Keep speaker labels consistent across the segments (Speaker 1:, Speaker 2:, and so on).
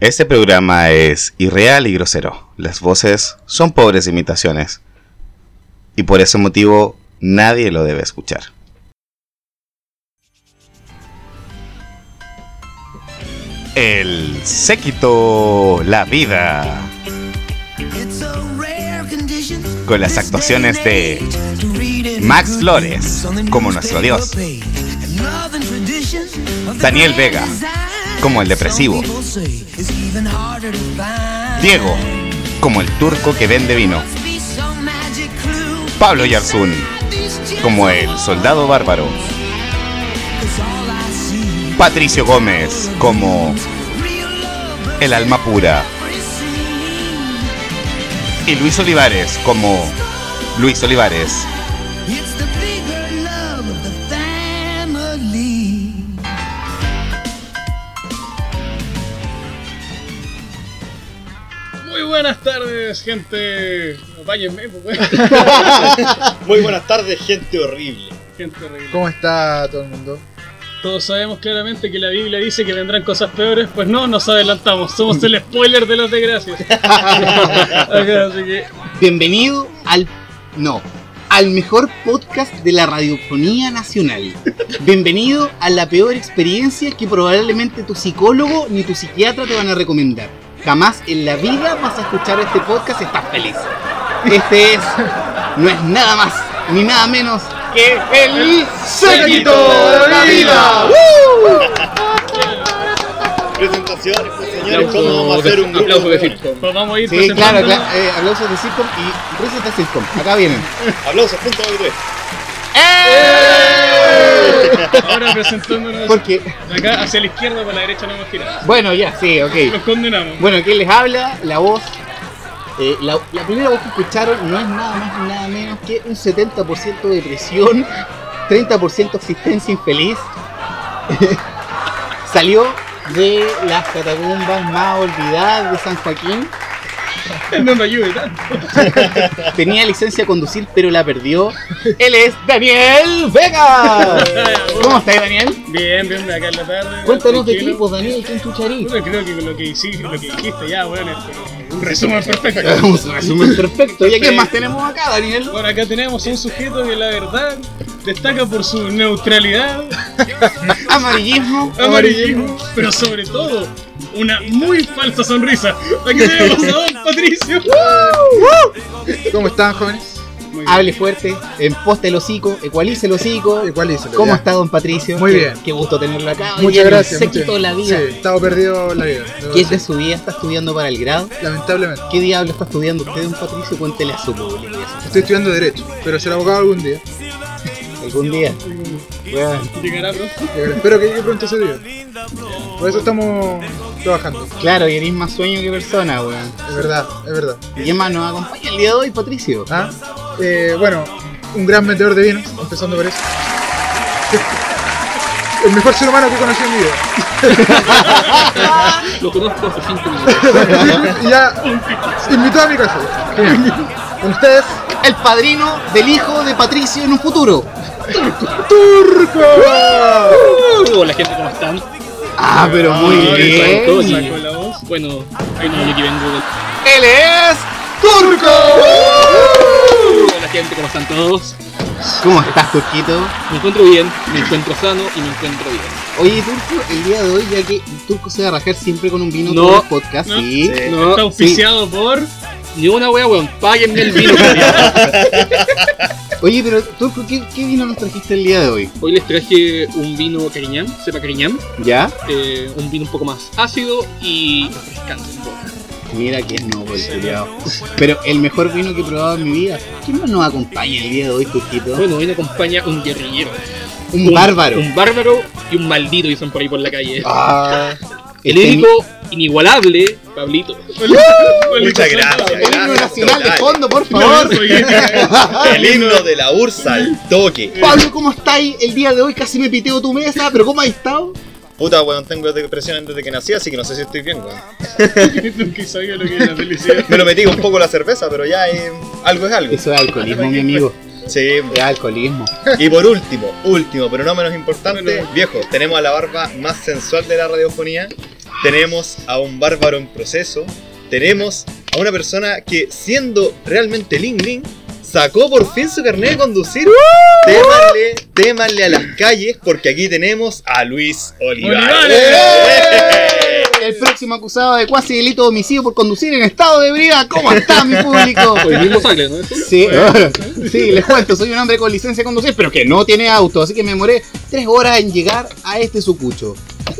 Speaker 1: Este programa es irreal y grosero. Las voces son pobres imitaciones. Y por ese motivo nadie lo debe escuchar. El séquito La Vida. Con las actuaciones de Max Flores como nuestro dios. Daniel Vega como el depresivo. Diego como el turco que vende vino. Pablo Yarzún como el soldado bárbaro. Patricio Gómez como el alma pura. Y Luis Olivares como Luis Olivares.
Speaker 2: Buenas tardes, gente. Váyanme, pues,
Speaker 3: Muy buenas tardes, gente horrible.
Speaker 2: gente horrible.
Speaker 4: ¿Cómo está todo el mundo?
Speaker 2: Todos sabemos claramente que la Biblia dice que vendrán cosas peores, pues no, nos adelantamos. Somos el spoiler de las desgracias. Ajá, Así que,
Speaker 5: Bienvenido al. No. Al mejor podcast de la radiofonía nacional. Bienvenido a la peor experiencia que probablemente tu psicólogo ni tu psiquiatra te van a recomendar. Jamás en la vida vas a escuchar este podcast y estás feliz. Este es. No es nada más ni nada menos que el séquito de la vida.
Speaker 3: Presentaciones, pues, señores, ¿cómo vamos a hacer un grupo?
Speaker 6: aplauso de sitcom.
Speaker 2: pues vamos a ir
Speaker 5: Sí, claro, claro. Eh, aplausos de sitcom y risas de sitcom. Acá vienen.
Speaker 3: Aplausos, punto de tres.
Speaker 2: Ahora presentándonos
Speaker 5: Porque,
Speaker 2: de acá hacia la izquierda, para la derecha no hemos girado.
Speaker 5: bueno, ya, sí, ok.
Speaker 2: Los condenamos.
Speaker 5: Bueno, ¿quién les habla? La voz. eh, la, la primera voz que escucharon no es nada más ni nada menos que un 70% de depresión, 30% existencia infeliz. Salió de las catacumbas más olvidadas de San Joaquín.
Speaker 2: No me ayude tanto.
Speaker 5: Tenía licencia a conducir, pero la perdió. Él es Daniel Vega. ¿Cómo estás, Daniel?
Speaker 2: Bien, bien, de acá en la tarde.
Speaker 5: Cuéntanos de ti,
Speaker 2: tranquilo.
Speaker 5: pues, Daniel, ¿quién chucharí?
Speaker 2: Puta, creo que lo que, hiciste, lo que dijiste ya, bueno, es un resumen perfecto.
Speaker 5: Un resumen perfecto. ¿Y a quién más tenemos acá, Daniel?
Speaker 2: Bueno, acá tenemos un sujeto que la verdad destaca por su neutralidad,
Speaker 5: Amarillismo.
Speaker 2: amarillismo, pero sobre todo una muy falsa sonrisa. Aquí tenemos a Don Patricio.
Speaker 4: ¿Cómo están, jóvenes?
Speaker 5: Hable fuerte, emposte el hocico, ecualice el hocico.
Speaker 4: Igual hice.
Speaker 5: ¿Cómo está don Patricio?
Speaker 4: Muy
Speaker 5: Qué-
Speaker 4: bien.
Speaker 5: Qué gusto tenerlo acá.
Speaker 4: Muchas
Speaker 5: día
Speaker 4: gracias.
Speaker 5: Se quitó la vida.
Speaker 4: Sí, estaba perdido la vida.
Speaker 5: ¿Qué es de su vida? ¿Está estudiando para el grado?
Speaker 4: Lamentablemente.
Speaker 5: ¿Qué diablo está estudiando usted, don Patricio? Cuéntele a su público.
Speaker 4: Estoy estudiando Derecho, pero será abogado algún día.
Speaker 5: Algún día. Bueno,
Speaker 2: Llegará pronto.
Speaker 4: Espero que llegue pronto ese día. Por eso estamos trabajando.
Speaker 5: claro, y eres más sueño que persona, weón.
Speaker 4: Es verdad, es verdad.
Speaker 5: ¿Y quién más nos acompaña el día de hoy, Patricio?
Speaker 4: ¿Ah? Eh, bueno, un gran vendedor de vinos, empezando por eso. El mejor ser humano que conocí en mi vida.
Speaker 6: Lo conozco hace 5 minutos.
Speaker 4: Y ya invitó a mi casa. Con ustedes,
Speaker 5: El padrino del hijo de Patricio en un futuro.
Speaker 4: Turco.
Speaker 6: Hola gente, ¿cómo están?
Speaker 5: Ah, pero muy
Speaker 2: Ah,
Speaker 5: bien.
Speaker 6: Todo
Speaker 2: la voz.
Speaker 6: Bueno, ay no, yo aquí vengo del...
Speaker 5: Él es Turco.
Speaker 6: Gente, ¿cómo están todos?
Speaker 5: ¿Cómo estás, Turquito?
Speaker 6: Me encuentro bien, me encuentro sano y me encuentro bien.
Speaker 5: Oye, Turco, el día de hoy, ya que Turco se va a rajar siempre con un vino
Speaker 6: No.
Speaker 5: todo el podcast,
Speaker 2: No.
Speaker 5: sí.
Speaker 6: No,
Speaker 2: Está auspiciado por.
Speaker 6: ni una wea, weón, páguenme el vino.
Speaker 5: Oye, pero Turco, ¿qué, qué vino nos trajiste el día de hoy?
Speaker 6: Hoy les traje un vino cariñán, sepa cariñán,
Speaker 5: ¿Ya?
Speaker 6: eh, un vino un poco más ácido y refrescante.
Speaker 5: Mira que es novo el culiao. Pero el mejor vino que he probado en mi vida. ¿Quién más nos acompaña el día de hoy, Turquito?
Speaker 6: Bueno, hoy me acompaña un guerrillero.
Speaker 5: Un bárbaro.
Speaker 6: Un bárbaro y un maldito dicen por ahí por la calle.
Speaker 5: Ah,
Speaker 6: El
Speaker 5: este-
Speaker 6: único inigualable, Pablito.
Speaker 3: Muchas gracias.
Speaker 5: El himno nacional de fondo, por favor.
Speaker 3: El himno de la URSA al toque.
Speaker 5: Pablo, ¿cómo estáis el día de hoy? Casi me piteo tu mesa, pero ¿cómo has estado?
Speaker 3: Puta, weón, tengo depresión desde que nací, así que no sé si estoy bien, weón.
Speaker 2: Nunca sabía lo que era la felicidad.
Speaker 3: Me lo metí un poco la cerveza, pero ya eh, algo es algo.
Speaker 5: Eso es alcoholismo, mi amigo.
Speaker 3: Sí.
Speaker 5: Es alcoholismo.
Speaker 3: Y por último, último, pero no menos importante,
Speaker 2: Bueno.
Speaker 3: viejo, tenemos a la barba más sensual de la radiofonía. tenemos a un bárbaro en proceso, tenemos a una persona que siendo realmente Ling Ling, sacó por fin su carnet de conducir. Témanle, témanle a las calles porque aquí tenemos a Luis Olivares.
Speaker 2: ¡Olivares!
Speaker 5: El próximo acusado de cuasi delito de homicidio por conducir en estado de ebriedad. ¿Cómo está mi público? Sí, sí, les cuento, soy un hombre con licencia de conducir, pero que no tiene auto, así que me demoré tres horas en llegar a este sucucho.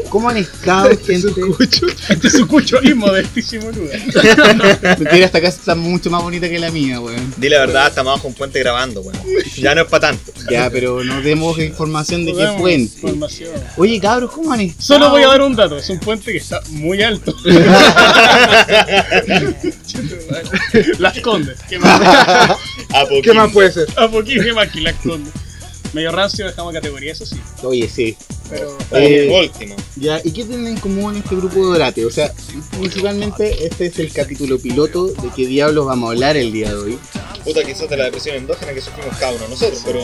Speaker 5: ¿Cómo han estado, gente?
Speaker 2: Este es un cucho y modestísimo lugar.
Speaker 5: Mentira, esta casa está mucho más bonita que la mía, weón.
Speaker 3: Di la verdad, estamos bajo un puente grabando, bueno. Ya no es para tanto.
Speaker 5: Ya, pero no demos información de qué puente.
Speaker 2: información.
Speaker 5: Oye, cabros, ¿cómo han estado?
Speaker 2: Solo voy a dar un dato, es un puente que está muy alto. Las Condes, ¿qué más?
Speaker 3: A
Speaker 4: ¿Qué más puede ser?
Speaker 2: A poquito más que Las Condes. Medio rancio dejamos categoría, eso sí.
Speaker 5: Oye, sí.
Speaker 2: Pero
Speaker 5: Eh,
Speaker 3: último.
Speaker 5: Ya, ¿y qué tienen en común este grupo de Orate? O sea, principalmente este es el capítulo piloto de qué diablos vamos a hablar el día de hoy.
Speaker 3: Puta, quizás de la depresión endógena que sufrimos cada uno nosotros, pero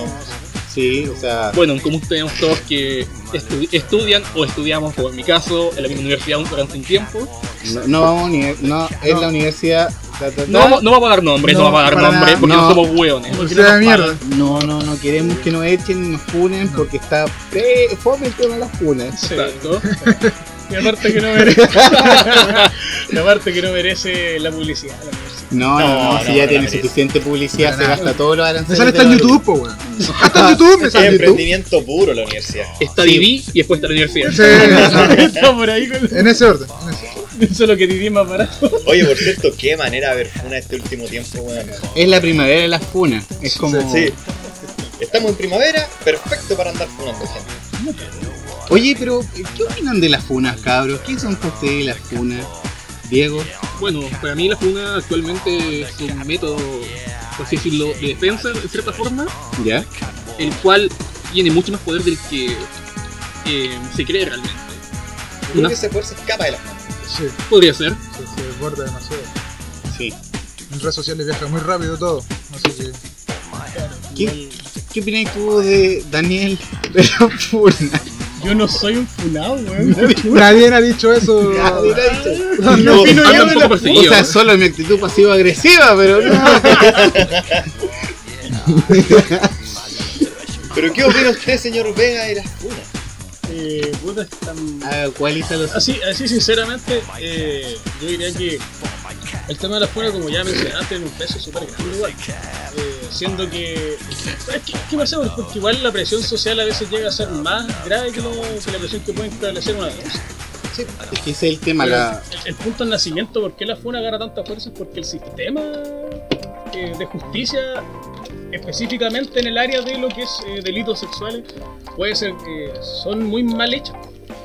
Speaker 5: Sí, o sea,
Speaker 6: Bueno, en común tenemos todos que estu- estudian o estudiamos, como en mi caso, en la misma universidad durante un tiempo.
Speaker 5: no, no vamos ni. No, es la universidad. Ta, ta, ta.
Speaker 6: No, no vamos a dar nombres, no,
Speaker 4: No,
Speaker 6: vamos a dar nombres
Speaker 4: nada.
Speaker 6: porque no,
Speaker 5: No.
Speaker 6: somos hueones.
Speaker 2: No
Speaker 4: de
Speaker 2: nos
Speaker 4: mierda.
Speaker 5: No, no, no queremos que nos echen ni nos funen porque está fe- fome el tema de las funas.
Speaker 2: Sí.
Speaker 6: Exacto.
Speaker 2: Y aparte que no merece. y aparte que no merece la publicidad. la universidad.
Speaker 5: No, no, no,
Speaker 3: No,
Speaker 5: si
Speaker 3: no,
Speaker 5: ya
Speaker 3: no
Speaker 5: tiene suficiente publicidad, se gasta todos los
Speaker 4: Me
Speaker 5: aranceles.
Speaker 4: sale
Speaker 5: de
Speaker 4: hasta en
Speaker 5: la
Speaker 4: YouTube, po, weón. Hasta en YouTube me
Speaker 3: es
Speaker 4: sale.
Speaker 3: emprendimiento puro la universidad.
Speaker 6: Está
Speaker 5: Sí.
Speaker 6: Didi y después está la universidad.
Speaker 4: Sí,
Speaker 2: Está por ahí con
Speaker 4: en ese orden. en ese orden.
Speaker 2: eso es lo que Didi más barato.
Speaker 3: Oye, por cierto, qué manera de ver funa este último tiempo, weón.
Speaker 5: Es la primavera de las funas. Es como.
Speaker 3: Sí. Estamos en primavera, perfecto para andar funando gente.
Speaker 5: Oye, pero ¿qué opinan de las funas, cabros? ¿Qué son para ustedes las funas? Diego.
Speaker 6: Bueno, para mí la funa actualmente es un método, por así decirlo, de defensa, de cierta forma,
Speaker 5: ¿Ya?
Speaker 6: el cual tiene mucho más poder del que eh, se cree realmente.
Speaker 3: Creo
Speaker 6: Una-
Speaker 3: que ese poder se escapa de las manos.
Speaker 4: Sí,
Speaker 6: podría ser.
Speaker 4: se, se desborda demasiado.
Speaker 5: Sí.
Speaker 4: En redes sociales viaja muy rápido todo. Así que.
Speaker 5: ¿Qué, qué opinas tú de Daniel de la?
Speaker 2: Yo no soy un funado, weón.
Speaker 4: Nadie ha dicho eso.
Speaker 5: Nadie ha dicho.
Speaker 2: No
Speaker 5: No,
Speaker 2: opino
Speaker 6: anda
Speaker 2: yo
Speaker 6: un
Speaker 2: de
Speaker 6: poco
Speaker 2: la
Speaker 6: perseguido.
Speaker 5: O sea, solo mi actitud pasivo-agresiva, pero no.
Speaker 3: Pero ¿qué opina usted, señor Vega, de las funas?
Speaker 2: Eh, puta, están...
Speaker 5: Ah, ¿Cuál hizo los
Speaker 2: Así, así sinceramente, eh, yo diría que el tema de la fuera, como ya mencionaste, tiene un peso súper grande igual. Eh, siendo que... ¿sabes ¿Qué, qué pasa? Porque igual la presión social a veces llega a ser más grave que, lo- que la presión que puede establecer una denuncia.
Speaker 5: Es que ese es el tema,
Speaker 2: Pero
Speaker 5: la...
Speaker 2: el, el punto del nacimiento, ¿por qué la FUNA agarra tanta fuerza? Es porque el sistema eh, de justicia, específicamente en el área de lo que es eh, delitos sexuales, puede ser que son muy mal hechos.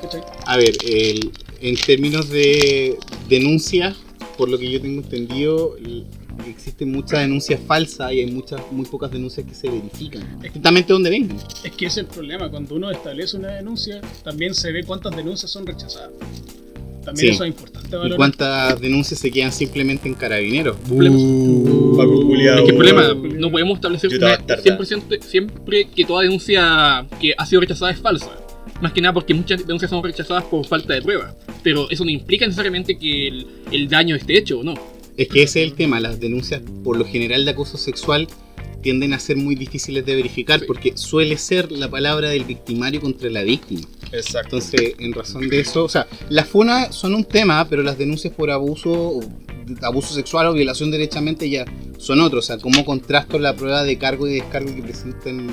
Speaker 2: ¿cachai?
Speaker 5: A ver, el- en términos de denuncias, por lo que yo tengo entendido, existen muchas denuncias falsas y hay muchas, muy pocas denuncias que se verifican. Exactamente dónde vengan.
Speaker 2: Es que ese es el problema, cuando uno establece una denuncia, también se ve cuántas denuncias son rechazadas. También
Speaker 5: Sí.
Speaker 2: eso es importante
Speaker 5: Y cuántas denuncias se quedan simplemente en carabineros.
Speaker 3: Culiao,
Speaker 6: Es que el problema, no podemos establecer una-
Speaker 3: tardando.
Speaker 6: 100% siempre que toda denuncia que ha sido rechazada es falsa. Más que nada porque muchas denuncias son rechazadas por falta de pruebas. Pero eso no implica necesariamente que el, el daño esté hecho o no.
Speaker 5: Es que ese es el tema, las denuncias por lo general de acoso sexual tienden a ser muy difíciles de verificar
Speaker 6: Sí.
Speaker 5: porque suele ser la palabra del victimario contra la víctima.
Speaker 3: Exacto.
Speaker 5: Entonces, en razón de eso, o sea, las funas son un tema, pero las denuncias por abuso, abuso sexual o violación derechamente ya son otros. O sea, cómo contrasto la prueba de cargo y descargo que presentan.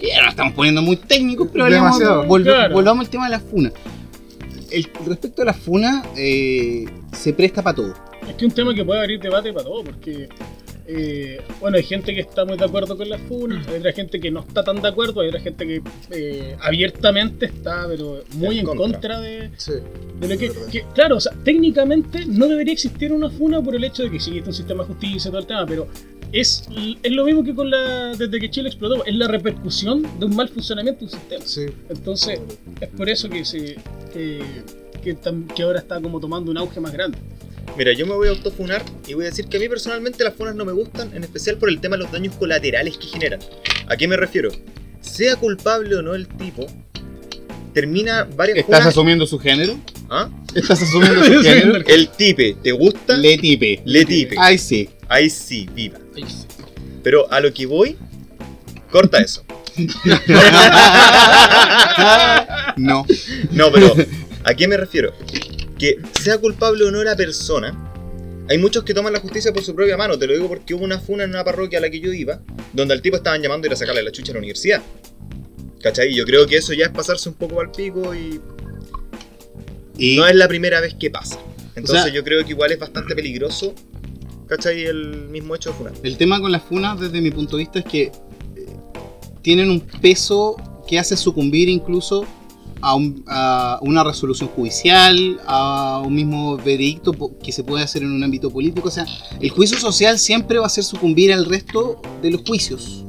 Speaker 5: Ya nos estamos poniendo muy técnicos, pero hablemos-
Speaker 4: Demasiado.
Speaker 5: volv-
Speaker 2: Claro.
Speaker 5: volvamos al tema de las funas. El, respecto a las funas, eh, se presta para todo.
Speaker 2: Es que es un tema que puede abrir debate para todo, porque eh, bueno, hay gente que está muy de acuerdo con las funas, hay otra gente que no está tan de acuerdo, hay otra gente que eh, abiertamente está, pero muy
Speaker 3: En
Speaker 2: en
Speaker 3: contra.
Speaker 2: contra de,
Speaker 4: Sí.
Speaker 2: de lo que,
Speaker 4: Es
Speaker 2: Claro, o sea, técnicamente no debería existir una funa por el hecho de que existe un sistema de justicia y todo el tema, pero es, es lo mismo que con la desde que Chile explotó, es la repercusión de un mal funcionamiento de un sistema.
Speaker 4: Sí.
Speaker 2: Entonces, es por eso que se que, que, tam- que ahora está como tomando un auge más grande.
Speaker 3: Mira, yo me voy a autofunar y voy a decir que a mí personalmente las funas no me gustan, en especial por el tema de los daños colaterales que generan. ¿A qué me refiero? Sea culpable o no el tipo, termina varias
Speaker 5: ¿Estás
Speaker 3: funas...
Speaker 5: asumiendo su género?
Speaker 3: ¿Ah?
Speaker 5: Estás asumiendo su género.
Speaker 3: El tipe, ¿te gusta?
Speaker 5: Le tipe.
Speaker 3: Le tipe.
Speaker 5: Ay, sí.
Speaker 3: Ahí sí, viva.
Speaker 6: Ay, sí.
Speaker 3: Pero a lo que voy, corta eso.
Speaker 5: No.
Speaker 3: No, pero ¿a qué me refiero? Que sea culpable o no la persona, hay muchos que toman la justicia por su propia mano. Te lo digo porque hubo una funa en una parroquia a la que yo iba, donde al tipo estaban llamando a ir a sacarle la chucha a la universidad. ¿Cachai? Y yo creo que eso ya es pasarse un poco al pico y
Speaker 5: Y
Speaker 3: no es la primera vez que pasa. Entonces
Speaker 5: O sea-
Speaker 3: yo creo que igual es bastante peligroso, ¿cachai? El mismo hecho de funar.
Speaker 5: el tema con las funas, desde mi punto de vista, es que eh, tienen un peso que hace sucumbir incluso a, un- a una resolución judicial, a un mismo veredicto que se puede hacer en un ámbito político. O sea, el juicio social siempre va a hacer sucumbir al resto de los juicios,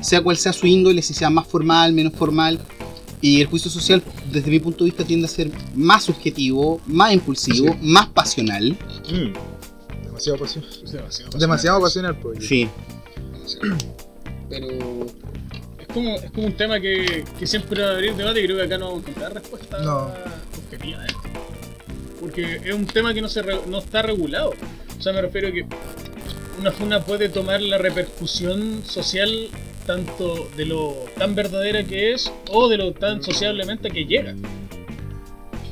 Speaker 5: sea cual sea su índole, si sea más formal, menos formal. Y el juicio social, desde mi punto de vista, tiende a ser más subjetivo, más impulsivo, más pasional.
Speaker 3: Mm.
Speaker 4: Demasiado pasión.
Speaker 2: Demasiado.
Speaker 4: Demasiado pasional, pues.
Speaker 5: Sí.
Speaker 2: Pero como, es como un tema que, que siempre va a abrir debate y creo que acá no vamos a encontrar respuesta
Speaker 4: No.
Speaker 2: objetiva esto. Porque es un tema que no, se re- no está regulado. O sea, me refiero a que una funa puede tomar la repercusión social tanto de lo tan verdadera que es o de lo tan sociablemente que llega.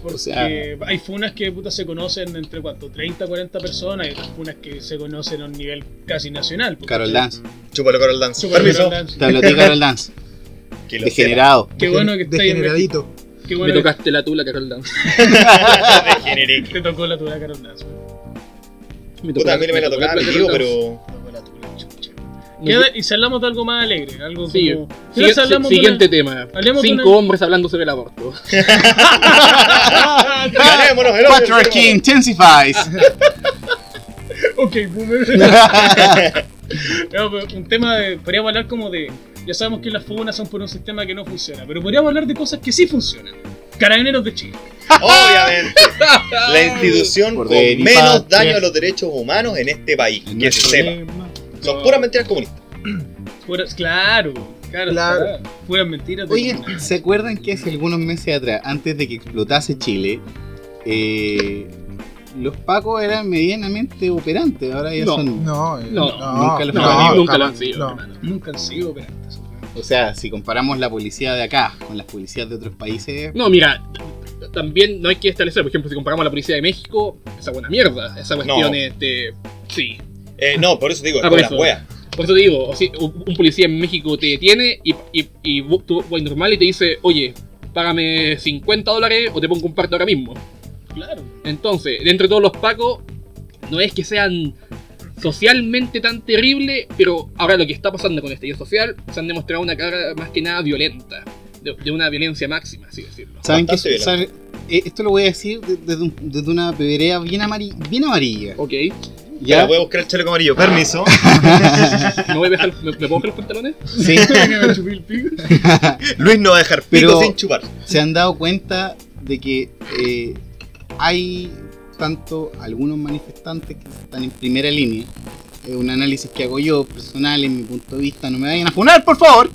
Speaker 2: Porque
Speaker 5: O sea-
Speaker 2: hay funas que puta se conocen entre cuánto, 30, 40 personas y otras funas que se conocen a un nivel casi nacional.
Speaker 5: Carol Dance.
Speaker 3: Chúpalo, Carol Dance.
Speaker 2: Súper
Speaker 3: Permiso.
Speaker 2: Dance.
Speaker 5: Te habló a ti, Carol Dance.
Speaker 3: Que lo
Speaker 5: Degenerado.
Speaker 2: Qué bueno que está ahí en
Speaker 4: Degeneradito.
Speaker 2: Qué
Speaker 6: Me
Speaker 2: bueno que
Speaker 6: tocaste la tula, Carol Dance.
Speaker 3: Degeneré.
Speaker 2: te tocó la tuya, Carol Dance.
Speaker 6: Me
Speaker 3: Puta, a mí no me la
Speaker 6: tocó
Speaker 3: tocaba mi
Speaker 6: Carol
Speaker 3: tío, pero.
Speaker 2: Y si hablamos de algo más alegre, algo
Speaker 6: Sí,
Speaker 2: como... Quizás hablamos de
Speaker 6: siguiente
Speaker 2: una-
Speaker 6: tema.
Speaker 2: de
Speaker 6: Cinco
Speaker 2: una-
Speaker 6: hombres hablando sobre el aborto.
Speaker 5: Patriarchy intensifies.
Speaker 2: Ok, boomer. No, un tema de... Podríamos hablar como de... Ya sabemos que las funas son por un sistema que no funciona, pero podríamos hablar de cosas que sí funcionan. Carabineros de Chile.
Speaker 3: Obviamente. La institución
Speaker 5: Por
Speaker 3: con menos daño a los derechos humanos en este país. Que se sepa. Son puras mentiras comunistas.
Speaker 2: Puras- claro, claro,
Speaker 4: Claro.
Speaker 2: claro. Puras mentiras. de-
Speaker 5: Oye, ¿se acuerdan que hace algunos meses atrás, antes de que explotase Chile, eh, los pacos eran medianamente operantes? Ahora ya
Speaker 6: No.
Speaker 5: son.
Speaker 4: No, eh,
Speaker 6: No,
Speaker 5: nunca lo
Speaker 2: no,
Speaker 6: nunca lo han sido.
Speaker 2: Nunca han sido operantes.
Speaker 5: O sea, si comparamos la policía de acá con las policías de otros países.
Speaker 6: No, mira, también no hay que establecer, por ejemplo, si comparamos a la policía de México, esa buena mierda. Esa cuestión,
Speaker 3: No.
Speaker 6: este. Sí.
Speaker 3: Eh, no, por eso digo,
Speaker 6: Ah, por
Speaker 3: las
Speaker 6: eso. Por eso digo, o si un policía en México te detiene y, y, y tú vas normal y te dice, oye, págame 50 dólares o te pongo un parto ahora mismo.
Speaker 2: Claro.
Speaker 6: Entonces, dentro de todos los pacos, no es que sean socialmente tan terribles, pero ahora lo que está pasando con este estallido social, se han demostrado una cara más que nada violenta, de, de una violencia máxima, así decirlo.
Speaker 5: ¿Saben qué?
Speaker 3: Bastante
Speaker 5: ¿Saben? Eh, Esto lo voy a decir de- desde, desde una peberea bien, amari- bien amarilla.
Speaker 6: Ok,
Speaker 3: Ya
Speaker 5: ¿Ya?
Speaker 3: voy a buscar el chaleco amarillo. Permiso.
Speaker 6: ¿me, voy a dejar, me, me puedo bajar los pantalones?
Speaker 5: Sí.
Speaker 3: Luis no va a dejar pico
Speaker 5: Pero-
Speaker 3: sin chupar.
Speaker 5: se han dado cuenta de que eh, hay tanto algunos manifestantes que están en primera línea. Es un análisis que hago yo, personal, en mi punto de vista. No me vayan a funar, por favor.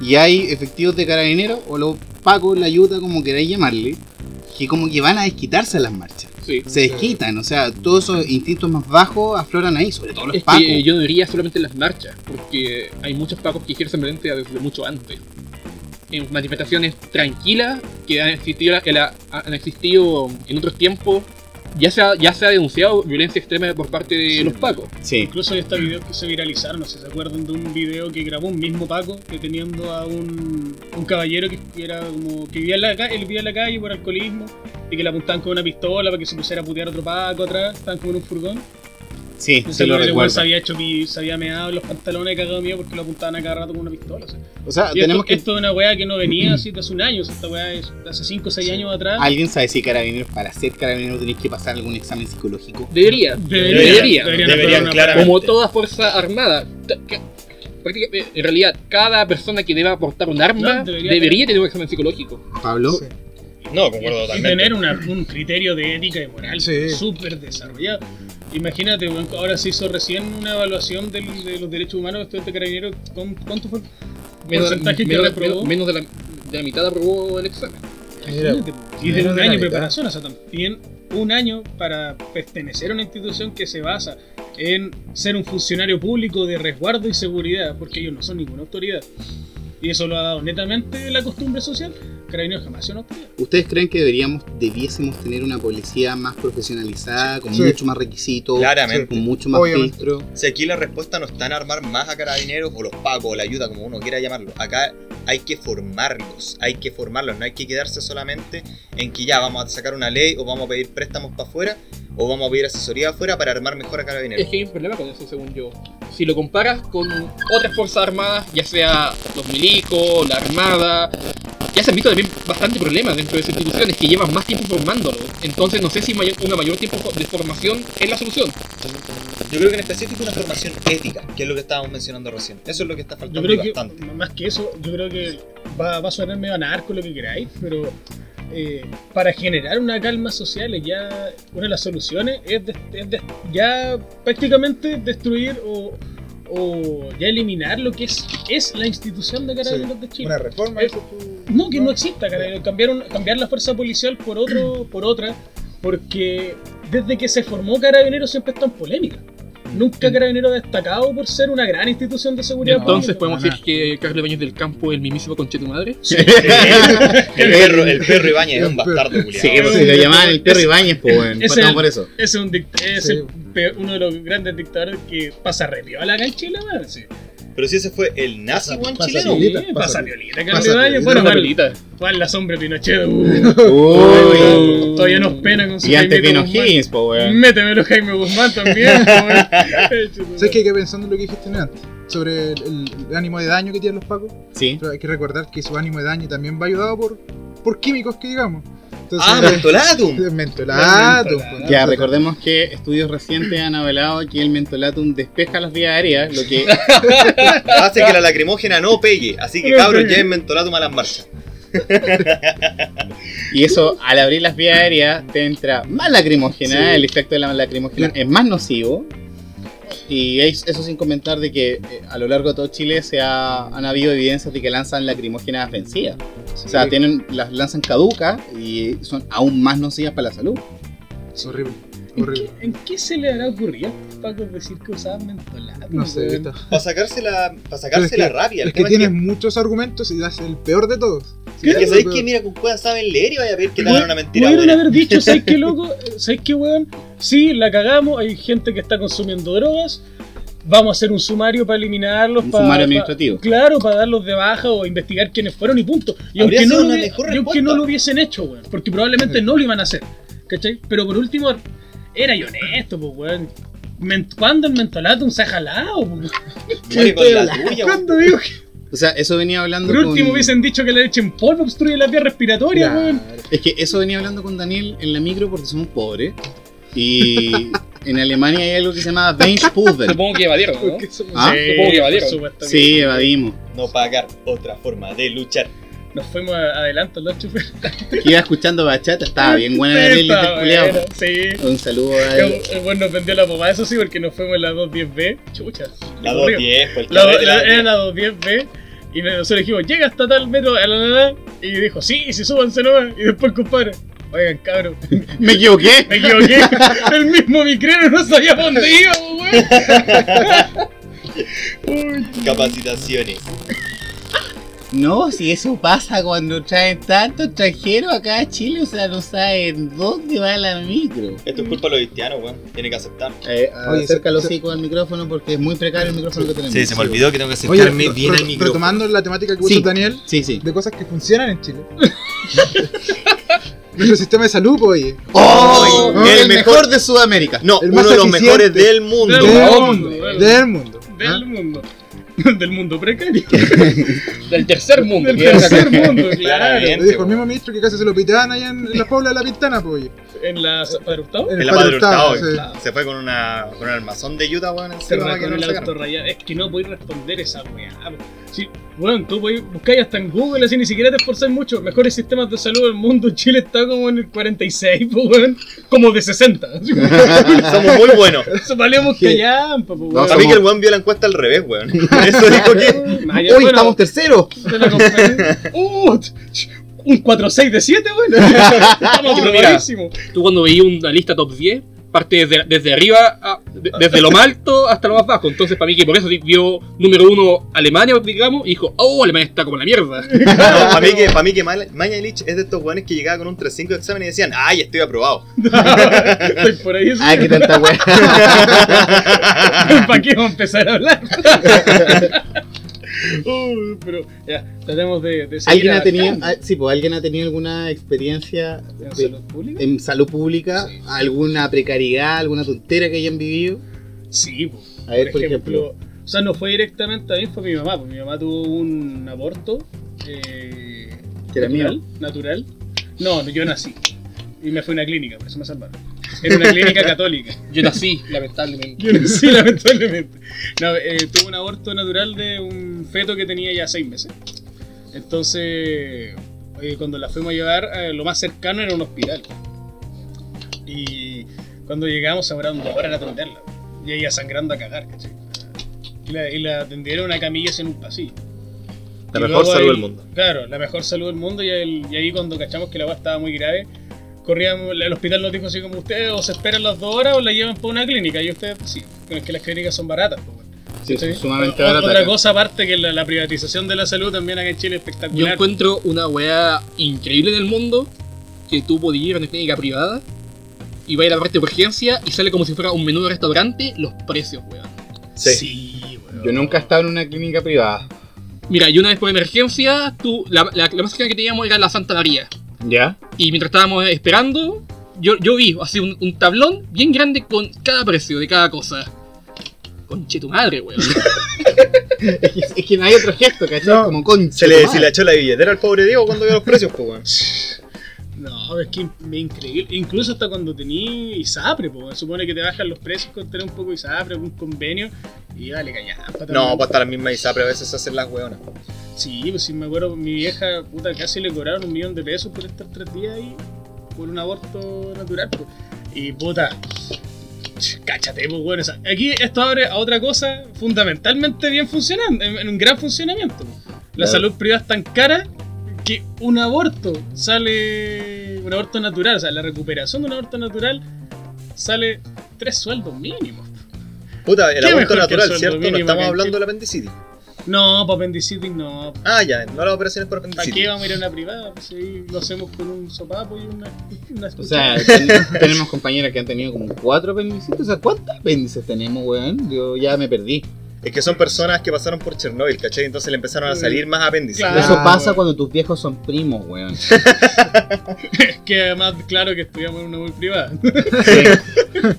Speaker 5: Y hay efectivos de carabineros, o los pacos, la ayuda, como queráis llamarle, que como que van a desquitarse en las marchas.
Speaker 6: Sí.
Speaker 5: Se desquitan, o sea, todos esos instintos más bajos afloran ahí, sobre todo los
Speaker 6: Es
Speaker 5: pacos.
Speaker 6: que yo no diría solamente en las marchas, porque hay muchos pacos que ejercen violencia desde mucho antes. En manifestaciones tranquilas que han existido, que la- han existido en otros tiempos, ya se, ha, ya se ha denunciado violencia extrema por parte de los pacos.
Speaker 5: Sí.
Speaker 2: Incluso hay estos videos que se viralizaron, no sé si se acuerdan de un video que grabó un mismo Paco deteniendo a un, un caballero que, era como que vivía en la calle, él vivía en la calle por alcoholismo y que le apuntaban con una pistola para que se pusiera a putear a otro Paco atrás, estaban como en un furgón.
Speaker 5: Sí,
Speaker 2: Ese
Speaker 5: se lo
Speaker 2: weón, el weón
Speaker 5: recuerdo.
Speaker 2: se había hecho pi- se había meado en los pantalones cagado mío porque lo apuntaban a cada rato con una pistola. o sea.
Speaker 5: O sea,
Speaker 2: Y
Speaker 5: tenemos
Speaker 2: esto,
Speaker 5: que...
Speaker 2: esto es una weá que no venía así de hace un año, o sea, esta weá es de hace 5 o 6 años atrás.
Speaker 5: ¿Alguien sabe si carabineros, para ser carabinero tenéis que pasar algún examen psicológico?
Speaker 6: Debería,
Speaker 2: Debería,
Speaker 6: debería.
Speaker 2: deberían
Speaker 3: Deberían, claramente.
Speaker 6: Como toda fuerza armada. En realidad, cada persona que deba portar un arma
Speaker 2: No, debería
Speaker 6: debería,
Speaker 2: tener-
Speaker 6: un examen psicológico.
Speaker 5: Pablo,
Speaker 4: Sí.
Speaker 3: No, concuerdo
Speaker 2: y
Speaker 3: totalmente.
Speaker 2: tener una- un criterio de ética y moral
Speaker 4: Sí.
Speaker 2: súper desarrollado. Imagínate, ahora se hizo recién una evaluación del- de los derechos humanos de estudiante carabinero. ¿Cuán- ¿Cuánto fue?
Speaker 6: Menos,
Speaker 2: Porcentaje que
Speaker 6: menos-
Speaker 2: reprobó.
Speaker 6: menos- menos de, la, de la mitad aprobó el examen.
Speaker 2: Imagínate, Y de un
Speaker 4: de
Speaker 2: año de preparación, o sea, también un año para pertenecer a una institución que se basa en ser un funcionario público de resguardo y seguridad, porque ellos no son ninguna autoridad. Y eso lo ha dado netamente la costumbre social. Carabineros jamás autoridad.
Speaker 5: ¿Ustedes creen que deberíamos, debiésemos tener una policía más profesionalizada, con
Speaker 4: Sí.
Speaker 5: mucho más requisitos,
Speaker 3: Claramente.
Speaker 5: con mucho más
Speaker 4: Obviamente.
Speaker 5: filtro?
Speaker 3: Si aquí la respuesta no está en armar más a carabineros o los pacos o la ayuda, como uno quiera llamarlo. Acá hay que formarlos, hay que formarlos, no hay que quedarse solamente en que ya vamos a sacar una ley o vamos a pedir préstamos para afuera o vamos a pedir asesoría afuera para armar mejor a carabineros.
Speaker 6: Es que hay un problema con eso, según yo. Si lo comparas con otras fuerzas armadas, ya sea los milicos, la armada, ya se han visto también bastante problemas dentro de esas instituciones que llevan más tiempo formándolo. Entonces no sé si mayor- una mayor tiempo de formación es la solución.
Speaker 3: Yo creo que en específico una formación ética, que es lo que estábamos mencionando recién. Eso es lo que está
Speaker 2: Yo
Speaker 3: faltando
Speaker 2: creo que,
Speaker 3: bastante.
Speaker 2: más que eso, yo creo que va, va a sonar medio anarco lo que queráis, pero eh, para generar una calma social, ya una de las soluciones es, de- es de- ya prácticamente destruir o, o ya eliminar lo que es, es la institución de Carabineros de Chile.
Speaker 4: Una reforma. Tú.
Speaker 2: No, que no exista, Carabineros. Cambiar, un- cambiar la fuerza policial por, otro, por otra, porque desde que se formó Carabineros siempre está en polémica. Nunca Carabineros ha destacado por ser una gran institución de seguridad
Speaker 6: Entonces
Speaker 2: pública.
Speaker 6: podemos decir que Carlos Baños del Campo es el mismísimo conche tu madre.
Speaker 3: El perro, el perro Ibáñez es un bastardo, culiao.
Speaker 5: Sí, pues si lo llamaban el perro Ibáñez, pues bueno,
Speaker 2: Es
Speaker 5: partamos
Speaker 2: el-
Speaker 5: por eso.
Speaker 2: Ese es, un dict- es
Speaker 4: Sí.
Speaker 2: el uno de los grandes dictadores que pasa re piola acá en Chile, man. Sí,
Speaker 3: Pero si ese fue el nazi
Speaker 4: pasa
Speaker 3: chileno.
Speaker 4: Violita,
Speaker 2: Sí,
Speaker 4: pasa violita.
Speaker 2: violita. Bueno, ¿cuál, la sombra Pinochet? Uh, todavía nos pena con su
Speaker 5: Y antes vino. Higgins, pues weón.
Speaker 2: Métemelo Jaime Guzmán también, po, weón.
Speaker 4: ¿Sabes qué? Que pensando en lo que dijiste antes, sobre el, el- el ánimo de daño que tienen los pacos,
Speaker 5: Sí.
Speaker 4: pero hay que recordar que su ánimo de daño también va ayudado por, por químicos que digamos. Entonces,
Speaker 3: Ah, mentolatum.
Speaker 2: Mentolatum.
Speaker 4: pues,
Speaker 5: Ya, recordemos que estudios recientes han avalado que el mentolatum despeja las vías aéreas, lo que
Speaker 3: Hace que la lacrimógena no pegue. Así que cabros, lleven mentolatum a las marchas.
Speaker 5: y eso al abrir las vías aéreas te entra más lacrimógena,
Speaker 4: Sí.
Speaker 5: el efecto de la lacrimógena es más nocivo. Y es- eso sin comentar de que eh, a lo largo de todo Chile se ha, han habido evidencias de que lanzan lacrimógenas vencidas. O sea, tienen, las lanzan caducas y son aún más nocivas para la salud.
Speaker 4: Es horrible,
Speaker 2: ¿En qué, en qué se le hará ocurrido a pacos decir que usaban mentolato?
Speaker 4: No sé,
Speaker 3: Para sacarse la, para sacarse
Speaker 4: es que-
Speaker 3: la rabia. El
Speaker 4: Es que
Speaker 3: tema
Speaker 4: tienes
Speaker 3: es
Speaker 4: muchos argumentos y das el peor de todos.
Speaker 3: que, es que sabéis que mira con cueva saben leer y vaya a ver que dan una mentira.
Speaker 2: Pudieron haber dicho, ¿sabes qué loco? ¿Sabes qué, weón? Sí, la cagamos, hay gente que está consumiendo drogas. Vamos a hacer un sumario para eliminarlos.
Speaker 5: Un
Speaker 2: para,
Speaker 5: sumario administrativo.
Speaker 2: claro, para darlos de baja o investigar quiénes fueron y punto. Y
Speaker 3: Habría
Speaker 2: aunque, no lo, y aunque no lo hubiesen hecho, weón. Porque probablemente no lo iban a hacer. ¿Cachai? Pero por último, era y honesto, pues, weón. ¿Cuándo el mentolatum se ha jalado? pues?
Speaker 3: Muere con la tuya. weón.
Speaker 2: ¿Cuándo digo que
Speaker 5: O sea, eso venía hablando
Speaker 2: por último
Speaker 5: con...
Speaker 2: hubiesen dicho que la leche en polvo obstruye la vía respiratoria,
Speaker 4: Claro.
Speaker 2: weón?
Speaker 5: Es que eso venía hablando con Daniel en la micro porque somos pobres. Y en Alemania hay algo que se llama Weinspulver.
Speaker 6: Supongo que evadieron, ¿no?
Speaker 5: Ah,
Speaker 6: supongo que evadieron.
Speaker 5: Sí, evadimos.
Speaker 3: No pagar otra forma de luchar.
Speaker 2: Nos fuimos a- adelante los choferes.
Speaker 5: Iba escuchando bachata, estaba bien buena la
Speaker 2: Sí,
Speaker 5: playlist
Speaker 2: buena, Sí.
Speaker 5: Un saludo a
Speaker 2: El, el buen nos vendió la pomada, eso sí, porque nos fuimos en la 210B. Chucha.
Speaker 3: La
Speaker 2: Aburrido.
Speaker 3: 210, pues el
Speaker 2: La, la- era la 210B. Y nosotros dijimos, llega hasta tal metro. la, la, la, y dijo, sí, sí, súbanse nomás. Y después, compadre, oigan, cabrón,
Speaker 5: Me equivoqué.
Speaker 2: me equivoqué. el mismo micrero no sabía dónde iba, weón.
Speaker 3: Capacitaciones.
Speaker 5: No, si eso pasa cuando traen tantos extranjeros acá a Chile, o sea, no saben dónde va la micro.
Speaker 3: Esto es culpa de los haitianos, weón. Tiene que aceptar.
Speaker 5: Eh,
Speaker 4: Oye,
Speaker 5: acerca los hicos al micrófono porque es muy precario el micrófono que tenemos.
Speaker 3: Sí, se me olvidó que tengo que acercarme bien al micrófono.
Speaker 4: retomando la temática que
Speaker 5: Sí.
Speaker 4: puso Daniel,
Speaker 5: Sí, sí.
Speaker 4: de cosas que funcionan en Chile. Nuestro sistema de salud, oye.
Speaker 5: ¡Oh!
Speaker 3: el
Speaker 5: el,
Speaker 3: mejor-
Speaker 5: mejor de Sudamérica.
Speaker 3: No,
Speaker 4: El
Speaker 3: uno de los mejores del mundo.
Speaker 2: Del
Speaker 4: Del
Speaker 2: mundo,
Speaker 4: mundo.
Speaker 2: del-
Speaker 4: Del mundo.
Speaker 2: Del
Speaker 4: ¿ah?
Speaker 2: mundo. Del mundo precario.
Speaker 6: Del tercer mundo.
Speaker 2: Del tercer mundo, claro.
Speaker 4: Dijo el mismo ministro que casi se lo piteaban allá en, en la Paula de la Pintana, pues, oye.
Speaker 2: En la Padre Hurtado.
Speaker 4: En
Speaker 3: En la
Speaker 4: Padre
Speaker 3: Hurtado,
Speaker 4: Hurtado,
Speaker 3: sí. Se fue con, una, con un armazón de Utah, weón, que
Speaker 2: con
Speaker 3: no
Speaker 2: el auto rayado. Es que no podéis responder esa weá. Sí, bueno, tú podéis buscar hasta en Google, así ni siquiera te esforzáis mucho. Mejores sistemas de salud del mundo. Chile está como en el 46, po, weón. Como de 60.
Speaker 3: Somos muy buenos.
Speaker 2: Eso valemos
Speaker 5: Sí.
Speaker 2: callampa, po,
Speaker 5: No,
Speaker 2: weón.
Speaker 3: Para mí
Speaker 5: somos-
Speaker 3: que el weón vio la encuesta al revés, weón. Eso dijo que.
Speaker 2: Ya,
Speaker 5: Hoy
Speaker 2: bueno,
Speaker 5: estamos terceros.
Speaker 2: ¡Uh! un 4-6 de 7, weón. Estamos
Speaker 6: mira. Tú cuando veías una lista top 10, parte desde, desde arriba, a- de- desde lo más alto hasta lo más bajo. Entonces, para mí, que por eso vio número uno Alemania, digamos, y dijo, oh, Alemania está como la mierda.
Speaker 3: para mí que, pa' mí que Mañalich es de estos weones que llegaba con un 3-5 de examen y decían, ay, estoy aprobado.
Speaker 2: Estoy por ahí.
Speaker 5: Ah, qué tanta weá.
Speaker 2: ¿Para qué vamos a empezar a hablar? Pero ya, tratemos de, de seguir
Speaker 5: ¿Alguien ha tenido, ah, sí, pues, ¿alguien ha tenido alguna experiencia
Speaker 2: ¿En
Speaker 5: de-
Speaker 2: salud pública?
Speaker 5: en salud pública?
Speaker 2: Sí.
Speaker 5: ¿Alguna precariedad, alguna tontera que hayan vivido?
Speaker 2: Sí.
Speaker 5: A ver, por ejemplo.
Speaker 2: O sea, no fue directamente a mí, fue a mi mamá. Pues mi mamá tuvo un aborto. Eh,
Speaker 5: ¿Que era
Speaker 2: natural, natural. No, no, yo nací. Y me fui a una clínica, por eso me salvaron. Era una clínica católica.
Speaker 6: Yo nací, lamentablemente.
Speaker 2: Yo nací, lamentablemente. No, eh, tuve un aborto natural de un feto que tenía ya seis meses. Entonces, eh, cuando la fuimos a llevar, eh, lo más cercano era un hospital. Y cuando llegamos, demoraron dos horas en atenderla. Y ella sangrando a cagar, ¿cachai? Y la, y la atendieron en una camilla en un pasillo.
Speaker 3: La
Speaker 2: Y
Speaker 3: mejor salud
Speaker 2: ahí-
Speaker 3: del mundo.
Speaker 2: Claro, la mejor salud del mundo. Y, el- y ahí, cuando cachamos que la agua estaba muy grave, corríamos. El hospital nos dijo así como: Ustedes o se esperan las dos horas o la llevan para una clínica. Y ustedes, sí, pero es que las clínicas son baratas. pues, bueno.
Speaker 5: Sí, son sumamente
Speaker 2: O-
Speaker 5: baratas
Speaker 2: Otra cosa aparte que la, la privatización de la salud también acá en Chile es
Speaker 6: Yo
Speaker 2: espectacular.
Speaker 6: encuentro una weá increíble en el mundo que tú podías ir a una clínica privada y vas a la parte de urgencia y sale como si fuera un menú de restaurante los precios, weón.
Speaker 3: Sí.
Speaker 2: weón.
Speaker 5: Yo nunca he estado en una clínica privada.
Speaker 6: Mira, y una vez por emergencia, tú, la, la, la más cercana que teníamos era la Santa María.
Speaker 5: ¿Ya?
Speaker 6: Y mientras estábamos esperando, yo, yo vi así un, un tablón bien grande con cada precio de cada cosa. Conche tu madre, weón.
Speaker 5: Es que, es que no hay otro gesto, ¿cachai?
Speaker 4: No.
Speaker 5: Como concha.
Speaker 3: Se le, echó la billetera al pobre Diego cuando vio los precios, pues, weón.
Speaker 2: No, es que es increíble. Incluso hasta cuando tení ISAPRE, pues, supone que te bajan los precios con tener un poco de ISAPRE, algún convenio, y vale, callampa
Speaker 3: No, pues hasta las mismas ISAPRE a veces se hacen las weonas.
Speaker 2: Sí, pues sí me acuerdo, mi vieja, puta, casi le cobraron un millón de pesos por estar tres días ahí, por un aborto natural, pues. Y puta, ch, cáchate, pues bueno, o sea, aquí esto abre a otra cosa fundamentalmente bien funcionando, en, en un gran funcionamiento. La
Speaker 5: Claro.
Speaker 2: salud privada es tan cara que un aborto sale, un aborto natural, o sea, la recuperación de un aborto natural sale tres sueldos mínimos.
Speaker 3: Puta, el
Speaker 2: ¿Qué
Speaker 3: aborto
Speaker 2: el
Speaker 3: natural, ¿cierto? No estamos hablando
Speaker 2: Chile?
Speaker 3: de la apendicitis.
Speaker 2: No, para apendicitis no,
Speaker 3: Ah, ya, no las operaciones por
Speaker 2: ¿Para
Speaker 3: apendicitis.
Speaker 2: qué vamos a ir a una privada? Pues ahí lo hacemos con un sopapo y una, una
Speaker 5: O sea, ten- tenemos compañeras que han tenido como cuatro apendicitis. O sea, ¿cuántas apéndices tenemos, weón? Yo ya me perdí.
Speaker 3: Es que son personas que pasaron por Chernobyl, ¿cachai? Entonces le empezaron a salir más apéndices.
Speaker 2: Claro.
Speaker 5: Eso pasa
Speaker 2: weón.
Speaker 5: cuando tus viejos son primos, weón.
Speaker 2: que además, claro que estudiamos en una muy privada.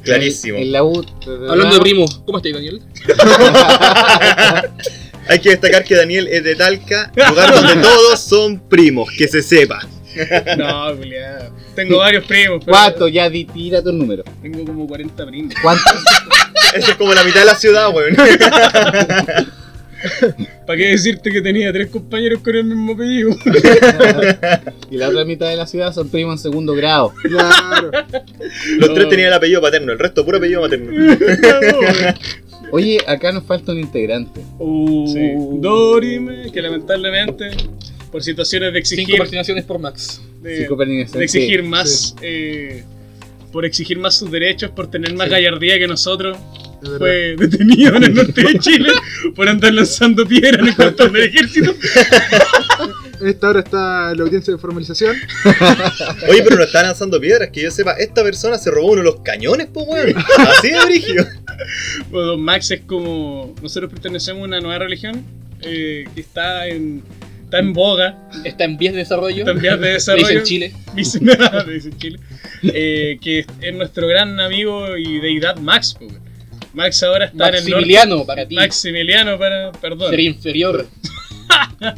Speaker 3: Clarísimo.
Speaker 5: En la U.
Speaker 6: Hablando de primos, ¿cómo estáis, Daniel?
Speaker 3: Hay que destacar que Daniel es de Talca, lugar donde todos son primos, que se sepa.
Speaker 2: no, culiado. Tengo varios primos, pero
Speaker 5: ¿Cuánto? Ya di, tira tu número.
Speaker 2: tengo como 40 primos.
Speaker 5: ¿Cuántos?
Speaker 3: Eso es como la mitad de la ciudad, weón.
Speaker 2: ¿Para qué decirte que tenía tres compañeros con el mismo apellido?
Speaker 5: y la otra mitad de la ciudad son primos en segundo grado.
Speaker 4: Claro.
Speaker 3: Los tres tenían el apellido paterno, el resto puro apellido materno.
Speaker 5: Oye, acá nos falta un integrante.
Speaker 2: Uh,
Speaker 3: Sí.
Speaker 2: Dorime, que lamentablemente, por situaciones de
Speaker 6: Cinco
Speaker 2: exigir,
Speaker 6: vaccinaciones por Max.
Speaker 2: de,
Speaker 5: Cinco
Speaker 2: de exigir
Speaker 5: Sí.
Speaker 2: más, eh, por exigir más sus derechos, por tener más gallardía que nosotros, fue detenido en el norte de Chile por andar lanzando piedras en el cuartel del ejército.
Speaker 4: En esta hora está la audiencia de formalización.
Speaker 3: Oye, pero no está lanzando piedras, que yo sepa, esta persona se robó uno de los cañones, pues weón. Así de brígido.
Speaker 2: Pues, Don Max es como. Nosotros pertenecemos a una nueva religión eh, que está en, está en boga,
Speaker 6: Está en vías de desarrollo.
Speaker 2: está en vías de desarrollo.
Speaker 6: dicen Chile.
Speaker 2: Dice nada, dice Chile. Eh, que es nuestro gran amigo y deidad Max. pues. Max ahora está en el norte.
Speaker 6: Maximiliano para ti.
Speaker 2: Maximiliano, para, perdón.
Speaker 6: Ser inferior.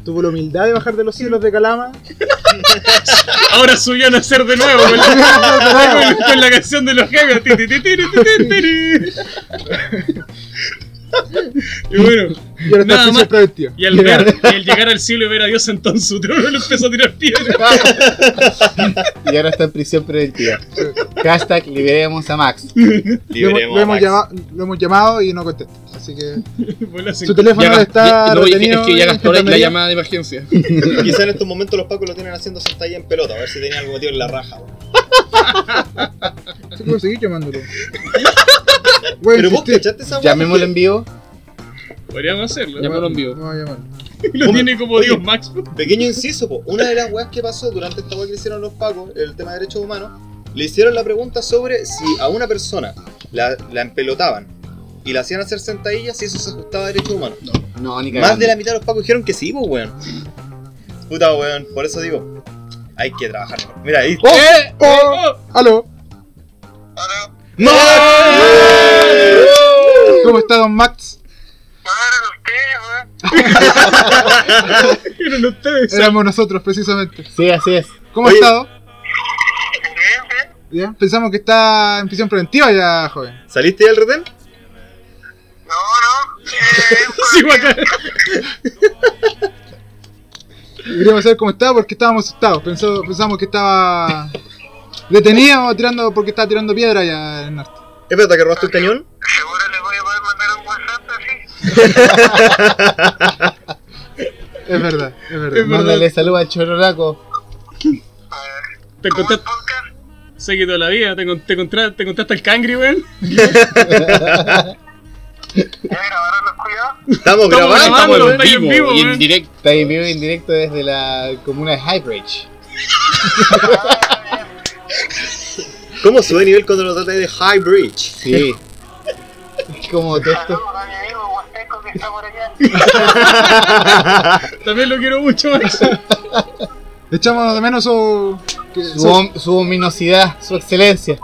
Speaker 4: Tuvo la humildad de bajar de los cielos de Calama.
Speaker 2: Ahora subió a nacer de nuevo con la, con la canción de los jefes. Y bueno,
Speaker 4: Y ahora
Speaker 2: Nada más.
Speaker 4: preventiva.
Speaker 2: y al, ver, y al llegar al cielo y ver a Dios sentado en su trono, le empezó a tirar piedras.
Speaker 5: Y ahora está en prisión preventiva. Hashtag liberemos a Max.
Speaker 4: Lo hemos,
Speaker 3: Liberemos
Speaker 4: lo
Speaker 3: a
Speaker 4: hemos
Speaker 3: Max.
Speaker 4: llama- lo hemos llamado y no contesta. Así que su teléfono
Speaker 6: Ya,
Speaker 4: está
Speaker 6: ya- no,
Speaker 4: retenido.
Speaker 6: es que ya gastó la, la llamada de emergencia.
Speaker 3: Quizá en estos momentos los pacos lo tienen haciendo sentadilla en pelota, a ver si tenía algo metido en la raja.
Speaker 4: Sí, puedo seguir llamándolo.
Speaker 3: Pero vos cachaste esa?
Speaker 5: Llamémoslo en vivo.
Speaker 2: Podríamos hacerlo.
Speaker 6: Llámalo en vivo.
Speaker 4: Vamos a llamarlo.
Speaker 2: Lo tiene como
Speaker 3: oye.
Speaker 2: Dios Max.
Speaker 3: Pequeño inciso, po. una de las weas que pasó durante esta wea que le hicieron los pacos, el tema de derechos humanos, le hicieron la pregunta sobre si a una persona la, la empelotaban y la hacían hacer sentadillas, si eso se ajustaba a derechos humanos.
Speaker 5: No, ni
Speaker 3: Más
Speaker 5: cagando.
Speaker 3: de la mitad de los pacos dijeron que sí, pues weón. Puta weón, por eso digo, hay que trabajar mejor. Mira ahí.
Speaker 4: ¡Oh! ¡Oh! ¡Aló!
Speaker 3: ¡No!
Speaker 4: ¿Cómo está Don Max?
Speaker 2: Eran ustedes.
Speaker 4: Éramos nosotros, precisamente.
Speaker 5: Sí, así es.
Speaker 4: ¿Cómo ha estado? Bien, pensamos que está en prisión preventiva ya, joven.
Speaker 3: ¿Saliste ya del retén?
Speaker 2: Sí, guaca.
Speaker 4: Y Queríamos saber cómo estaba porque estábamos asustados. Pensó, pensamos que estaba detenido o tirando porque estaba tirando piedra allá en el norte.
Speaker 3: ¿Es verdad que robaste un cañón?
Speaker 7: Seguro le voy a poder mandar un WhatsApp así.
Speaker 4: Es verdad, es verdad.
Speaker 2: Es verdad.
Speaker 5: Mándale salud al chororaco.
Speaker 2: Te
Speaker 7: ¿Cómo el
Speaker 2: contaste. Se quitó la vida. Te, con- te, te contaste al cangri, weón.
Speaker 7: ¿Ya grabaron los cuidados?
Speaker 3: Estamos
Speaker 2: Estamos
Speaker 3: grabando,
Speaker 2: está ahí en vivo,
Speaker 6: y en directo.
Speaker 5: Está en vivo y en directo desde la comuna de Highbridge.
Speaker 3: ¿Cómo sube nivel cuando lo trata de High Bridge?
Speaker 5: Sí. Es como
Speaker 7: allá.
Speaker 2: También lo quiero mucho, Max.
Speaker 4: Echamos de menos su.
Speaker 5: Su,
Speaker 4: su-
Speaker 5: om- su ominosidad, su excelencia,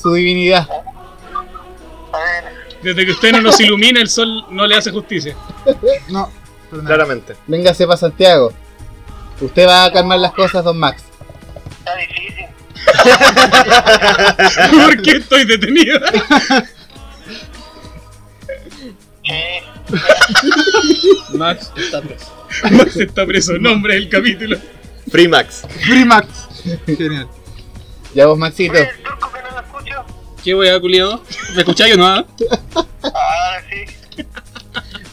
Speaker 5: su divinidad.
Speaker 2: Desde que usted no nos ilumina, el sol no le hace justicia.
Speaker 4: No, pero nada.
Speaker 3: Claramente.
Speaker 5: Véngase para Santiago. Usted va a calmar las cosas, don Max.
Speaker 7: está difícil.
Speaker 2: ¿Por qué estoy detenido?
Speaker 6: Max está preso.
Speaker 2: Max está preso. Nombre del capítulo.
Speaker 3: Free Max.
Speaker 4: Free Max. Genial.
Speaker 5: Ya vos, Maxito.
Speaker 7: Oye, el turco que no lo escucho.
Speaker 6: ¿Qué culiado? ¿Me escucháis o no? ah?
Speaker 7: Ah, sí.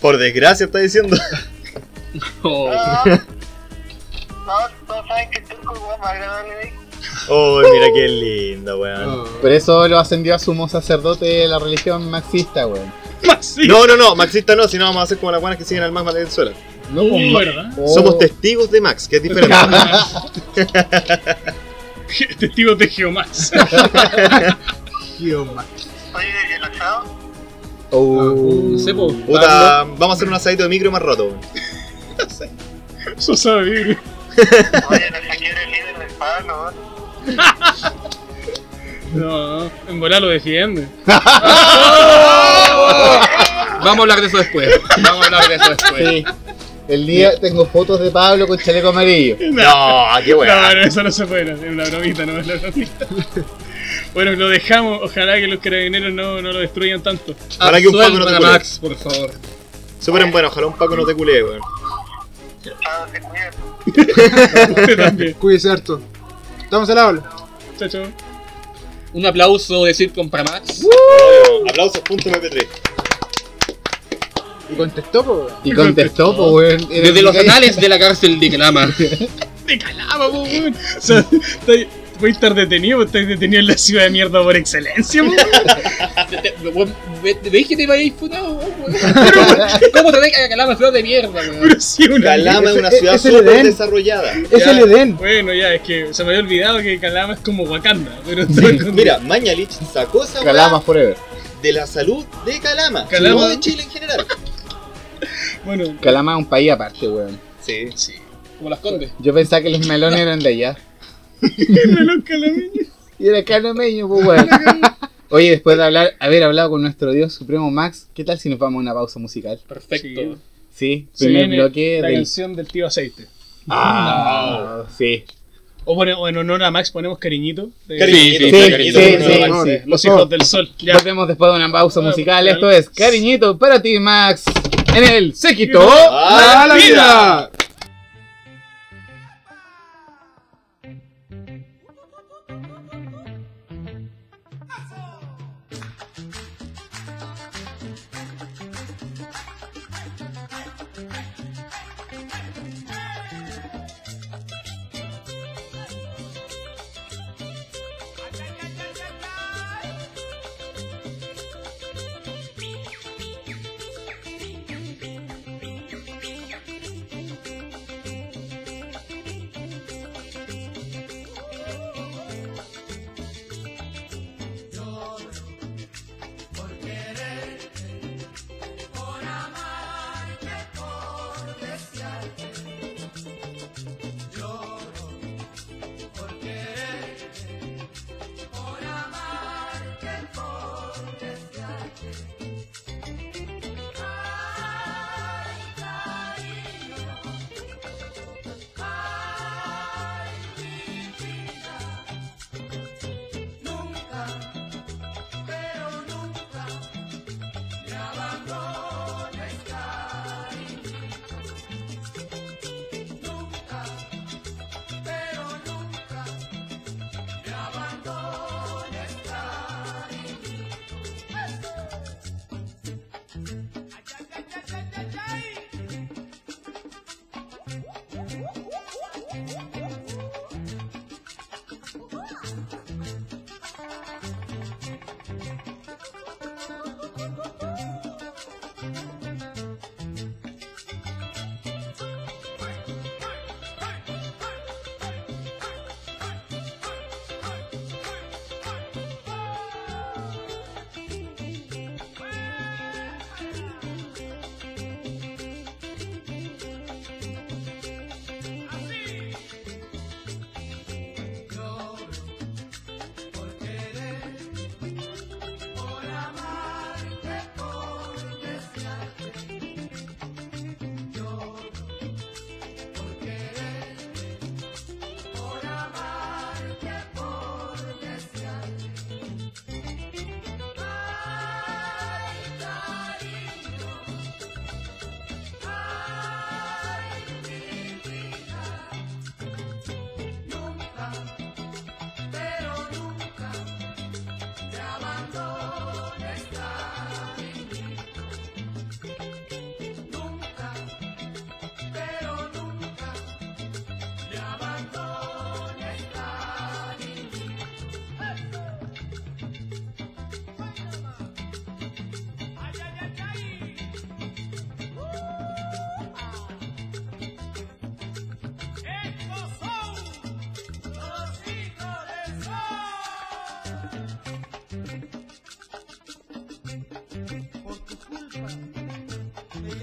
Speaker 3: Por desgracia está diciendo.
Speaker 6: Oh.
Speaker 7: No, no, todos saben que el turco es más agradable de
Speaker 3: Oh, mira qué lindo, weón.
Speaker 5: Por eso lo ascendió a sumo sacerdote de la religión marxista, weón.
Speaker 2: Max, sí.
Speaker 3: No, no, no, Maxista no, si no vamos a hacer como las buenas que siguen al Max Valenzuela.
Speaker 5: No,
Speaker 2: Uh,
Speaker 5: ma-
Speaker 2: ¿verdad?
Speaker 5: Oh.
Speaker 3: Somos testigos de Max, que es diferente.
Speaker 2: Testigos de Geomax.
Speaker 4: Tío Max.
Speaker 7: Oye, ¿y el asado?
Speaker 5: Oh.
Speaker 6: No sé.
Speaker 3: Puta, vamos a hacer un asadito de micro más roto, weón.
Speaker 2: Eso sabe vivir.
Speaker 7: Oye, no sé quién es el líder del Pablo, ¿no?
Speaker 2: No, en volar lo defiende.
Speaker 6: Vamos a hablar de eso después. Vamos a hablar de eso después.
Speaker 5: Sí. El día tengo fotos de Pablo con chaleco amarillo.
Speaker 3: No, qué
Speaker 2: No,
Speaker 3: weón.
Speaker 2: no, eso no se puede hacer, es una bromita, no es una bromita. Bueno, lo dejamos, ojalá que los carabineros no, no lo destruyan tanto.
Speaker 3: Para que un Paco no te culé.
Speaker 6: Max, por favor.
Speaker 3: Súper en bueno, ojalá un Paco no te culé, weón.
Speaker 4: Cuídese harto. Estamos al habla.
Speaker 2: Chao, chao.
Speaker 6: Un aplauso de Sitcom para Max.
Speaker 3: Aplausos.mp3.
Speaker 4: Y contestó, po. weón.
Speaker 5: Y contestó, pues, weón. Era
Speaker 6: Desde los
Speaker 5: mi calle.
Speaker 6: anales de la cárcel de Calama.
Speaker 2: De calama, po, weón. O sea, estáis- podéis estar detenido, estáis detenido en la ciudad de mierda por excelencia, po.
Speaker 6: ¿Veis que te vayáis funado, weón? ¿Cómo te dejas a Calama, ciudad de mierda, weón?
Speaker 2: Pero sí, una
Speaker 3: Calama es una ciudad súper desarrollada.
Speaker 4: Es
Speaker 2: Ya,
Speaker 4: el Edén.
Speaker 2: Bueno, ya, es que se me había olvidado que Calama es como Wakanda. Pero con-
Speaker 3: Mira, Mañalich sacó esa
Speaker 5: Calama Forever.
Speaker 3: de la salud de Calama,
Speaker 2: Calama.
Speaker 3: no de Chile en general.
Speaker 2: Bueno,
Speaker 5: Calama es un país aparte, weón.
Speaker 3: Sí.
Speaker 2: sí.
Speaker 6: Como las condes.
Speaker 5: Yo pensaba que los melones eran de allá.
Speaker 2: Calameño.
Speaker 5: Y era calameño, pues, weón. Oye, después de hablar, haber hablado con nuestro Dios supremo Max, ¿qué tal si nos vamos a una pausa musical?
Speaker 6: Perfecto.
Speaker 2: Sí.
Speaker 5: Sí, primer
Speaker 2: viene
Speaker 5: bloque
Speaker 2: la
Speaker 5: del.
Speaker 2: canción del tío aceite.
Speaker 5: Ah, sí.
Speaker 2: O, pone- o en honor a Max ponemos cariñito. de-
Speaker 3: Cariñito,
Speaker 6: sí,
Speaker 3: cariñito,
Speaker 5: sí,
Speaker 3: por
Speaker 5: sí,
Speaker 3: favor.
Speaker 4: sí.
Speaker 2: Los hijos del sol. Ya.
Speaker 5: Volvemos después de una pausa
Speaker 2: Ah,
Speaker 5: musical. Esto es Cariñito para ti, Max. En el Se quitó.
Speaker 3: ¡Ah,
Speaker 4: ¡A la vida!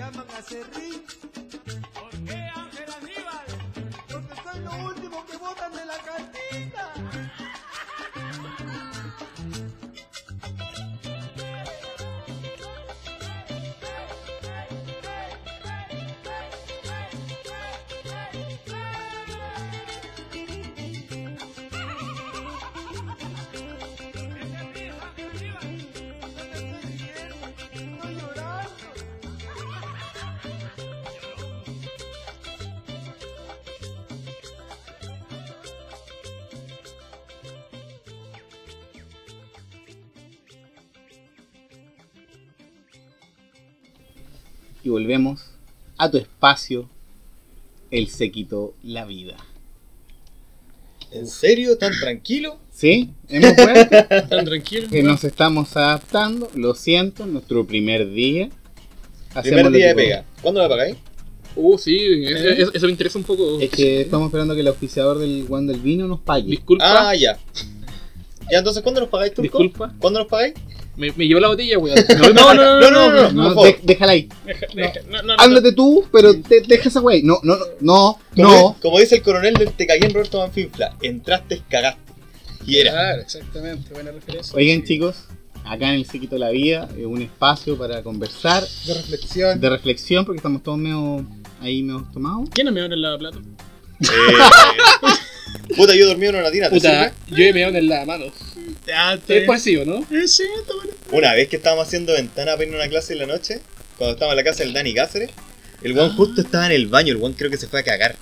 Speaker 8: llaman a cerrillo.
Speaker 5: Y volvemos a tu espacio. El se quitó la vida.
Speaker 3: ¿En serio? ¿Tan tranquilo?
Speaker 5: ¿Sí? Hemos vuelto.
Speaker 2: Tan tranquilo.
Speaker 5: que nos estamos adaptando. Lo siento, nuestro primer día.
Speaker 3: Primer día de pega. ¿Cuándo la pagáis?
Speaker 6: Uh, sí, eso, eso- eso me interesa un poco.
Speaker 5: podemos. Es que estamos esperando que el auspiciador del Juan del Vino nos pague.
Speaker 6: Disculpa,
Speaker 3: Ah, ya. Ya, entonces, ¿cuándo los pagáis, Turco?
Speaker 6: disculpa.
Speaker 3: ¿Cuándo los pagáis?
Speaker 6: Me, me llevó la botella, weón.
Speaker 3: No, no, no, no, no, no,
Speaker 5: de- déjala ahí.
Speaker 2: Deja- deja- no, no, no.
Speaker 5: Háblate tú, pero te- deja esa wey. No, no, no, no,
Speaker 3: Como,
Speaker 5: no.
Speaker 3: como dice el coronel del Tecayen Roberto Manfinfla, entraste, cagaste. Y era.
Speaker 2: Claro, exactamente. Buena referencia.
Speaker 5: Oigan, chicos, acá en el Se quitó la vida, es un espacio para conversar,
Speaker 4: De reflexión.
Speaker 5: de reflexión, porque estamos todos medio ahí medio tomados.
Speaker 2: ¿Quién no me abre el lavaplato?
Speaker 3: Eh, Puta, yo dormí en una tina, ¿te
Speaker 6: Puta, yo he meado en la mano. Es
Speaker 2: bien.
Speaker 6: parecido, ¿no?
Speaker 2: Eh, Sí, está bueno.
Speaker 3: Una vez que estábamos haciendo ventana para ir a una clase en la noche, cuando estábamos en la casa del Dani Cáceres, el weón justo estaba en el baño, el weón creo que se fue a cagar.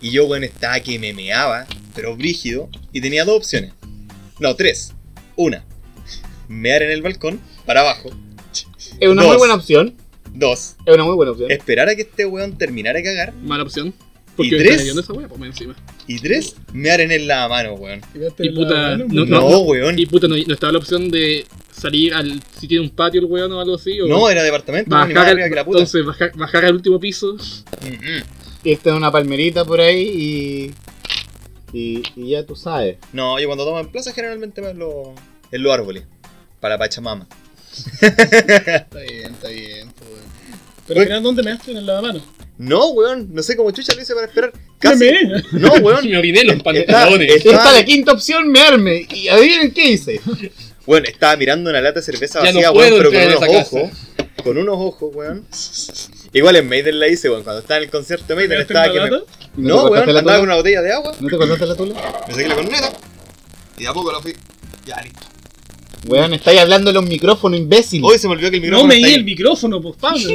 Speaker 3: Y yo, weón, estaba que me meaba, pero brígido, y tenía dos opciones. No, tres. Una, mear en el balcón, para abajo.
Speaker 5: Es una
Speaker 3: Dos.
Speaker 5: muy buena opción.
Speaker 3: Dos,
Speaker 5: Es una muy buena opción.
Speaker 3: esperar a que este weón terminara de cagar.
Speaker 6: Mala opción.
Speaker 3: ¿Y
Speaker 6: Porque me
Speaker 3: tres?
Speaker 6: esa wea, pues encima.
Speaker 3: Y tres, mear en el lavamano, weón.
Speaker 6: Y
Speaker 2: la
Speaker 6: puta,
Speaker 2: mano,
Speaker 6: no,
Speaker 3: No,
Speaker 6: no,
Speaker 3: weón.
Speaker 6: Y puta, no, no estaba la opción de salir al. Si tiene un patio el weón o algo así. O
Speaker 3: No, era departamento, y
Speaker 6: bajar,
Speaker 3: arriba
Speaker 6: al,
Speaker 3: que la puta.
Speaker 6: entonces bajar, bajar al último piso.
Speaker 3: Mm, mm.
Speaker 5: Esta es una palmerita por ahí y, y. y ya tú sabes.
Speaker 3: No, yo cuando tomo en plaza generalmente me los, en los árboles. Para Pachamama.
Speaker 2: Está bien, está bien. pues. Pero al final, ¿dónde me en el lavamanos?
Speaker 3: No, weón, no sé cómo chucha lo hice para esperar.
Speaker 2: ¿Qué
Speaker 3: Casi.
Speaker 2: me?
Speaker 3: No, weón.
Speaker 6: Me oriné los
Speaker 3: Está-
Speaker 6: pantalones.
Speaker 3: está-
Speaker 5: Esta es la quinta opción, mearme. Y adivinen qué hice.
Speaker 3: Weón, estaba mirando una lata de cerveza
Speaker 6: Ya no
Speaker 3: vacía, weón, pero con unos ojos. Con unos ojos, weón. Igual en Maiden la hice, weón. Cuando estaba en el concierto de Maiden
Speaker 2: ¿Tiraste
Speaker 3: estaba que me...
Speaker 5: ¿No te
Speaker 3: No,
Speaker 5: cortaste
Speaker 3: weón, andaba
Speaker 5: tula?
Speaker 3: con una botella de agua.
Speaker 5: ¿No te cortaste la tula?
Speaker 3: Me saqué la corneta. Y de a poco la fui. Ya, listo.
Speaker 5: Weón, estáis hablando en los micrófonos, imbécil.
Speaker 3: Hoy se me olvidó que el
Speaker 2: No
Speaker 3: micrófono
Speaker 2: me
Speaker 3: está
Speaker 2: di el micrófono, pues Pablo.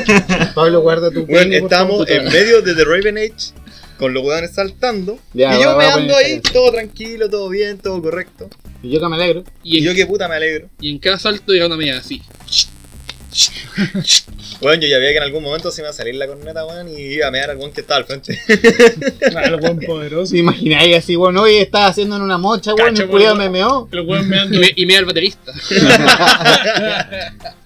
Speaker 5: Pablo, guarda tu
Speaker 3: Weón,
Speaker 5: favor.
Speaker 3: en medio de The Raven Age. Con los weones saltando.
Speaker 5: Ya,
Speaker 3: y yo
Speaker 5: va-
Speaker 3: me
Speaker 5: va
Speaker 3: ando ahí, todo tranquilo, todo bien, todo correcto.
Speaker 5: Y yo que me alegro.
Speaker 6: Y
Speaker 3: Y
Speaker 6: en,
Speaker 3: yo que puta me alegro.
Speaker 6: y en cada salto era una media así.
Speaker 3: Weón, yo ya veía que en algún momento se me iba a salir la corneta, weón, y iba a mear al weón que estaba al frente.
Speaker 2: Ah, el weón poderoso.
Speaker 5: ¿Se imagináis así, weón? Oye, estaba haciendo en una mocha, weón,
Speaker 2: Cacha,
Speaker 5: el culiado
Speaker 2: weón.
Speaker 5: me meó.
Speaker 2: El weón me
Speaker 6: Y me, y me da el baterista.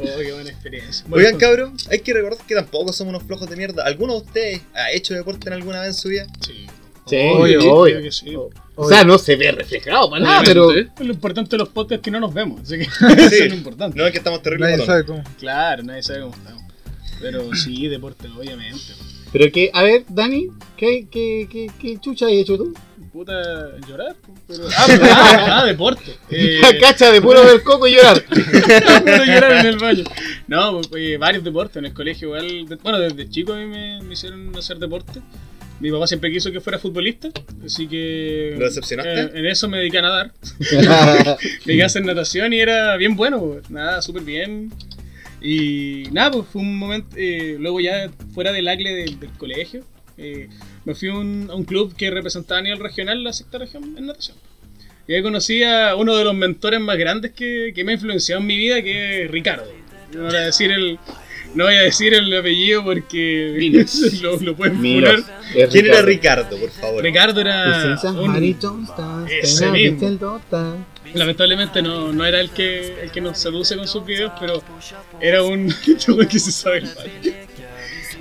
Speaker 2: Oh, qué buena experiencia.
Speaker 3: Oigan,
Speaker 2: Bueno,
Speaker 3: cabrón, hay que recordar que tampoco somos unos flojos de mierda. ¿Alguno de ustedes ha hecho deporte en alguna vez en su vida?
Speaker 2: Sí.
Speaker 5: Sí,
Speaker 2: Obvio,
Speaker 5: obvio.
Speaker 2: que sí.
Speaker 5: O sea, no se ve reflejado para nada, pero.
Speaker 2: Lo importante de los podcasts es que no nos vemos. Así que eso es lo importante.
Speaker 3: No es que estamos terribles
Speaker 4: Nadie sabe cómo.
Speaker 2: Claro, nadie sabe cómo estamos. Pero sí, deporte, obviamente.
Speaker 5: Pero que, a ver, Dani, ¿qué, qué, qué, qué chucha has hecho tú?
Speaker 2: Puta, llorar. Pero... Ah, pero- ah, ah, deporte. Eh,
Speaker 5: Cacha de puro ver coco y llorar.
Speaker 2: Puro llorar en el baño. No, pues, eh, varios deportes. En el colegio igual. bueno, desde chico a mí me, me hicieron hacer deporte. Mi papá siempre quiso que fuera futbolista, así que...
Speaker 3: ¿Lo decepcionaste?
Speaker 2: eh, en eso me dediqué a nadar. Me dediqué a hacer natación y era bien bueno, pues, nada, súper bien. Y nada, pues fue un momento, eh, luego ya fuera del agle del, del colegio, eh, me fui a un, a un club que representaba a nivel regional la sexta región en natación. Y ahí conocí a uno de los mentores más grandes que, que me ha influenciado en mi vida, que es Ricardo. No voy a decir el, no voy a decir el apellido porque lo, lo pueden
Speaker 5: Mira,
Speaker 2: funar.
Speaker 5: es
Speaker 3: ¿Quién era
Speaker 5: Ricardo.
Speaker 3: Por favor?
Speaker 2: Ricardo era un- Ese mismo. Lamentablemente no, no era el que el que nos seduce con sus videos, pero era un. Que se sabe el.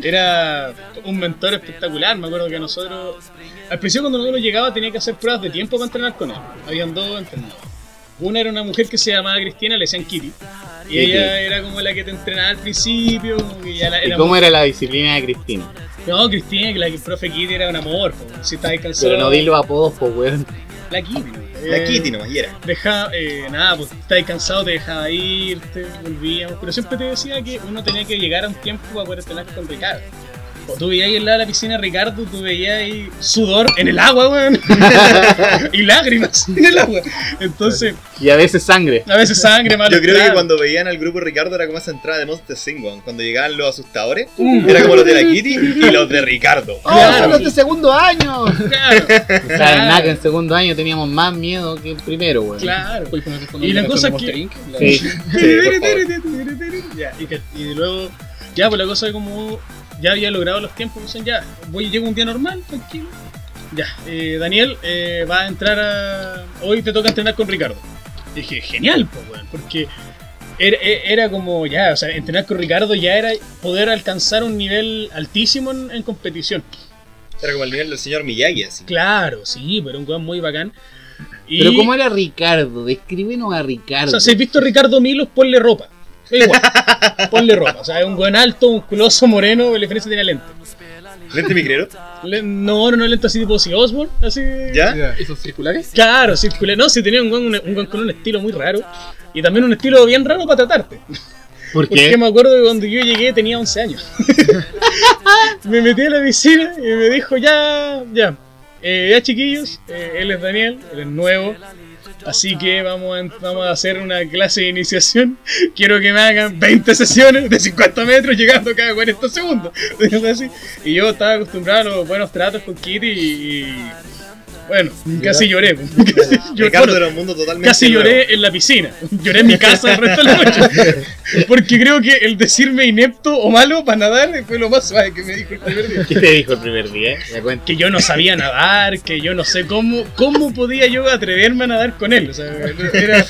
Speaker 2: Era un mentor espectacular. Me acuerdo que nosotros. Al principio, cuando nosotros llegaba, tenía que hacer pruebas de tiempo para entrenar con él. Habían dos entrenadores. Una era una mujer que se llamaba Cristina, le decían Kitty. Y
Speaker 5: Kitty.
Speaker 2: ella era como la que te entrenaba al principio. ya la-
Speaker 5: ¿Y
Speaker 2: era
Speaker 5: cómo era la disciplina de Cristina?
Speaker 2: No, Cristina, que la que profe Kitty era un amor. po. Si estabas cansado.
Speaker 5: Pero no di los apodos, pues, weón.
Speaker 2: La Kitty. ¿no?
Speaker 3: La
Speaker 2: Eh,
Speaker 3: Kitty nomás, y era.
Speaker 2: Deja, eh, nada, pues estabas cansado, te dejaba ir, te volvíamos. Pero siempre te decía que uno tenía que llegar a un tiempo para poder entrenar con Ricardo. Tú veías ahí al lado de la piscina Ricardo, tú veías ahí sudor en el agua, weón. y lágrimas en el agua. Entonces,
Speaker 5: Y a veces sangre.
Speaker 2: a veces sangre, malo.
Speaker 3: Yo creo que cuando veían al grupo Ricardo era como esa entrada de Monster Sing, weón. Cuando llegaban los asustadores,
Speaker 2: Mm.
Speaker 3: era como los de la Kitty y los de Ricardo.
Speaker 5: ¡Oh,
Speaker 2: Claro.
Speaker 5: son los de segundo año!
Speaker 2: Claro,
Speaker 5: O sea, nada, que en segundo año teníamos más miedo que en primero, weón.
Speaker 2: claro.
Speaker 6: Fondo
Speaker 2: Y la cosa
Speaker 6: Inc. La-
Speaker 5: Sí.
Speaker 2: Y, que- y luego, ya, pues la cosa es como ya había logrado los tiempos, dicen ya, voy llego un día normal, tranquilo. Ya, eh, Daniel eh, va a entrar a. Hoy te toca entrenar con Ricardo. Y dije, genial, pues, weón, porque era, era como ya, o sea, entrenar con Ricardo ya era poder alcanzar un nivel altísimo en, en competición.
Speaker 3: Era como el nivel del señor Miyagi, así.
Speaker 2: Claro, sí, pero un weón muy bacán. Y,
Speaker 5: Pero ¿cómo era Ricardo? Descríbenos a
Speaker 2: O
Speaker 5: Ricardo.
Speaker 2: sea, si has visto a Ricardo Milos, ponle ropa. Igual. ponle ropa. O sea, es un buen alto, musculoso, moreno, la diferencia tiene lente.
Speaker 3: ¿Lente micrero?
Speaker 2: Le- no, no, no lente así tipo Ozzy Osbourne, así.
Speaker 3: ¿Ya?
Speaker 4: Ya.
Speaker 6: ¿Esos circulares?
Speaker 2: Claro, circular. No, si tenía un buen, un buen con un estilo muy raro. Y también un estilo bien raro para tratarte.
Speaker 5: ¿Por
Speaker 2: Porque
Speaker 5: qué?
Speaker 2: me acuerdo que cuando yo llegué tenía 11 años. me metí a la piscina y me dijo, ya, ya. Eh, ya chiquillos, eh, él es Daniel, él es nuevo. Así que vamos a, vamos a hacer una clase de iniciación. Quiero que me hagan 20 sesiones de 50 metros llegando cada 40 segundos. Y yo estaba acostumbrado a los buenos tratos con Kitty y... bueno, casi lloré. Yo-
Speaker 3: Ricardo
Speaker 2: bueno,
Speaker 3: era un mundo totalmente
Speaker 2: Casi
Speaker 3: nuevo.
Speaker 2: lloré en la piscina. Lloré en mi casa el resto de la noche. Porque creo que el decirme inepto o malo para nadar fue lo más suave que me dijo el primer día.
Speaker 5: ¿Qué te dijo el primer día? Me.
Speaker 2: Que yo no sabía nadar, que yo no sé cómo, cómo podía yo atreverme a nadar con él. O sea, era,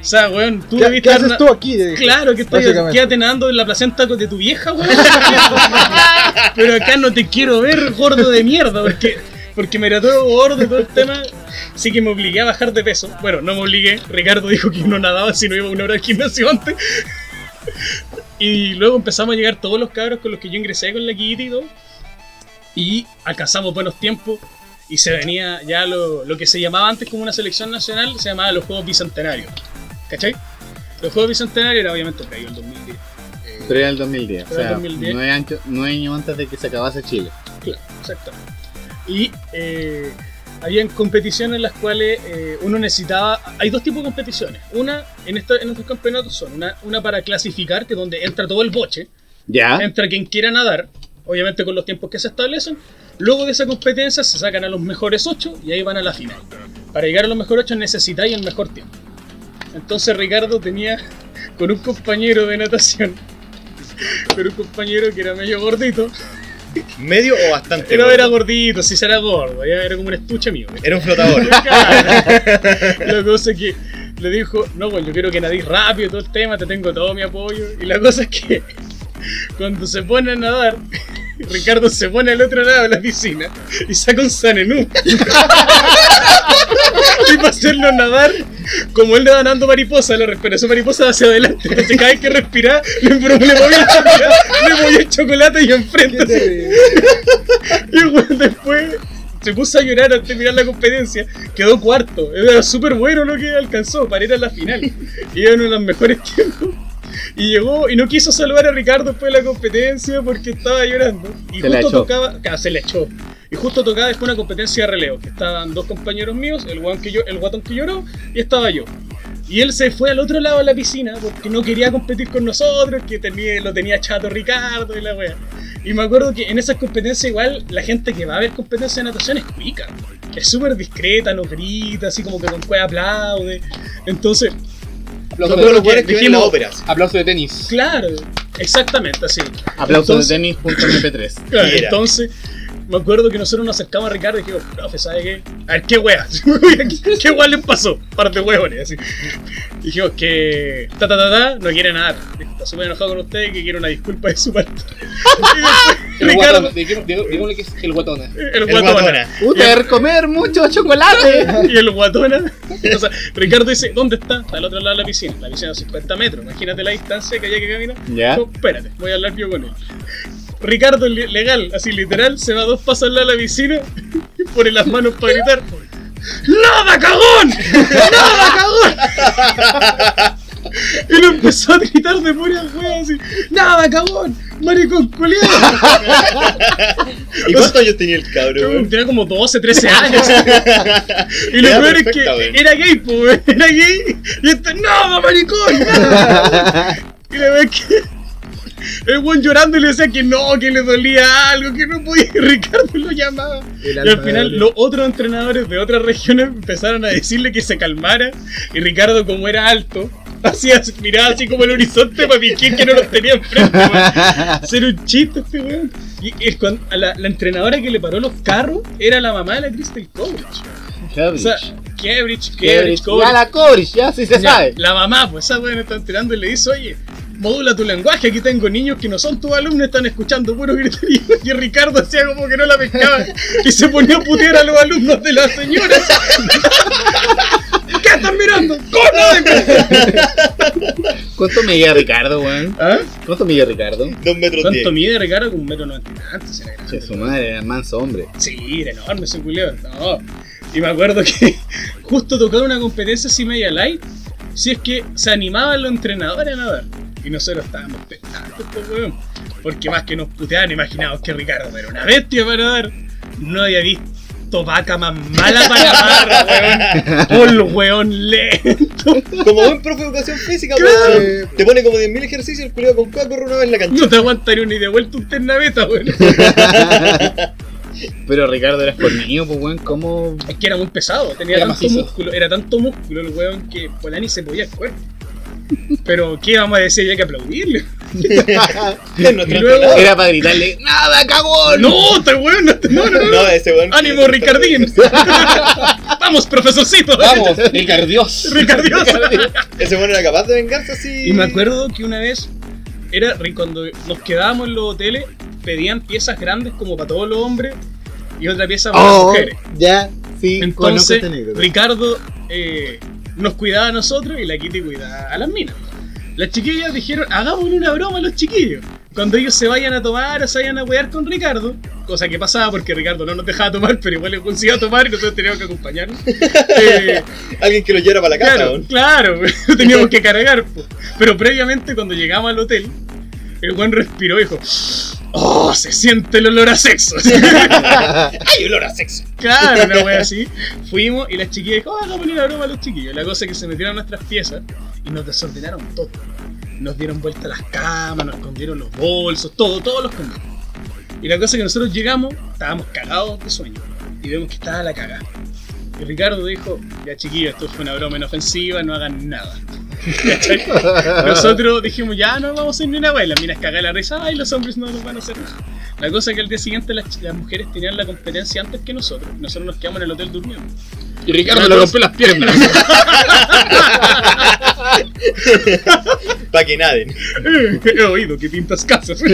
Speaker 2: o sea weón, tú
Speaker 4: ¿Qué,
Speaker 2: debiste
Speaker 4: qué haces tú aquí?
Speaker 2: Claro que estoy quédate nadando en la placenta de tu vieja, weón. Pero acá no te quiero ver gordo de mierda, porque, porque me era todo gordo todo el tema. Así que me obligué a bajar de peso. Bueno, no me obligué. Ricardo dijo que no nadaba si no iba una hora al gimnasio antes. Y luego empezamos a llegar todos los cabros con los que yo ingresé con la Kitty y todo. Y alcanzamos buenos tiempos. Y se venía ya lo, lo que se llamaba antes como una selección nacional, se llamaba los Juegos Bicentenarios. ¿Cachai? Los Juegos Bicentenarios era obviamente previo al 2010.
Speaker 5: Pero era el 2010. O
Speaker 2: el
Speaker 5: sea,
Speaker 2: 2010.
Speaker 5: nueve, años, nueve años antes de que se acabase Chile.
Speaker 2: Claro, exactamente. Y eh, habían competiciones en las cuales eh, uno necesitaba. Hay dos tipos de competiciones. Una, en, esta- en estos campeonatos son una, una para clasificar, que es donde entra todo el boche,
Speaker 5: ¿Ya?
Speaker 2: entra quien quiera nadar, obviamente con los tiempos que se establecen. Luego de esa competencia se sacan a los mejores 8 y ahí van a la final. Para llegar a los mejores 8 necesitáis el mejor tiempo. Entonces Ricardo tenía con un compañero de natación, con un compañero que era medio gordito,
Speaker 3: ¿Medio o bastante?
Speaker 2: pero
Speaker 3: gordo?
Speaker 2: era gordito, si será gordo, ya era como un estuche mío.
Speaker 3: Era un flotador.
Speaker 2: la cosa es que le dijo, no, pues yo quiero que nadie rápido todo el tema, te tengo todo mi apoyo. Y la cosa es que cuando se pone a nadar, Ricardo se pone al otro lado de la piscina y saca un sanenú. y para hacerlo nadar, como él le va dando mariposa, la respiración mariposa va hacia adelante. Entonces cada vez que respiraba, le, le el chocolate, le movía el chocolate y enfrente. Y bueno, después se puso a llorar antes de mirar la competencia. Quedó cuarto. Era súper bueno lo que alcanzó para ir a la final. Y era uno de los mejores tiempos. Y llegó y no quiso saludar a Ricardo después de la competencia porque estaba llorando. Y
Speaker 5: Se
Speaker 2: justo tocaba. claro, se le echó. Y justo tocaba después una competencia de relevo. Que estaban dos compañeros míos, el, guan que yo, el guatón que lloró, y estaba yo. Y él se fue al otro lado de la piscina porque no quería competir con nosotros, que tenía, lo tenía chato Ricardo y la wea. Y me acuerdo que en esas competencias igual la gente que va a ver competencias de natación es cuica. Es súper discreta, no grita, así como que con cueva aplaude. Entonces,
Speaker 6: Aplauso
Speaker 3: Son
Speaker 6: de,
Speaker 3: los que ven las óperas.
Speaker 6: aplauso de tenis.
Speaker 2: claro, exactamente así.
Speaker 5: Aplausos
Speaker 2: Entonces-
Speaker 5: de tenis junto a MP3.
Speaker 2: Claro,
Speaker 3: Mira.
Speaker 2: entonces, me acuerdo que nosotros nos acercamos a Ricardo y dijimos, profe, ¿sabe qué? A ver, ¿qué wea? ¿Qué, wea les pasó? Par de huevones, así. Dijimos que, ta ta ta ta, no quiere nadar. Está súper enojado con usted y que quiere una disculpa de su parte.
Speaker 6: El
Speaker 2: Ricardo,
Speaker 6: guatón, digamos- digámosle que es el guatona.
Speaker 2: el
Speaker 3: El
Speaker 2: guatona.
Speaker 3: guatona.
Speaker 5: ¡Puta, comer mucho chocolate!
Speaker 2: Y el guatona, o sea, Ricardo dice, ¿dónde está? Está al otro lado de la piscina. La piscina a 50 metros. Imagínate la distancia que hay que caminar.
Speaker 5: Ya.
Speaker 2: No, espérate, voy a hablar yo con él. Ricardo, legal, así literal, se va dos pasos al lado de la piscina y pone las manos para gritar. ¡Nada, cagón! ¡Nada, cagón! Y lo empezó a gritar de pura wea así. ¡Nada, cagón! ¡Maricón culiado!
Speaker 3: ¿Y cuántos años tenía el cabrón?
Speaker 2: Tenía como 12, 13 años. Y lo peor es que era gay, pues, era gay. Y este, ¡Nada, maricón! ¡Nada! Y la vez que. El buen llorando y le decía que no, que le dolía algo, que no podía. Y Ricardo lo llamaba.
Speaker 4: El
Speaker 2: Y al final los otros entrenadores de otras regiones empezaron a decirle que se calmara. Y Ricardo, como era alto, hacía, miraba así como el horizonte para fingir que no los tenía enfrente. Hacer un chiste este weón. Y es cuando- la, la entrenadora que le paró los carros era la mamá de la Crystal Cobridge. O sea, Cambridge, Cambridge,
Speaker 5: Ya la Cobrich, ya sí se
Speaker 2: ya,
Speaker 5: sabe.
Speaker 2: La mamá, pues esa weón está entrenando y le dice, oye, modula tu lenguaje, aquí tengo niños que no son tus alumnos, están escuchando puro griterío. Y Ricardo hacía como que no la pescaba y se ponía a putear a los alumnos de la señora. ¿Qué están mirando? ¡Cono!
Speaker 5: ¿Cuánto medía Ricardo, weón?
Speaker 2: ¿Ah?
Speaker 5: ¿Cuánto medía Ricardo?
Speaker 3: Dos metros
Speaker 2: ¿Cuánto
Speaker 3: diez.
Speaker 2: mide Ricardo? Como un metro noventa y tantos, era grande.
Speaker 5: Che, su madre era manso hombre.
Speaker 2: Sí, era enorme ese culeo. No. Y me acuerdo que justo tocaba una competencia así media light. Si es que se animaban los entrenadores a nadar. Y nosotros estábamos pensantes, pues, weón. Porque más que nos puteaban, imaginábamos que Ricardo era una bestia para nadar. No había visto. Topaca más mala para la barra, weón. Por weón lento.
Speaker 3: Como buen profe de educación física,
Speaker 2: Claro.
Speaker 3: weón. Te pone como 10.000 ejercicios, el culiao con cueva corre una vez en la cancha.
Speaker 2: No te aguantaría ni de vuelta un ternaveta, weón.
Speaker 5: Pero Ricardo era escornido, pues weón, ¿cómo?
Speaker 2: Es que era muy pesado, tenía
Speaker 5: Era
Speaker 2: tanto
Speaker 5: macizo.
Speaker 2: músculo, era tanto músculo el weón que Polani se podía el cuerpo. Pero, ¿qué vamos a decir? Había que aplaudirle. Luego-.
Speaker 5: Era para gritarle, ¡Nada, cagón!
Speaker 2: No, este weón, no, no, no, no.
Speaker 3: No, ese weón.
Speaker 2: ¡Ánimo, Ricardín! ¡Vamos, profesorcito!
Speaker 5: ¡Vamos, Ricardios!
Speaker 2: ¡Ricardios!
Speaker 3: Ese weón era capaz de vengarse así.
Speaker 2: Y me acuerdo que una vez, era cuando nos quedábamos en los hoteles, pedían piezas grandes como para todos los hombres y otra pieza para las
Speaker 5: Oh,
Speaker 2: mujeres.
Speaker 5: ya, sí,
Speaker 2: Entonces. Ricardo eh, nos cuidaba a nosotros y la Kitty cuidaba a las minas. Las chiquillas dijeron, hagámosle una broma a los chiquillos. Cuando ellos se vayan a tomar o se vayan a wear con Ricardo, cosa que pasaba porque Ricardo no nos dejaba tomar, pero igual le consiguió tomar y nosotros teníamos que acompañarnos. Eh,
Speaker 3: Alguien que lo llevara para la casa,
Speaker 2: Claro,
Speaker 3: weón.
Speaker 2: claro, teníamos que cargar. po. Pero previamente, cuando llegamos al hotel, el buen respiró y dijo: ¡Oh! Se siente el olor a sexo.
Speaker 3: ¡Ay, olor a sexo!
Speaker 2: claro, una wea así. Fuimos y las chiquillas dijo: ¡Oh, hagamos una broma a los chiquillos! La cosa es que se metieron a nuestras piezas y nos desordenaron todo. Nos dieron vuelta las camas, nos escondieron los bolsos, todo, todos los escondieron. Y la cosa es que nosotros llegamos, estábamos cagados de sueño y vemos que estaba la cagada. Y Ricardo dijo, ya chiquillos, esto fue una broma inofensiva, no hagan nada. Nosotros dijimos, ya no vamos a hacer ni una baila, miras cagar la risa, ay, los hombres no nos van a hacer nada. La cosa es que al día siguiente las, mujeres tenían la competencia antes que nosotros. Nosotros nos quedamos en el hotel durmiendo.
Speaker 6: Y Ricardo le rompió las piernas.
Speaker 3: Para que naden.
Speaker 2: He oído que pintas casas.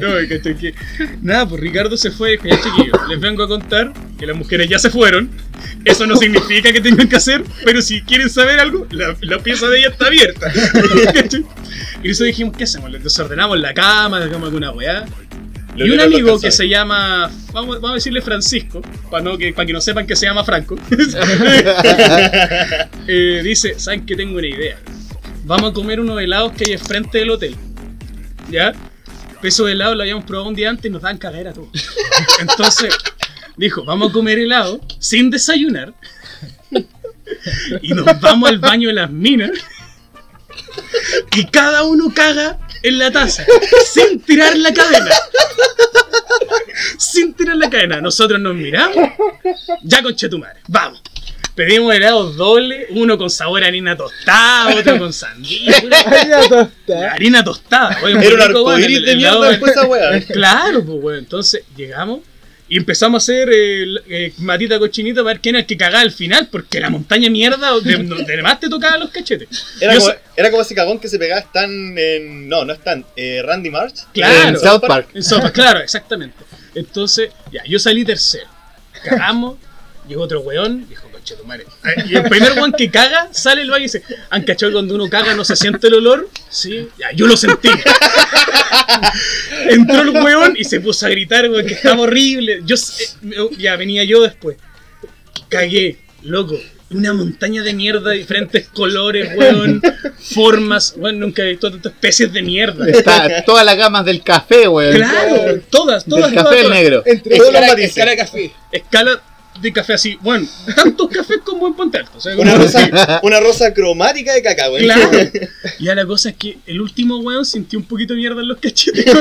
Speaker 2: no, ¿cachai? Que- Nada, pues Ricardo se fue ya chiquillos, les vengo a contar que las mujeres ya se fueron. Eso no significa que tengan que hacer, pero si quieren saber algo, la, la pieza de ella está abierta. ¿Cachai? y eso dijimos, ¿qué hacemos? Les desordenamos la cama, dejamos alguna weá.
Speaker 3: Lo
Speaker 2: Y un amigo que se llama, vamos, vamos a decirle Francisco, para no que, para que no sepan que se llama Franco, eh, dice, ¿saben que tengo una idea? Vamos a comer unos helados que hay enfrente del hotel. ¿Ya? Esos helados lo habíamos probado un día antes y nos dan cagadera todos. Entonces, dijo, vamos a comer helado sin desayunar. Y nos vamos al baño de las minas. Y cada uno caga en la taza. Sin tirar la cadena. Sin tirar la cadena. Nosotros nos miramos. Ya con madre. Vamos. Pedimos helados dobles, uno con sabor a harina tostada, otro con sandía. harina tostada. Oye, muy
Speaker 3: Era un
Speaker 2: weón,
Speaker 3: arcoíris de mierda después esa weá.
Speaker 2: Claro, pues bueno, entonces llegamos y empezamos a hacer eh, eh, matita cochinita para ver quién era el que cagaba al final, porque la montaña mierda de, de más te tocaba los cachetes.
Speaker 3: Era
Speaker 2: Yo
Speaker 3: como,
Speaker 2: sé-
Speaker 3: era como ese cagón que se pegaba Stan en. No, no Stan. Eh, Randy March.
Speaker 2: Claro.
Speaker 5: En South Park.
Speaker 2: En sopa, claro, exactamente. Entonces, ya, yo salí tercero. Cagamos, llegó otro weón, dijo, conche tu madre. Ah, Y el primer weón que caga sale el baño y dice, ¿han cachado cuando uno caga no se siente el olor? Sí, ya, yo lo sentí. Entró el weón y se puso a gritar, weón, que estaba horrible. Yo, eh, ya, venía yo después. Cagué, loco. Una montaña de mierda, diferentes colores, weón, formas. Weón, nunca he visto tantas especies de mierda.
Speaker 5: Está todas las gamas del café, weón.
Speaker 2: Claro, todas, todas,
Speaker 5: Del
Speaker 2: todas,
Speaker 5: café
Speaker 2: todas.
Speaker 5: negro.
Speaker 4: Entre
Speaker 3: Todos los
Speaker 6: Escala,
Speaker 3: matices.
Speaker 6: escala de café.
Speaker 2: Escala de café así. Bueno, tantos cafés como en Ponte Alto. o sea, como
Speaker 3: Una rosa, una rosa cromática de caca, weón.
Speaker 2: Claro. Ya la cosa es que el último weón sintió un poquito de mierda en los cachetes.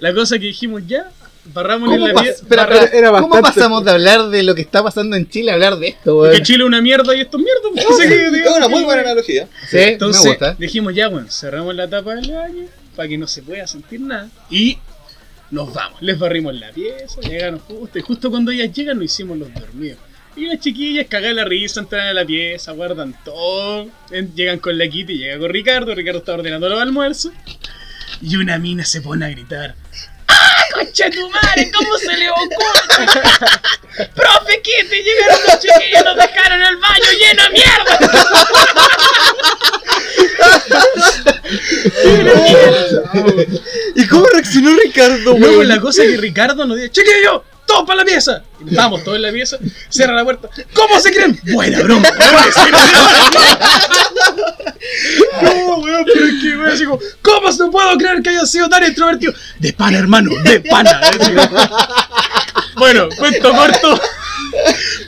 Speaker 2: la cosa que dijimos ya, barramos en
Speaker 5: ¿Cómo,
Speaker 2: la vida.
Speaker 5: espera,
Speaker 4: barra- era
Speaker 5: ¿cómo
Speaker 4: bastante-
Speaker 5: pasamos de hablar de lo que está pasando en Chile a hablar de esto, weón?
Speaker 2: Que Chile es una mierda y esto es mierda.
Speaker 3: Es una muy buena analogía.
Speaker 5: Sí,
Speaker 2: Entonces
Speaker 5: me gusta.
Speaker 2: dijimos ya, weón, cerramos la tapa del baño para que no se pueda sentir nada. Y nos vamos. Les barrimos la pieza, llegaron justo. Y justo cuando ellas llegan, nos hicimos los dormidos. Y las chiquillas cagan la risa, entran a la pieza, guardan todo. Llegan con la Kitty, llega con Ricardo. Ricardo está ordenando los almuerzos. Y una mina se pone a gritar. ¡Ah, concha tu madre! ¿Cómo se le ocurre? ¡Profe Kitty! Llegaron los chiquillos, nos dejaron el baño lleno de mierda.
Speaker 3: ¿Y cómo reaccionó Ricardo, weón?
Speaker 2: la cosa es que Ricardo nos dice, chiquillo, todos para la pieza. Y vamos todos en la pieza, cierra la puerta. ¿Cómo se creen? Buena broma. no, weón, pero es que, weón, así como, ¿cómo no puedo creer que haya sido tan extrovertido? De pana, hermano, de pana. bueno, cuento corto.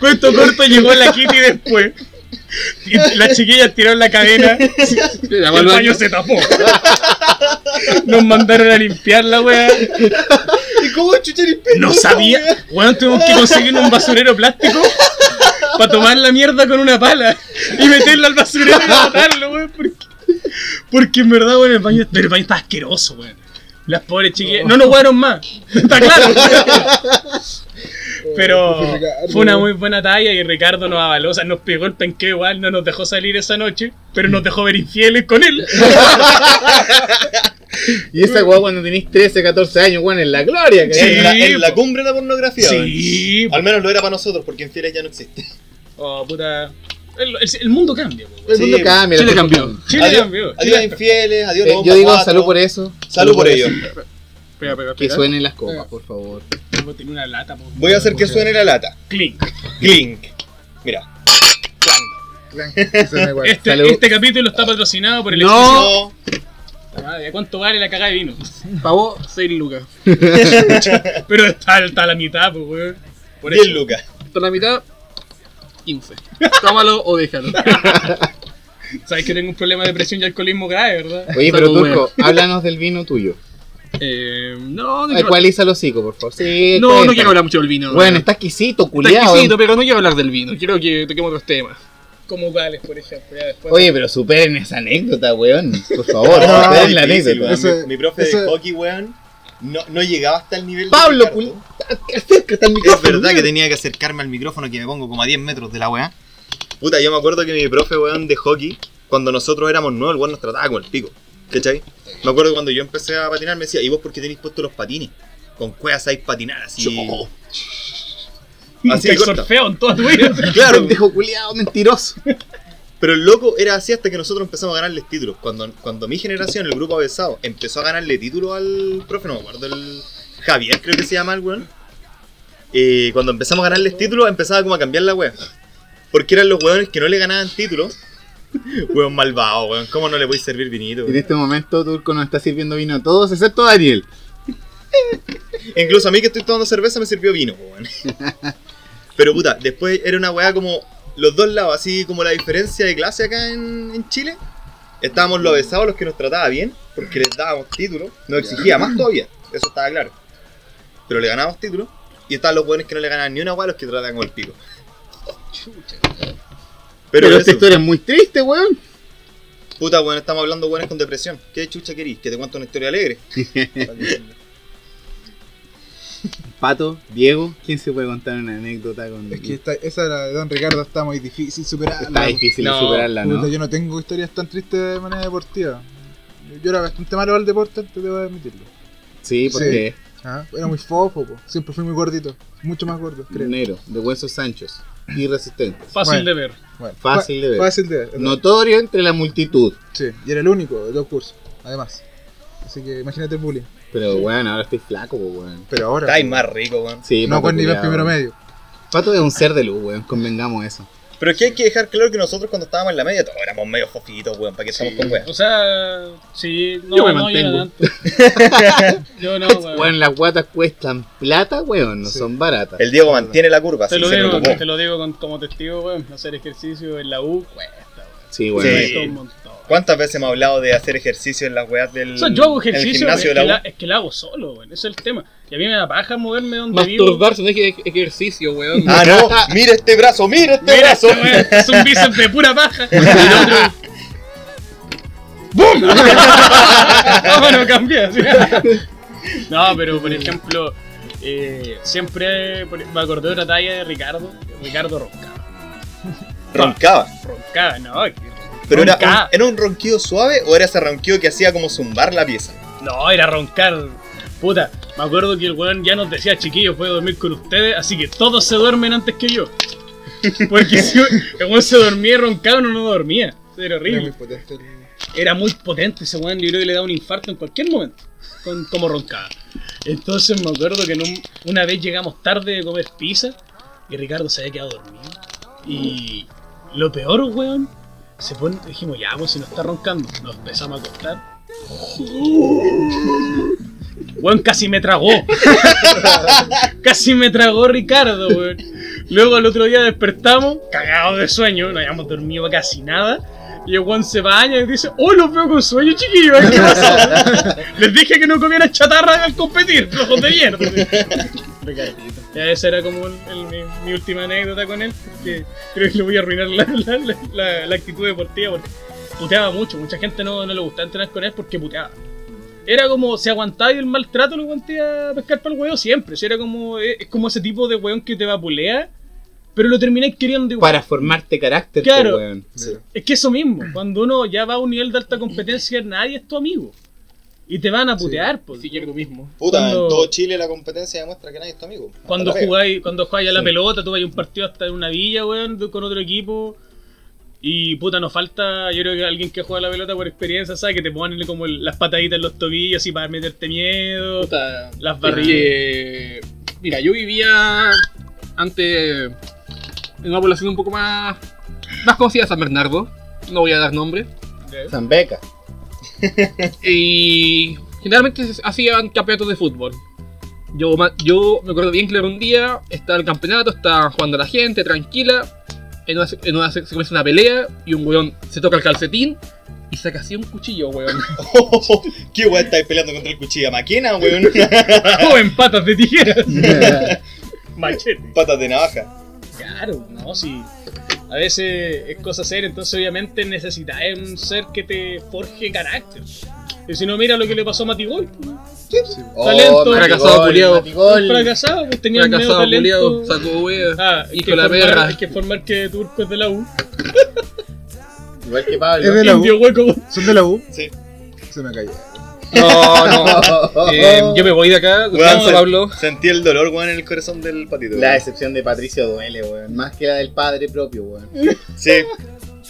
Speaker 2: Cuento corto, llegó la Kitty después. Y las chiquillas tiraron la cadena. y el baño se tapó. Nos mandaron a limpiar la weá.
Speaker 3: ¿Y cómo chucha limpiar
Speaker 2: No sabía. Weón, tuvimos que conseguir un basurero plástico para tomar la mierda con una pala y meterla al basurero y botarlo, weón. Porque, porque en verdad, weón, el baño, el baño está asqueroso, weón. Las pobres chiquillas no nos jugaron más, está claro. Pero fue una muy buena talla y Ricardo nos avaló, o sea, nos pegó el penqueo igual, no nos dejó salir esa noche, pero nos dejó ver infieles con él.
Speaker 5: Y esa weá cuando tenéis 13, 14 años, weón, en la gloria, que
Speaker 2: Sí.
Speaker 3: En la, en la cumbre de la pornografía.
Speaker 2: Sí,
Speaker 3: Al menos lo era para nosotros, porque infieles ya no existe.
Speaker 2: oh, puta. El, el- el mundo cambia, weón.
Speaker 5: El mundo cambia.
Speaker 6: Chile cambió.
Speaker 2: Chile
Speaker 3: adiós,
Speaker 2: cambió.
Speaker 3: adiós infieles, adiós
Speaker 5: Eh, yo digo salud por eso.
Speaker 3: Salud por
Speaker 5: eso.
Speaker 3: ello.
Speaker 2: Pega, pega,
Speaker 5: Que
Speaker 2: pega.
Speaker 5: suenen las copas, por favor.
Speaker 2: Una lata.
Speaker 3: Voy a hacer que suene la lata.
Speaker 2: Clink.
Speaker 3: Clink. Mira.
Speaker 4: Me igual.
Speaker 2: Este,
Speaker 5: Salud.
Speaker 2: este capítulo está patrocinado por el
Speaker 5: No.
Speaker 2: Madre, ¿Cuánto vale la cagada de vino?
Speaker 6: Pagó 6 lucas.
Speaker 2: Pero está, está a la mitad, pues, weón. Por
Speaker 3: 10
Speaker 2: eso.
Speaker 3: lucas.
Speaker 6: Hasta la mitad, 15. Tómalo o déjalo.
Speaker 2: Sabes que tengo un problema de presión y alcoholismo grave, ¿verdad?
Speaker 5: Oye, pero
Speaker 6: Salud,
Speaker 5: Turco, háblanos del vino tuyo.
Speaker 6: Eh, no, no quiero,
Speaker 5: Ecualiza el hocico, por favor. Sí,
Speaker 6: no, no quiero hablar mucho del vino.
Speaker 5: Bueno, está exquisito,
Speaker 6: Está
Speaker 5: culiado.
Speaker 6: exquisito, pero no quiero hablar del vino. Quiero que toquemos otros temas.
Speaker 2: Como cuáles, por ejemplo. Ya después.
Speaker 5: Oye, pero superen esa anécdota, weón. Por favor,
Speaker 4: No,
Speaker 5: superen la anécdota.
Speaker 4: Ese-
Speaker 3: mi, mi profe
Speaker 4: ese-
Speaker 3: de hockey, weón, no, no llegaba hasta el nivel de
Speaker 5: Pablo,
Speaker 3: Ricardo.
Speaker 5: cul- acércate al
Speaker 3: Es
Speaker 5: micrófono.
Speaker 3: verdad que tenía que acercarme al micrófono que me pongo como a 10 metros de la weá. Puta, yo me acuerdo que mi profe, weón, de hockey, cuando nosotros éramos nuevos, el weón nos trataba como el pico. ¿Cachai? Me acuerdo cuando yo empecé a patinar me decía, ¿y vos por qué tenéis puestos los patines? Con cuevas sabéis patinar así. Así
Speaker 2: he
Speaker 3: de corta.
Speaker 2: surfeado en toda tu vida.
Speaker 3: Claro,
Speaker 5: Pendejo culiado, mentiroso.
Speaker 3: pero el loco era así hasta que nosotros empezamos a ganarles títulos. Cuando, cuando mi generación, el grupo avanzado, empezó a ganarle títulos al profe, no me acuerdo, el Javier creo que se llama el weón. Eh, cuando empezamos a ganarles títulos, empezaba como a cambiar la wea. Porque eran los weones que no le ganaban títulos. Weón malvado, weón. ¿Cómo no le podéis servir vinito?
Speaker 5: En este momento Turco nos está sirviendo vino a todos, excepto a Daniel.
Speaker 3: Incluso a mí que estoy tomando cerveza me sirvió vino, weón. Pero puta, después era una weá como los dos lados, así como la diferencia de clase acá en, en Chile. Estábamos los besados, los que nos trataba bien, porque les dábamos títulos. Nos exigía más todavía, eso estaba claro. Pero le ganábamos títulos. Y estaban los buenos que no le ganaban ni una weá, los que trataban con el pico.
Speaker 5: Pero,
Speaker 3: Pero,
Speaker 5: esta historia es muy triste, weón.
Speaker 3: puta, weón, estamos hablando buenos con depresión. ¿Qué chucha querís? Que te cuento una historia alegre.
Speaker 5: Pato, Diego, ¿quién se puede contar una anécdota con.?
Speaker 4: Es que esta- esa era de Don Ricardo está muy difícil superarla.
Speaker 5: Está difícil
Speaker 2: No,
Speaker 5: superarla, ¿no?
Speaker 4: Puta, yo no tengo historias tan tristes de manera deportiva. Yo era bastante malo al deporte, antes debo admitirlo.
Speaker 5: Sí, porque
Speaker 4: Ah, Era muy fofo, po. siempre fui muy gordito. Mucho más gordo, creo.
Speaker 5: negro, de huesos sanchos, irresistentes,
Speaker 2: Fácil
Speaker 4: Bueno.
Speaker 2: de ver.
Speaker 4: Bueno,
Speaker 5: Fácil de ver.
Speaker 4: Fácil de ver.
Speaker 5: notorio entre la multitud.
Speaker 4: Sí, y era el único de dos cursos, además. Así que imagínate el bullying.
Speaker 5: Pero weón, ahora estoy flaco, pues, weón.
Speaker 4: Pero ahora.
Speaker 3: Estáis
Speaker 4: po,
Speaker 3: más rico, weón.
Speaker 5: Sí,
Speaker 4: No, buen nivel primero medio.
Speaker 5: Pato es un ser de luz, weón, convengamos eso.
Speaker 3: Pero es que hay que dejar claro que nosotros cuando estábamos en la media todos éramos medio fofitos, weón. ¿Para qué estamos con weón?
Speaker 2: O sea, sí, no,
Speaker 6: Yo me
Speaker 2: no,
Speaker 6: mantengo.
Speaker 2: tanto. Yo no, weón.
Speaker 5: Weón, las guatas cuestan plata, weón, no
Speaker 4: Sí.
Speaker 5: son baratas.
Speaker 3: El Diego mantiene la curva,
Speaker 2: Te
Speaker 3: así
Speaker 2: lo,
Speaker 3: se
Speaker 2: digo, te lo digo con- como testigo, weón. Hacer ejercicio en la U weón.
Speaker 5: Sí, weón.
Speaker 3: Sí.
Speaker 2: Cuesta un montón.
Speaker 3: ¿Cuántas veces hemos hablado de hacer ejercicio en las weas del
Speaker 2: O sea, yo hago ejercicio,
Speaker 3: gimnasio
Speaker 2: es,
Speaker 3: de
Speaker 2: que
Speaker 3: la
Speaker 2: la,
Speaker 3: U?
Speaker 2: es que la hago solo, weón. Ese es el tema. Y a mí me da paja moverme donde vivo.
Speaker 6: Masturbarse no es ej- ejercicio, weón.
Speaker 3: Ah, no, mira este brazo, mira este
Speaker 2: Mira,
Speaker 3: brazo.
Speaker 2: este weón, es un bíceps de pura paja. Y el otro. ¡Bum! bueno, cambié. No, pero por ejemplo, eh, siempre me acordé de otra talla de Ricardo. Ricardo roncaba.
Speaker 3: Roncaba.
Speaker 2: Roncaba, no.
Speaker 3: Pero era un, ¿era un ronquido suave o era ese ronquido que hacía como zumbar la pieza?
Speaker 2: No, era roncar. Puta, me acuerdo que el weón ya nos decía, chiquillos, puedo dormir con ustedes, así que todos se duermen antes que yo. Porque si el weón se dormía y roncaba, uno no dormía. Era
Speaker 4: Era
Speaker 2: horrible.
Speaker 4: muy potente
Speaker 2: Era muy potente ese weón, yo creo que le da un infarto en cualquier momento, con, como roncaba. Entonces me acuerdo que un- una vez llegamos tarde de comer pizza y Ricardo se había quedado dormido. Y lo peor, weón, Se pone, dijimos, ya, pues si nos está roncando. Nos empezamos a acostar. Weón, casi me tragó. casi me tragó Ricardo, weón. Luego el otro día despertamos, cagados de sueño, no habíamos dormido casi nada. Y el weón se baña y dice, oh, los veo con sueño, chiquillos, ¿qué pasó? Les dije que no comieran chatarra al competir, flojos de mierda. Ya esa era como el- el- mi, mi última anécdota con él, porque creo que le voy a arruinar la, la- la- la- la actitud deportiva, porque puteaba mucho, mucha gente no, no le gustaba entrenar con él porque puteaba. Era como, si aguantaba el maltrato, lo aguanté a pescar para el huevo siempre. si era como, es, es como ese tipo de weón que te vapulea, pero lo termináis queriendo igual.
Speaker 5: Para formarte carácter,
Speaker 2: Claro.
Speaker 5: po, weón.
Speaker 2: Es que eso mismo, cuando uno ya va a un nivel de alta competencia, nadie es tu amigo. Y te van a putear, pues.
Speaker 6: Si quiere lo mismo.
Speaker 3: Puta,
Speaker 2: Cuando-
Speaker 3: en todo Chile la competencia demuestra que nadie es tu amigo.
Speaker 2: Cuando jugáis, cuando jugáis a la
Speaker 5: Sí.
Speaker 2: pelota, tú vais a un partido hasta en una villa, weón, con otro equipo. Y puta, nos falta, yo creo que alguien que juega a la pelota por experiencia, sabe que te ponen como el- las pataditas en los tobillos así para meterte miedo.
Speaker 6: Puta,
Speaker 2: Las
Speaker 6: que- Mira, yo vivía antes en una población un poco más. más conocida, San Bernardo. No voy a dar nombre.
Speaker 5: Zambeca.
Speaker 6: Y generalmente se hacían campeonatos de fútbol. Yo, yo me acuerdo bien que era un día, estaba el campeonato, estaba jugando la gente, tranquila. En una, se- en una se comienza una pelea y un weón se toca el calcetín y saca así un cuchillo, weón.
Speaker 3: ¿Qué weón estáis peleando contra el cuchilla maquena, weón?
Speaker 2: O en patas de tijeras. Machete.
Speaker 3: Patas de navaja.
Speaker 2: Claro, no, sí. A veces es cosa seria, entonces obviamente necesitas un ser que te forje carácter. Y si no, mira lo que le pasó a Matigol. Talento.
Speaker 6: Fracasado, culiao.
Speaker 2: Un fracasado, pues tenía medio
Speaker 6: Fracasado, culiao,
Speaker 2: talento.
Speaker 6: sacó wea.
Speaker 2: Ah,
Speaker 6: Hijo de la
Speaker 2: formar,
Speaker 6: perra.
Speaker 2: hay que formar que Turco es de la U.
Speaker 5: Igual que
Speaker 4: Es
Speaker 5: Pablo.
Speaker 4: de la U.
Speaker 2: Indio hueco.
Speaker 4: ¿Son de la U?
Speaker 3: Sí.
Speaker 4: Se me cayó.
Speaker 6: No, no. Eh, yo me voy de acá.
Speaker 3: Weón, sen-
Speaker 6: Pablo.
Speaker 3: Sentí el dolor, weón, en el corazón del patito.
Speaker 5: La
Speaker 3: weón.
Speaker 5: decepción de Patricio duele, weón. Más que la del padre propio, weón.
Speaker 3: Sí.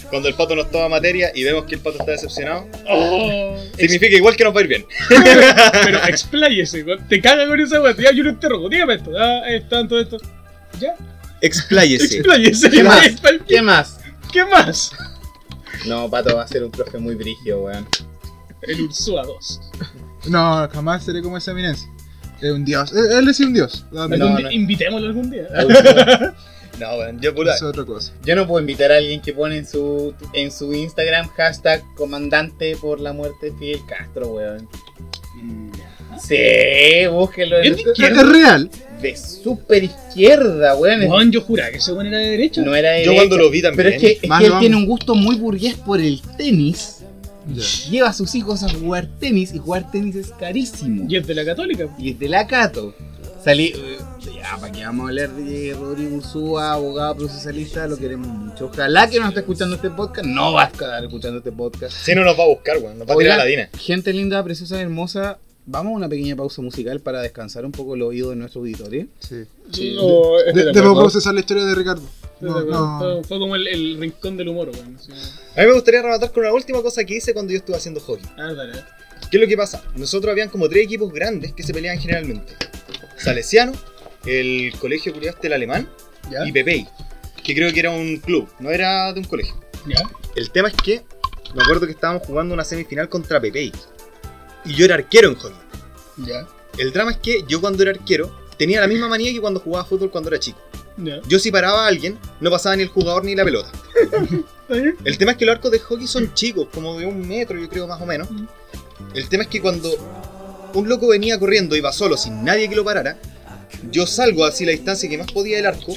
Speaker 3: Cuando el pato nos toma materia y vemos que el pato está decepcionado,
Speaker 2: Oh,
Speaker 3: significa igual que nos va a ir bien.
Speaker 2: pero expláyese, weón. te caga con esa weá. Ya yo no interrogo, dígame esto. Ah, es tanto esto. Ya,
Speaker 3: Expláyese.
Speaker 2: expláyese.
Speaker 5: ¿Qué más?
Speaker 2: ¿Qué,
Speaker 5: ¿Qué más?
Speaker 2: ¿Qué más?
Speaker 5: No, Pato va a ser un profe muy brigio, weón.
Speaker 2: El Ursúa 2.
Speaker 4: No, jamás seré como esa eminencia. Es un dios. Él, él es un dios.
Speaker 5: No,
Speaker 2: Algún
Speaker 5: no.
Speaker 2: día- Invitémoslo algún día.
Speaker 3: No, weón, yo.
Speaker 4: Es otra cosa.
Speaker 5: Yo no puedo invitar a alguien que pone en su, en su Instagram hashtag comandante por la muerte de Fidel Castro, weón. Sí, búsquelo.
Speaker 2: ¿Es
Speaker 5: En,
Speaker 2: de
Speaker 4: Es, real.
Speaker 5: de super izquierda, weón.
Speaker 2: Juan, yo juraba que ese weón era de derecha.
Speaker 5: No era de
Speaker 3: Yo cuando lo vi también.
Speaker 5: Pero es que, es que él tiene un gusto muy burgués por el tenis. Lleva a sus hijos a jugar tenis y jugar tenis es carísimo.
Speaker 2: Y es de la católica.
Speaker 5: Y es de la Cato. Salí. eh, Ya, ¿para qué vamos a hablar de Rodrigo Ursúa, abogado procesista? Lo queremos mucho. Ojalá que no esté escuchando este podcast. No va a estar escuchando este podcast.
Speaker 3: Si no nos va a buscar, weón. Nos va a tirar a la Dina.
Speaker 5: Gente linda, preciosa, hermosa. Vamos a una pequeña pausa musical para descansar un poco el oído de nuestro auditorio.
Speaker 4: Sí.
Speaker 2: No,
Speaker 4: De-
Speaker 2: estoy de
Speaker 4: Debo
Speaker 2: acuerdo.
Speaker 4: procesar la historia de Ricardo. No, no.
Speaker 2: Fue, fue como el, el rincón del humor, así.
Speaker 3: A mí me gustaría rematar con una última cosa que hice cuando yo estuve haciendo hockey.
Speaker 2: Ah, dale.
Speaker 3: ¿Qué es lo que pasa? Nosotros habían como tres equipos grandes que se peleaban generalmente. Salesiano, el colegio culiaste el alemán
Speaker 2: ¿Ya?
Speaker 3: y Pepei, que creo que era un club, no era de un colegio.
Speaker 2: ¿Ya?
Speaker 3: El tema es que me acuerdo que estábamos jugando una semifinal contra Pepei. Y yo era arquero en hockey.
Speaker 2: ¿Ya?
Speaker 3: El drama es que yo cuando era arquero tenía la misma manía que cuando jugaba fútbol cuando era chico. Yo si paraba a alguien, no pasaba ni el jugador ni la pelota. El tema es que los arcos de hockey son chicos, como de un metro yo creo más o menos. El tema es que cuando un loco venía corriendo y iba solo sin nadie que lo parara, yo salgo así la distancia que más podía del arco,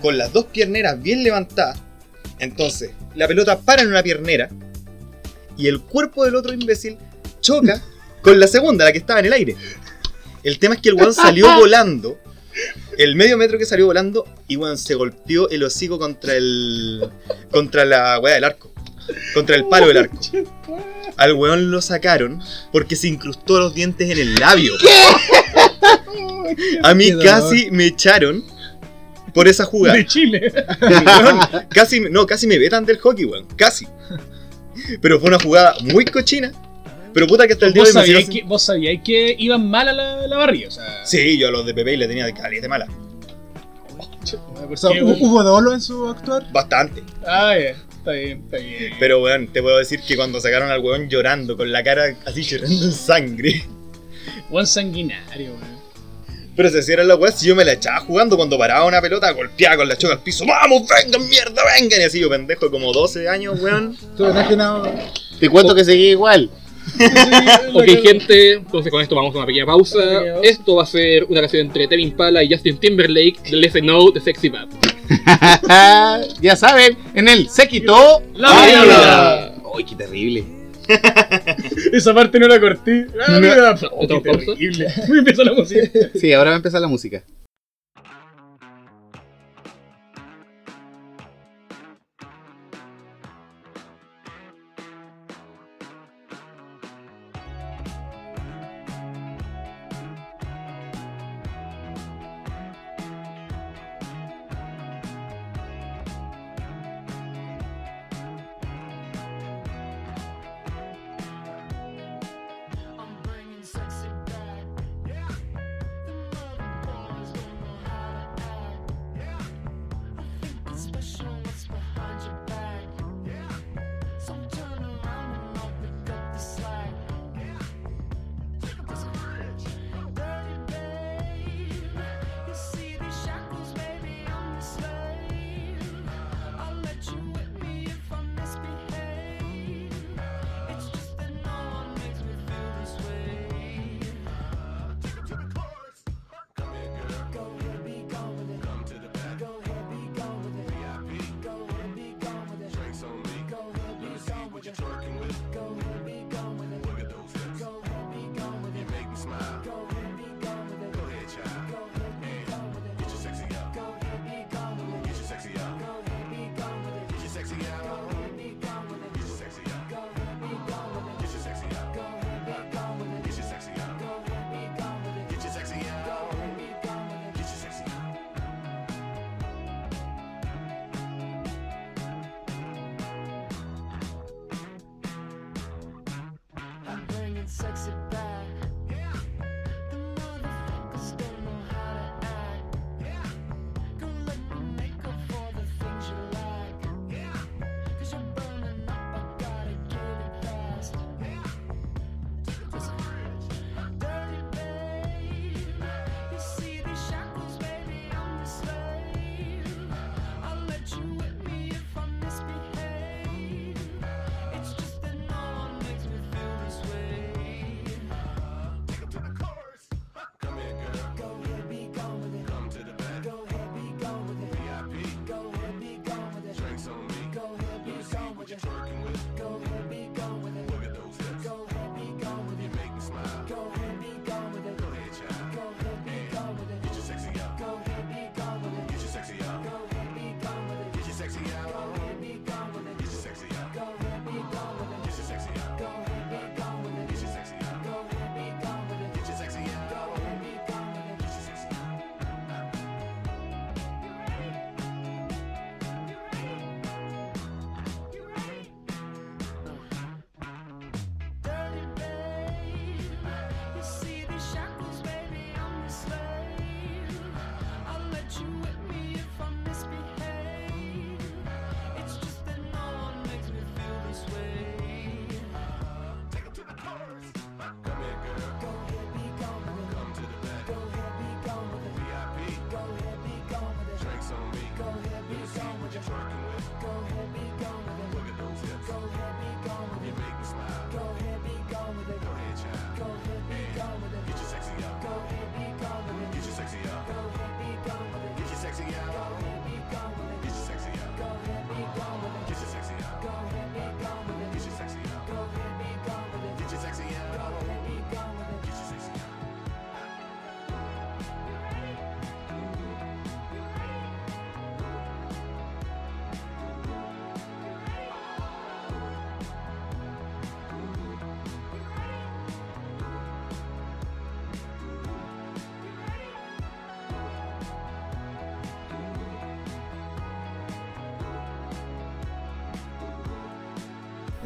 Speaker 3: con las dos pierneras bien levantadas. Entonces, la pelota para en una piernera y el cuerpo del otro imbécil choca con la segunda, la que estaba en el aire. El tema es que el weón salió volando, el medio metro que salió volando, y se golpeó el hocico contra el. contra la weá del arco. Contra el palo del arco. Al weón lo sacaron porque se incrustó los dientes en el labio. A mí casi me echaron por esa jugada.
Speaker 2: De Chile.
Speaker 3: Weón, casi, no, casi me vetan del hockey, weón. Casi. Pero fue una jugada muy cochina. Pero puta que hasta el día de hoy.
Speaker 2: Vos sabíais que iban mal a la, la barriga, o sea.
Speaker 3: Sí, yo a los de Pepe le tenía caliente mala.
Speaker 4: ¿Hubo, dolo en su actuar?
Speaker 3: Bastante.
Speaker 2: Ah. Yeah. Está bien, está bien.
Speaker 3: Pero, weón, te puedo decir que cuando sacaron al weón llorando, con la cara así llorando en sangre.
Speaker 2: Weón sanguinario, weón.
Speaker 3: Pero se cierran las weas si yo me la echaba jugando cuando paraba una pelota, golpeaba con la choca al piso. ¡Vamos, vengan, mierda, vengan! Y así yo, pendejo, como 12 años, weón.
Speaker 4: ¿Tú, no, no, no.
Speaker 5: Te cuento que seguí igual
Speaker 6: ok, gente, entonces con esto vamos a una pequeña pausa. Esto va a ser una canción entre Tevin Pala y Justin Timberlake de Let's Know de Sexy Bad.
Speaker 5: ya saben, en el se quitó
Speaker 2: la vida.
Speaker 5: Uy, qué terrible.
Speaker 2: Esa parte no la corté. La.
Speaker 5: No.
Speaker 2: Oh, terrible. La música.
Speaker 5: Sí, ahora va a empezar la música.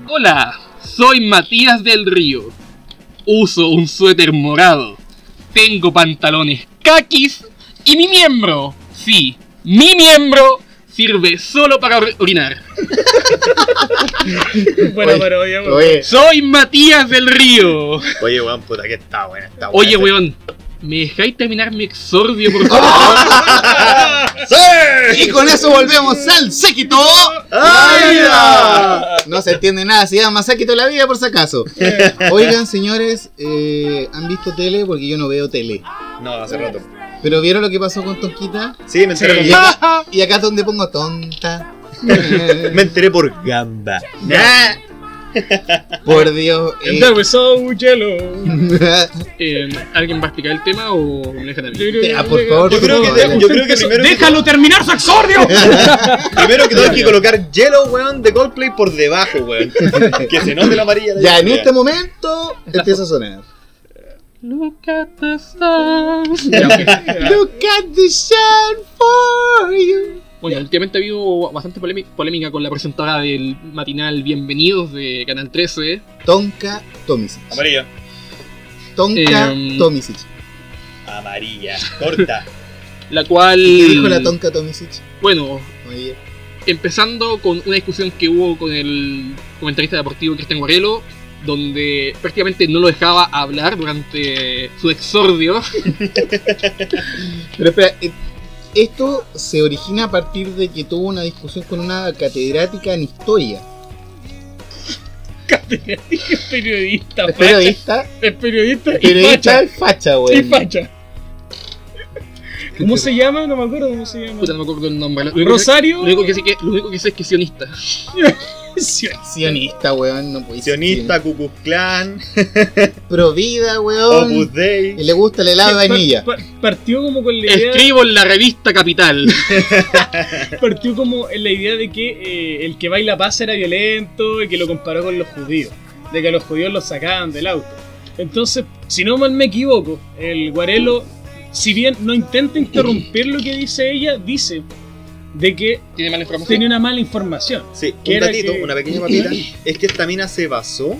Speaker 6: Hola, soy Matías del Río. Uso un suéter morado. Tengo pantalones caquis y mi miembro, sí, mi miembro sirve solo para or- orinar.
Speaker 2: Buena
Speaker 5: Oye,
Speaker 2: weón.
Speaker 6: Soy Matías del Río.
Speaker 3: oye, weón, puta, que está buena, está.
Speaker 6: Oye, weón, ¿me dejáis terminar mi exordio, por favor?
Speaker 5: y con eso volvemos al séquito. No se entiende nada, se llama séquito la vida por si acaso. Oigan, señores, eh, ¿han visto tele? Porque yo no veo tele.
Speaker 3: No, hace rato.
Speaker 5: ¿Pero vieron lo que pasó con Tonquita?
Speaker 3: Sí, me enteré,
Speaker 5: Y acá, y acá es donde pongo tonta.
Speaker 3: me enteré por gamba.
Speaker 5: Por Dios.
Speaker 2: And
Speaker 5: eh,
Speaker 2: was so yellow.
Speaker 6: Eh, ¿Alguien va a explicar el tema o me dejan a mí?
Speaker 5: Ya, por favor,
Speaker 3: Yo creo que, yo creo que primero, que
Speaker 2: ¡Déjalo terminar su exordio!
Speaker 3: primero que todo hay que colocar Yellow, weón, de Coldplay por debajo, weón. Que se note la amarilla.
Speaker 5: Ya, en este momento empieza a sonar.
Speaker 6: Look at the ok.
Speaker 5: Look at the sun for you.
Speaker 6: Bueno, últimamente ha habido bastante polémica, con la presentadora del matinal Bienvenidos de Canal 13.
Speaker 5: Tonka Tomisic.
Speaker 3: Amarilla.
Speaker 5: Tonka
Speaker 6: Em,
Speaker 5: Tomisic.
Speaker 3: Amarilla. Corta.
Speaker 6: La cual.
Speaker 5: ¿Qué dijo la Tonka Tomisic?
Speaker 6: Bueno,
Speaker 5: Oye,
Speaker 6: empezando con una discusión que hubo con el comentarista deportivo Cristian Guarelo, donde prácticamente no lo dejaba hablar durante su exordio.
Speaker 5: Pero espera, eh, esto se origina a partir de que tuvo una discusión con una catedrática en historia.
Speaker 2: Es periodista,
Speaker 5: Es
Speaker 2: facha.
Speaker 5: periodista,
Speaker 2: Es periodista y
Speaker 5: periodista
Speaker 2: facha.
Speaker 5: y facha,
Speaker 2: Y
Speaker 5: güey.
Speaker 2: facha. ¿Cómo se llama? No me acuerdo cómo se llama.
Speaker 6: Puta, no me acuerdo el nombre. Lo que-
Speaker 2: Rosario.
Speaker 6: Lo único que sé que, lo único que sé es que es sionista.
Speaker 5: Sionista, weón, no puede ser.
Speaker 3: Sionista, Ku Klux Klan,
Speaker 5: Pro vida, weón.
Speaker 3: Opus Dei.
Speaker 5: Y le gusta el helado de vainilla.
Speaker 2: Pa- pa- partió como con la idea.
Speaker 6: Escribo en la revista Capital.
Speaker 2: Partió como en la idea de que eh, el que baila paz era violento y que lo comparó con los judíos. De que a los judíos los sacaban del auto. Entonces, si no mal me equivoco, el Guarelo, si bien no intenta interrumpir lo que dice ella, dice de que
Speaker 6: Tiene mala información.
Speaker 2: tenía una mala información.
Speaker 3: Sí,
Speaker 2: ¿Qué
Speaker 3: un datito,
Speaker 2: que-
Speaker 3: una pequeña papita, es que esta mina se basó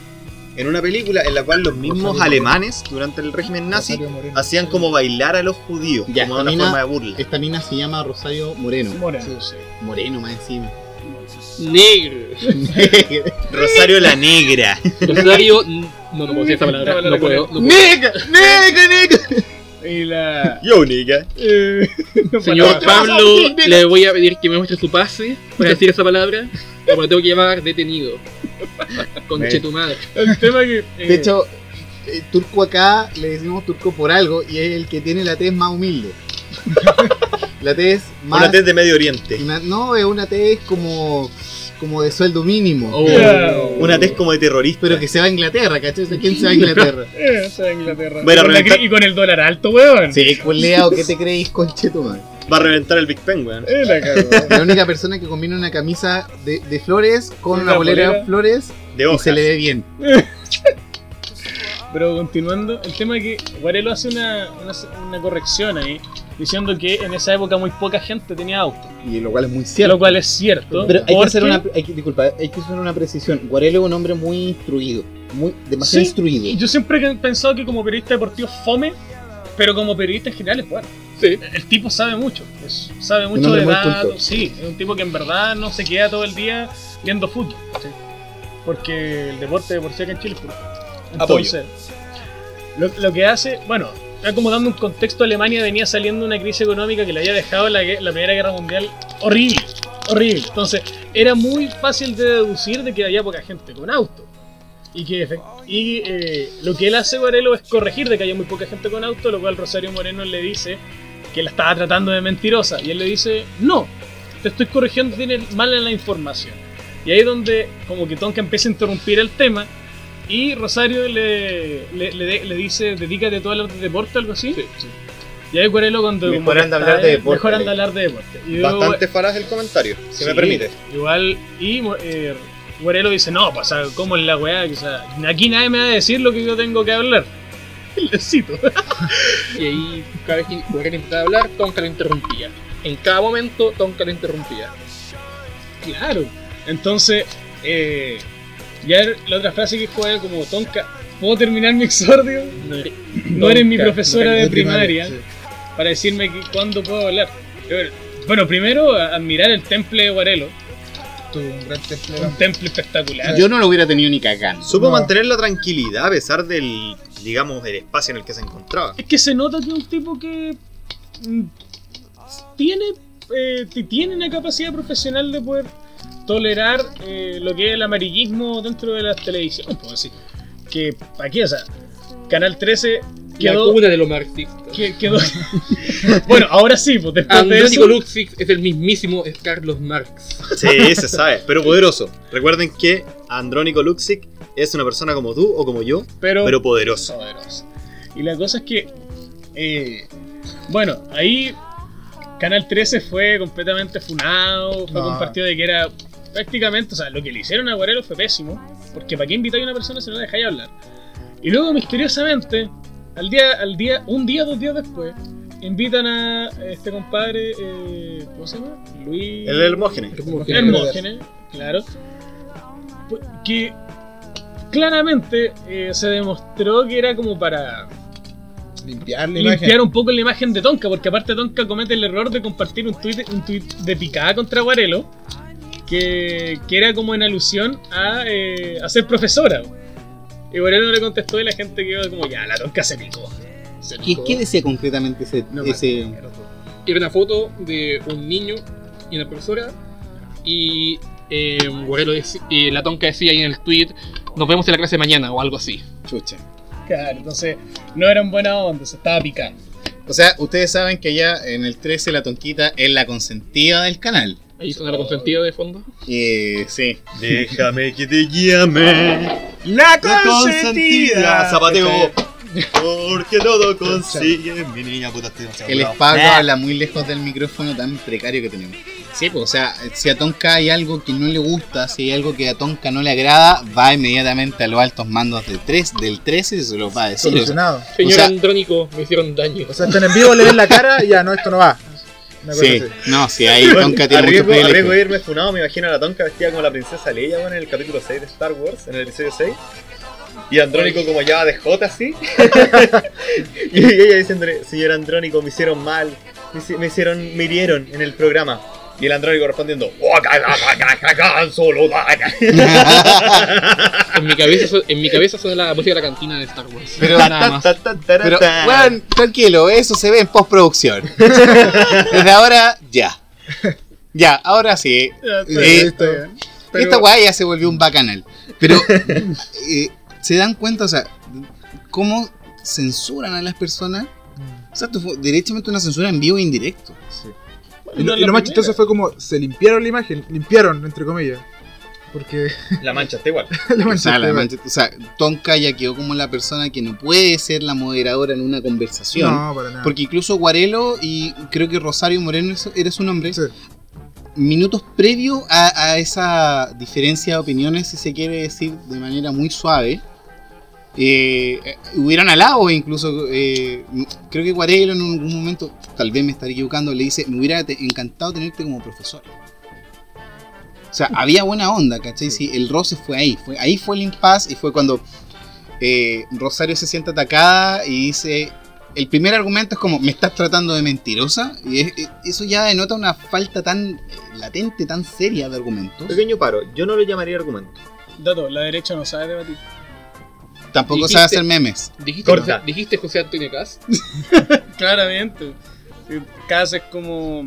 Speaker 3: en una película en la cual los mismos
Speaker 5: Rosario
Speaker 3: alemanes, durante el régimen nazi, hacían como bailar a los judíos,
Speaker 5: Ya,
Speaker 3: como una
Speaker 5: esta mina-
Speaker 3: forma de burla.
Speaker 5: Esta mina se llama Rosario Moreno.
Speaker 2: Moreno, sí.
Speaker 5: Moreno más encima.
Speaker 6: Negro.
Speaker 3: Rosario la Negra.
Speaker 6: Rosario. No, no puedo decir esta palabra. No puedo. No puedo.
Speaker 5: ¡Nega!
Speaker 2: Y la.
Speaker 3: Yo, nigga.
Speaker 2: eh, no
Speaker 6: Señor. Pablo, le voy a pedir que me muestre su pase para decir esa palabra. Como lo tengo que llevar detenido. Conche tu madre.
Speaker 2: El tema que. eh,
Speaker 5: De hecho, eh, turco acá le decimos turco por algo y es el que tiene la tez más humilde. la tez más.
Speaker 3: Una tez de Medio Oriente.
Speaker 5: una- no, es una tez como, como de sueldo mínimo.
Speaker 6: Oh.
Speaker 3: Una tez como de terrorista.
Speaker 5: Pero que se va a Inglaterra, ¿cachai? ¿Quién se va a Inglaterra?
Speaker 2: Eh, esa de Inglaterra.
Speaker 3: Bueno,
Speaker 2: y, con
Speaker 3: reventar-
Speaker 2: y el dólar alto, weón.
Speaker 5: Sí, culeado, ¿qué te creéis, conchetumadre?
Speaker 3: Va a reventar el Big Ben, weón.
Speaker 2: Eh, la
Speaker 5: única persona que combina una camisa de, de flores con
Speaker 2: Una
Speaker 5: una bolera
Speaker 2: polera.
Speaker 5: de flores
Speaker 3: De
Speaker 5: y
Speaker 3: hojas.
Speaker 5: se le ve bien.
Speaker 2: Pero continuando, el tema es que Guarelo hace una, una, una corrección ahí, diciendo que en esa época muy poca gente tenía auto.
Speaker 5: Y lo cual es muy cierto.
Speaker 2: Lo cual es cierto.
Speaker 5: Pero hay que hacer una, hay que, disculpa, hay que hacer una precisión. Guarelo es un hombre muy instruido, muy demasiado
Speaker 2: Sí,
Speaker 5: instruido.
Speaker 2: Yo siempre he pensado que como periodista deportivo fome, pero como periodista en general es bueno.
Speaker 6: Sí.
Speaker 2: El tipo sabe mucho, es- sabe mucho de datos. Sí, es un tipo que en verdad no se queda todo el día viendo fútbol. ¿sí? Porque el deporte de por sí acá en Chile es puro. Entonces, lo, lo que hace, bueno, ya como dando un contexto, Alemania venía saliendo una crisis económica que le había dejado la, la Primera Guerra Mundial horrible, horrible. Entonces, era muy fácil de deducir de que había poca gente con auto. Y que y eh, lo que él hace, Guarelo, es corregir de que haya muy poca gente con auto, lo cual Rosario Moreno le dice que la estaba tratando de mentirosa. Y él le dice, no, te estoy corrigiendo, tienes mala la información. Y ahí es donde como que Tonka empieza a interrumpir el tema y Rosario le, le, le de- le dice, dedícate todo al deporte, algo así. Y ahí Guarelo cuando... como
Speaker 5: Mejor
Speaker 2: que
Speaker 5: anda a
Speaker 2: está-
Speaker 5: hablar de deporte,
Speaker 2: Mejor anda
Speaker 5: le-
Speaker 2: a hablar de deporte. Y
Speaker 3: Bastante faraz el comentario, si me permite.
Speaker 2: Igual, y eh, dice, no, pues, o sea, ¿cómo es la weá? Que, o sea, aquí nadie me va a decir lo que yo tengo que hablar. Le cito.
Speaker 6: Y ahí, cada vez que Guerrero intentaba hablar, Tonka lo interrumpía. En cada momento, Tonka lo interrumpía.
Speaker 2: claro. Entonces, eh, ya la otra frase que fue como, Tonka, ¿puedo terminar mi exordio?
Speaker 6: No eres,
Speaker 2: No eres mi profesora
Speaker 6: no
Speaker 2: de primaria para decirme que, cuándo puedo hablar. Bueno, primero admirar el temple de Guarelo.
Speaker 4: Tuvo un gran temple.
Speaker 2: Un templo espectacular.
Speaker 5: Yo no lo hubiera tenido ni cagando.
Speaker 3: Supo
Speaker 4: No.
Speaker 3: mantener la tranquilidad a pesar del, digamos, el espacio en el que se encontraba.
Speaker 2: Es que se nota que es un tipo que mm, tiene, eh, tiene una capacidad profesional de poder tolerar eh, lo que es el amarillismo dentro de la televisión. Puedo decir. Que aquí, o sea, Canal 13
Speaker 6: La
Speaker 2: quedó.
Speaker 6: cuna de los marxistas.
Speaker 2: que- quedó bueno, ahora sí, pues después de
Speaker 6: Andrónico
Speaker 2: eso.
Speaker 6: Luxix es el mismísimo Carlos Marx.
Speaker 3: Sí, se sabe, pero poderoso. Recuerden que Andrónico Luxic es una persona como tú o como yo,
Speaker 2: Pero,
Speaker 3: pero poderoso.
Speaker 2: poderoso. Y la cosa es que, eh, bueno, ahí Canal 13 fue completamente funado, fue
Speaker 4: No.
Speaker 2: compartido de que era prácticamente, o sea, lo que le hicieron a Guarelo fue pésimo, porque ¿para qué invitáis a una persona si no la dejáis hablar? Y luego, misteriosamente, al día, al día, un día, dos días después, invitan a este compadre, eh, ¿cómo se llama? Luis...
Speaker 3: El Hermógenes.
Speaker 2: Hermógenes, claro. Pues, Que claramente eh, se demostró que era como para
Speaker 4: Limpiar la
Speaker 2: limpiar
Speaker 4: imagen.
Speaker 2: un poco la imagen de Tonka, porque aparte Tonka comete el error de compartir un tweet, un tweet de picada contra Guarelo, que, que era como en alusión a, eh, a ser profesora. Y Guarelo no le contestó y la gente quedó como, ya, la Tonka se picó. Se
Speaker 5: ¿Qué,
Speaker 2: picó.
Speaker 5: qué decía concretamente ese,
Speaker 2: No.
Speaker 6: Era una foto de un niño y una profesora. Y eh, Guerrero dec- y la tonca decía ahí en el tweet: Nos vemos en la clase mañana o algo así.
Speaker 5: chucha?
Speaker 2: Claro, entonces no eran buena onda, se estaba picando.
Speaker 5: O sea, ustedes saben que ya en el 13 la tonquita es la consentida del canal.
Speaker 6: Ahí suena la consentida de fondo.
Speaker 5: Eh, sí.
Speaker 3: Déjame que te llame.
Speaker 4: La
Speaker 3: La consentida. Zapateo. Porque todo consigue. Mi niña puta, estoy demasiado
Speaker 5: El
Speaker 3: bravo.
Speaker 5: Pablo
Speaker 3: Ah.
Speaker 5: habla muy lejos del micrófono tan precario que tenemos. Sí, pues, o sea, si a Tonka hay algo que no le gusta, si hay algo que a Tonka no le agrada, va inmediatamente a los altos mandos del 3, del 13 y se los va a decir. o sea,
Speaker 4: Solucionado.
Speaker 6: Señor
Speaker 5: O sea-
Speaker 6: Andrónico, me hicieron daño.
Speaker 4: O sea, están en vivo, le ven la cara y ya, no, esto no va. Una cosa
Speaker 5: sí,
Speaker 4: así.
Speaker 5: no, si ahí Tonka tiene mucho
Speaker 3: arriesgo, arriesgo
Speaker 5: privilegio.
Speaker 3: de irme funado, me imagino a la tonca vestida como la princesa Leia bueno, en el capítulo 6 de Star Wars, en el episodio 6. Y Andrónico como ya de J así. y ella diciéndole, señor Andrónico, me hicieron mal, me hicieron, me hirieron en el programa. Y el Andrónico respondiendo, solo
Speaker 6: En mi cabeza, en mi cabeza suena la música de la cantina de Star Wars.
Speaker 5: Pero-
Speaker 6: nada más.
Speaker 5: Pero, weón, tranquilo, eso se ve en postproducción. Desde ahora, ya. Ya, ahora sí.
Speaker 2: Ya, está
Speaker 5: Eh,
Speaker 2: bien, está bien. Pero-
Speaker 5: Esta weá ya se volvió un bacanal. Pero, eh, ¿se dan cuenta, o sea, cómo censuran a las personas? O sea, fue derechamente una censura en vivo e indirecto.
Speaker 4: Y
Speaker 2: No
Speaker 4: lo,
Speaker 2: es
Speaker 4: y
Speaker 2: la
Speaker 4: lo más
Speaker 2: primera.
Speaker 4: chistoso fue como se limpiaron la imagen, limpiaron, entre comillas. Porque
Speaker 3: La mancha está igual.
Speaker 4: la
Speaker 5: O
Speaker 4: mancha
Speaker 5: la o sea, Tonka ya quedó como la persona que no puede ser la moderadora en una conversación.
Speaker 4: No, para nada.
Speaker 5: Porque incluso Guarelo y creo que Rosario Moreno era su nombre,
Speaker 4: Sí.
Speaker 5: minutos previo a, a esa diferencia de opiniones, si se quiere decir de manera muy suave, eh, eh, hubieran alabo incluso. eh, creo que Guarelo en algún momento, tal vez me estaré equivocando, le dice: Me hubiera te- encantado tenerte como profesor. O sea, había buena onda, ¿cachai? Sí, el roce fue ahí. Fue, ahí fue el impasse y fue cuando eh, Rosario se siente atacada y dice: el primer argumento es como, me estás tratando de mentirosa. Y es- es- eso ya denota una falta tan eh, latente, tan seria de argumentos.
Speaker 3: Pequeño paro, yo no lo llamaría argumento.
Speaker 2: Dato, la derecha no sabe debatir.
Speaker 5: Tampoco
Speaker 6: Dijiste-
Speaker 5: sabe hacer memes.
Speaker 6: ¿Dijiste,
Speaker 3: Corta.
Speaker 6: José, ¿Dijiste José Antonio Cast?
Speaker 2: Claramente. Cas es como.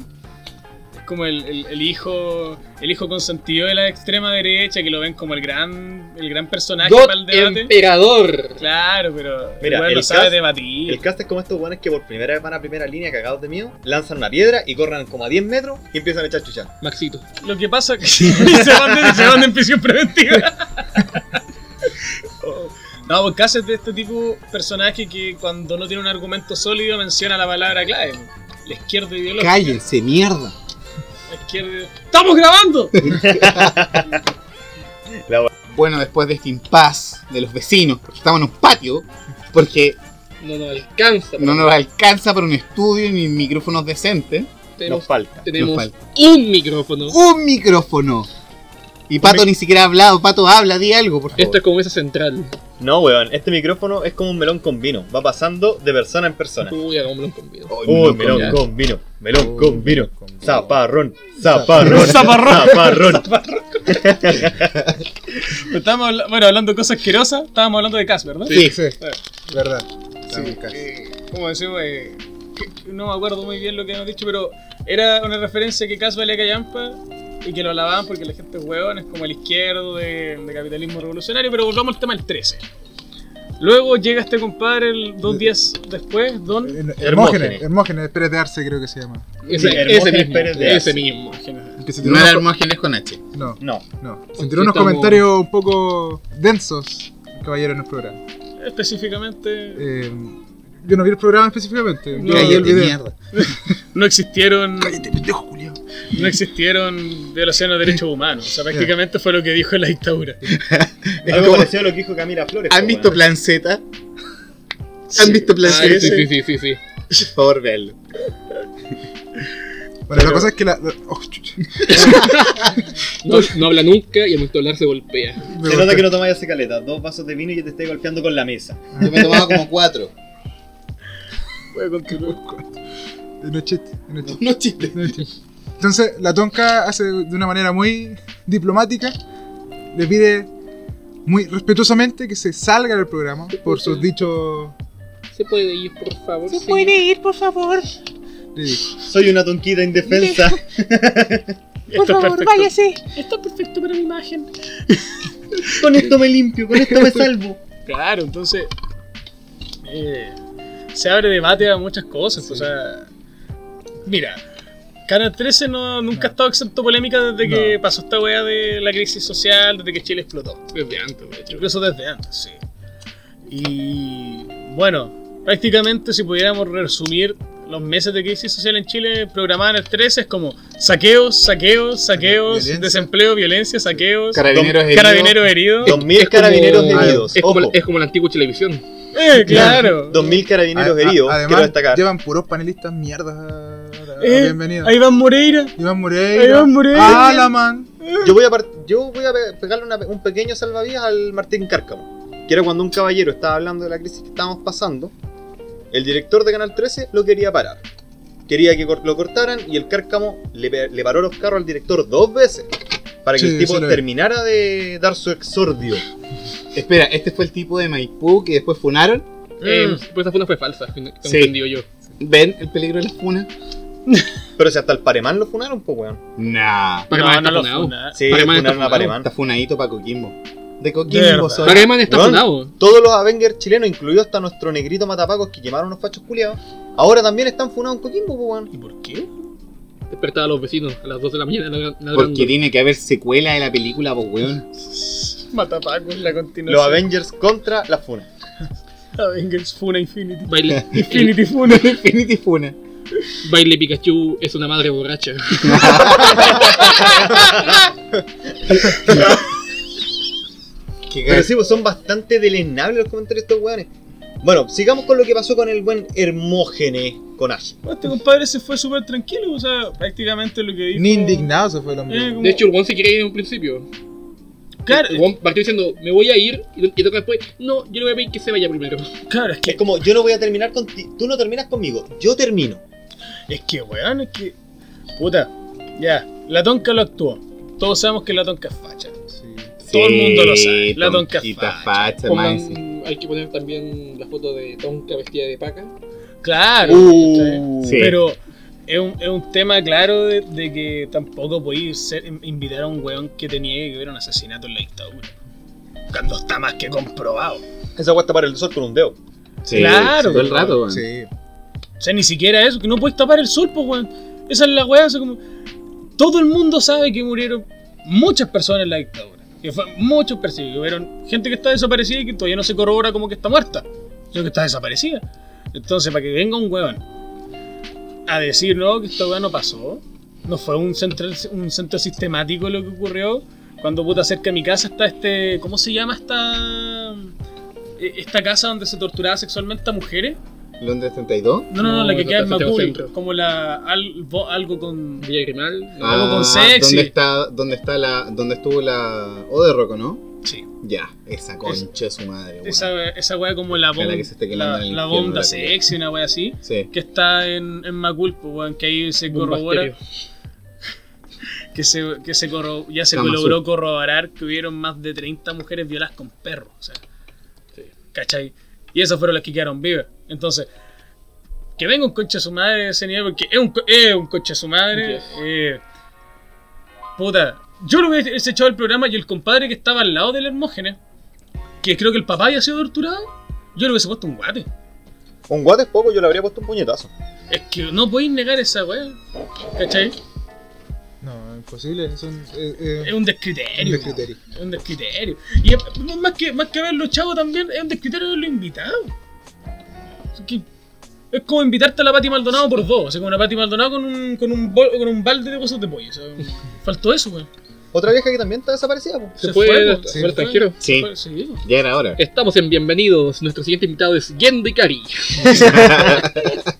Speaker 2: Es como el, el- el hijo. El hijo consentido de la extrema derecha, que lo ven como el gran. el gran personaje
Speaker 6: God
Speaker 2: para el debate.
Speaker 6: Emperador.
Speaker 2: Claro, pero
Speaker 3: Mira,
Speaker 2: igual
Speaker 3: el
Speaker 2: no sabe
Speaker 3: Cas-
Speaker 2: debatir.
Speaker 3: El cast es como estos buenos que por primera vez van a primera línea cagados de miedo, lanzan una piedra y corren como a 10 metros y empiezan a echar chucha.
Speaker 6: Maxito.
Speaker 2: Lo que pasa es que y se van, de- se van en prisión preventiva. No, pues Cas es de este tipo de personaje que cuando no tiene un argumento sólido menciona la palabra clave. La izquierda ideológica.
Speaker 5: Cállense, mierda.
Speaker 2: La izquierda... ¡Estamos grabando!
Speaker 5: Bueno, después de este impasse de los vecinos, porque estamos en un patio, porque
Speaker 6: No nos alcanza.
Speaker 5: no nos alcanza para un estudio ni micrófonos decentes.
Speaker 3: Nos
Speaker 6: Tenemos,
Speaker 3: falta.
Speaker 6: tenemos
Speaker 5: Nos falta.
Speaker 6: un micrófono.
Speaker 5: ¡Un micrófono! Y Pato ni siquiera ha hablado. Pato, habla, di algo, por favor.
Speaker 6: Esto es como esa central.
Speaker 3: No, weón, este micrófono es como un melón con vino. Va pasando de persona en persona.
Speaker 6: Uy, hagámoslo con video.
Speaker 3: Uy, melón con vino. Melón
Speaker 4: Uy,
Speaker 3: con vino.
Speaker 4: con vino.
Speaker 3: Zaparrón. Zaparrón.
Speaker 2: Zaparrón.
Speaker 3: Zaparrón.
Speaker 2: Estábamos bueno, hablando de cosas asquerosas, estábamos hablando de Cas, ¿verdad?
Speaker 4: Sí, sí, verdad.
Speaker 2: Sí, eh, como decimos, eh, no me acuerdo muy bien lo que hemos dicho, pero era una referencia que Cas valía callampa y que lo alababan porque la gente es hueón, es como el izquierdo de, de capitalismo revolucionario, pero volvamos al tema del 13. Luego llega este compadre el- dos días después, Don...
Speaker 4: Hermógenes,
Speaker 3: Hermógenes.
Speaker 4: Hermógenes Pérez de Arce creo que se llama.
Speaker 6: Ese,
Speaker 3: Sí,
Speaker 6: ese mismo.
Speaker 3: Pérez de
Speaker 6: Ese
Speaker 3: Arce.
Speaker 6: mismo.
Speaker 4: El que se tiró
Speaker 5: No era Hermógenes con H.
Speaker 4: No,
Speaker 3: No.
Speaker 4: no. Se tiró unos
Speaker 6: estamos-
Speaker 4: comentarios un poco densos, caballero, en el programa.
Speaker 2: Específicamente,
Speaker 4: Eh, yo no vi el programa específicamente.
Speaker 2: No,
Speaker 4: Yo vi el
Speaker 5: de
Speaker 4: video.
Speaker 5: mierda.
Speaker 2: no existieron
Speaker 4: Cállate, pendejo, culiao.
Speaker 2: no existieron violaciones de derechos humanos. O sea, prácticamente fue lo que dijo la dictadura.
Speaker 3: Algo parecido a lo que dijo Camila Flores.
Speaker 5: ¿Han visto
Speaker 3: weón.
Speaker 5: Plan Z? ¿Han visto Plan
Speaker 6: Ah,
Speaker 5: Z?
Speaker 6: sí, sí, sí, sí, sí.
Speaker 5: Por favor, veanlo.
Speaker 4: Bueno, la cosa es que la. la- oh.
Speaker 6: No, no habla nunca y al momento de hablar se golpea.
Speaker 3: Se nota que no tomáis ese caleta. Dos vasos de vino y que te esté golpeando con la mesa.
Speaker 5: Yo me tomaba como cuatro.
Speaker 2: Voy a continuar.
Speaker 4: No es chiste, no es chiste.
Speaker 5: No chiste.
Speaker 4: no es chiste. Entonces, la tonca hace de una manera muy diplomática, le pide muy respetuosamente que se salga del programa por sus dichos
Speaker 6: ¿Se puede ir, por favor?
Speaker 9: ¿Se
Speaker 6: Sí.
Speaker 9: puede ir, por favor?
Speaker 4: le dijo.
Speaker 3: Soy una tonquita indefensa.
Speaker 9: Por
Speaker 2: Esto es
Speaker 9: favor,
Speaker 2: perfecto.
Speaker 9: váyase.
Speaker 2: Está perfecto para mi imagen.
Speaker 3: con esto me limpio, con esto me salvo.
Speaker 2: Claro, entonces eh, se abre debate a muchas cosas. O sea, mira, Canal 13 no, nunca ha estado exento de polémica desde que pasó esta weá de la crisis social, desde que Chile explotó.
Speaker 6: Desde antes, de hecho.
Speaker 2: Incluso desde antes, sí. Y bueno, prácticamente si pudiéramos resumir los meses de crisis social en Chile programaban el 13 es como saqueos, saqueos, saqueos,
Speaker 4: Violencia.
Speaker 2: desempleo, violencia, saqueos,
Speaker 5: Carabineros heridos.
Speaker 2: carabineros heridos.
Speaker 3: Dos mil
Speaker 6: Es como-
Speaker 3: carabineros heridos.
Speaker 6: Es como, es como la antigua televisión.
Speaker 2: Eh, claro.
Speaker 3: Dos mil carabineros
Speaker 4: A- a-
Speaker 3: heridos.
Speaker 4: Además,
Speaker 3: quiero destacar.
Speaker 4: llevan puros panelistas mierdas.
Speaker 2: Eh,
Speaker 4: Bienvenido.
Speaker 2: Ahí van Moreira.
Speaker 4: Iván Moreira.
Speaker 2: Iván Moreira.
Speaker 4: Alaman.
Speaker 3: Yo voy a, par- yo voy a pe- pegarle una- un pequeño salvavidas al Martín Cárcamo. Que era cuando un caballero estaba hablando de la crisis que estábamos pasando. El director de Canal 13 lo quería parar. Quería que lo cortaran y el Cárcamo le, le paró los carros al director dos veces. Para que
Speaker 4: Sí,
Speaker 3: el tipo terminara de dar su exordio.
Speaker 5: Espera, ¿este fue el tipo de Maipú que después funaron?
Speaker 6: Eh, pues esa funa fue falsa,
Speaker 5: Sí.
Speaker 6: entendido yo.
Speaker 5: ¿Ven el peligro de las funas?
Speaker 3: Pero si hasta el Paremán lo funaron, pues weón.
Speaker 5: Nah.
Speaker 6: Pac-Man
Speaker 2: No, no
Speaker 6: está
Speaker 2: lo
Speaker 6: funado.
Speaker 2: funa.
Speaker 3: Sí,
Speaker 6: Paremán está
Speaker 3: funaron a
Speaker 6: funado.
Speaker 3: Paremán.
Speaker 5: Está funadito para Coquimbo. De Coquimbo soy.
Speaker 6: Pac-Man está
Speaker 3: Weón,
Speaker 6: funado.
Speaker 3: Todos los Avengers chilenos, incluido hasta nuestro negrito matapacos que quemaron unos fachos culiados, ahora también están funados en Coquimbo, pues weón.
Speaker 2: ¿Y por qué?
Speaker 6: Despertaba a los vecinos a las 2 de la mañana ladrando.
Speaker 5: Porque tiene que haber secuela de la película, pues weón.
Speaker 2: Matapacos, la continuación.
Speaker 3: Los Avengers contra la funa.
Speaker 2: Avengers Funa Infinity.
Speaker 6: Baile,
Speaker 2: Infinity Funa.
Speaker 5: Infinity Funa.
Speaker 6: baile Pikachu es una madre borracha.
Speaker 5: Qué
Speaker 3: Pero sí, pues son bastante deleznables los comentarios de estos weones. Bueno, sigamos con lo que pasó con el buen Hermógenes con Ash.
Speaker 2: Este compadre se fue súper tranquilo, o sea, prácticamente lo que dijo.
Speaker 4: Ni indignado se fue el hombre.
Speaker 2: Eh, como-
Speaker 6: De hecho, el se quería ir en un principio.
Speaker 2: claro,
Speaker 6: El partió diciendo, me voy a ir. Y, y toca después, no, yo le voy a pedir que se vaya primero.
Speaker 2: claro, es
Speaker 3: Es
Speaker 2: que,
Speaker 3: como, yo no voy a terminar contigo, tú no terminas conmigo, yo termino.
Speaker 2: es que, weón, es que. Puta, ya, la tonca lo actuó. Todos sabemos que la tonca es facha. Todo el mundo lo sabe. La tonca es facha.
Speaker 5: facha,
Speaker 6: Pongan-
Speaker 5: más, sí.
Speaker 6: Hay que poner también la foto de Tonka vestida de paca.
Speaker 2: Claro,
Speaker 3: Uh,
Speaker 2: pero es un, es un tema claro de, de que tampoco podéis ser- invitar a un weón que tenía que ver un asesinato en la dictadura. Cuando está más que comprobado.
Speaker 3: Esa weá está para el sol con un dedo.
Speaker 5: Sí,
Speaker 2: Claro,
Speaker 5: Todo el rato, weón.
Speaker 4: Sí.
Speaker 2: O sea, ni siquiera eso, que no puedes tapar el sol, pues, weón. Esa es la weá, o sea, como. Todo el mundo sabe que murieron muchas personas en la dictadura. Que fue muchos perseguidos. Hubieron gente que está desaparecida y que todavía no se corrobora como que está muerta, sino que está desaparecida. Entonces, para que venga un weón a decir, no, que esta weá no pasó, no fue un centro, un centro sistemático lo que ocurrió. Cuando puta cerca de mi casa está este. ¿Cómo se llama esta. eh, Esta casa donde se torturaba sexualmente a mujeres?
Speaker 5: ¿Londres 32?
Speaker 2: No, no, no,
Speaker 6: No,
Speaker 2: la que queda en Macul. Como la. al- algo con.
Speaker 6: Villa Grimal. no.
Speaker 2: Algo con
Speaker 5: Ah,
Speaker 2: sexy.
Speaker 5: ¿Dónde está, dónde está la, dónde estuvo la O de Rocco, no?
Speaker 2: Sí.
Speaker 5: Ya, esa concha de su madre.
Speaker 2: Esa, esa wea como la bomba.
Speaker 5: que se esté quemando
Speaker 2: La,
Speaker 5: en el
Speaker 2: la bomba
Speaker 5: la culia.
Speaker 2: sexy, una wea así.
Speaker 5: Sí.
Speaker 2: Que está en, en Macul, pues, weón, que ahí se
Speaker 6: Bomba
Speaker 2: corrobora. Que, se, que se corro- ya se
Speaker 5: Kama
Speaker 2: logró corroborar que hubieron más de 30 mujeres violadas con perros. O sea, ¿cachai? Y esas fueron las que quedaron vivas. Entonces, que venga un concha de su madre de ese nivel, porque es un, es un concha de su madre.
Speaker 6: Yes.
Speaker 2: eh, puta, yo lo hubiese echado el programa y el compadre que estaba al lado del Hermógenes, que creo que el papá había sido torturado, yo le hubiese puesto un guate.
Speaker 3: Un guate es poco, yo le habría puesto un puñetazo.
Speaker 2: Es que no podéis negar esa weá. ¿Cachai?
Speaker 4: No, imposible. Son, eh, eh,
Speaker 2: Es un descriterio.
Speaker 4: un descriterio.
Speaker 2: Es un descriterio. Y es- más que, más que haberlo echado también, es un descriterio haberlo invitado. Es, que- es como invitarte a la Pati Maldonado por dos. O sea, como una Pati Maldonado con un, con un, bol- con un balde de cosas de pollo. O sea, faltó eso, weón.
Speaker 3: Otra vieja que también está desaparecida, po.
Speaker 6: ¿Se fue
Speaker 2: po,
Speaker 6: al
Speaker 2: se fue.
Speaker 6: extranjero?
Speaker 5: Sí.
Speaker 2: fue, sí.
Speaker 5: Ya era hora.
Speaker 6: Estamos en Bienvenidos. Nuestro siguiente invitado es Gendo Ikari.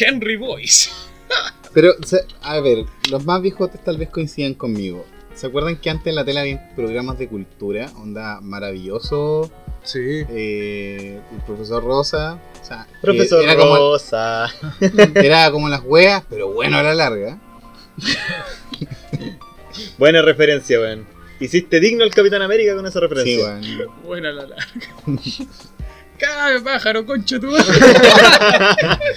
Speaker 2: Henry Boyce.
Speaker 5: Pero, a ver, los más viejotes tal vez coincidan conmigo. ¿Se acuerdan que antes en la tele había programas de cultura? Onda maravilloso,
Speaker 4: Sí.
Speaker 5: eh, el profesor Rosa. O sea,
Speaker 3: Profesor
Speaker 5: era como,
Speaker 3: Rosa.
Speaker 5: era como las weas, pero bueno a la larga.
Speaker 3: Buena referencia, weón. Hiciste digno el Capitán América con esa
Speaker 5: Sí,
Speaker 3: referencia.
Speaker 5: weón.
Speaker 2: Buena la larga. Cabe pájaro, concho madre.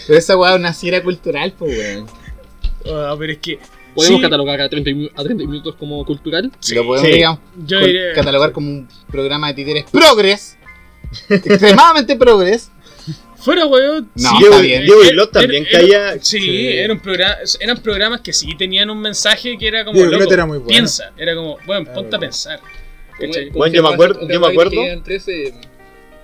Speaker 5: Pero esa wea es una sierra cultural, pues weón.
Speaker 2: Ah, pero es que.
Speaker 6: ¿Podemos
Speaker 2: sí,
Speaker 6: catalogar a 30, mi- a 30 minutos como cultural?
Speaker 5: Lo podemos
Speaker 3: Sí.
Speaker 5: digamos,
Speaker 2: Yo
Speaker 5: col-
Speaker 2: diré.
Speaker 5: catalogar como un programa de títeres progres. extremadamente progres.
Speaker 2: Fuera, weón.
Speaker 5: No,
Speaker 2: sí,
Speaker 5: está
Speaker 2: weón.
Speaker 5: bien.
Speaker 3: Diego y
Speaker 2: Era-
Speaker 3: Lot también
Speaker 2: era-
Speaker 3: caía-
Speaker 2: Sí,
Speaker 4: Sí.
Speaker 2: Eran, programa- eran programas que sí tenían un mensaje que era como.
Speaker 4: Diego
Speaker 2: loco,
Speaker 4: era muy bueno.
Speaker 2: Piensa. Era como, bueno,
Speaker 4: Era
Speaker 2: ponte a pensar.
Speaker 6: ¿Cómo-
Speaker 2: ¿Cachai?
Speaker 6: cómo
Speaker 3: Bueno, yo me acuerdo- yo me acuerdo.
Speaker 6: quedan 13?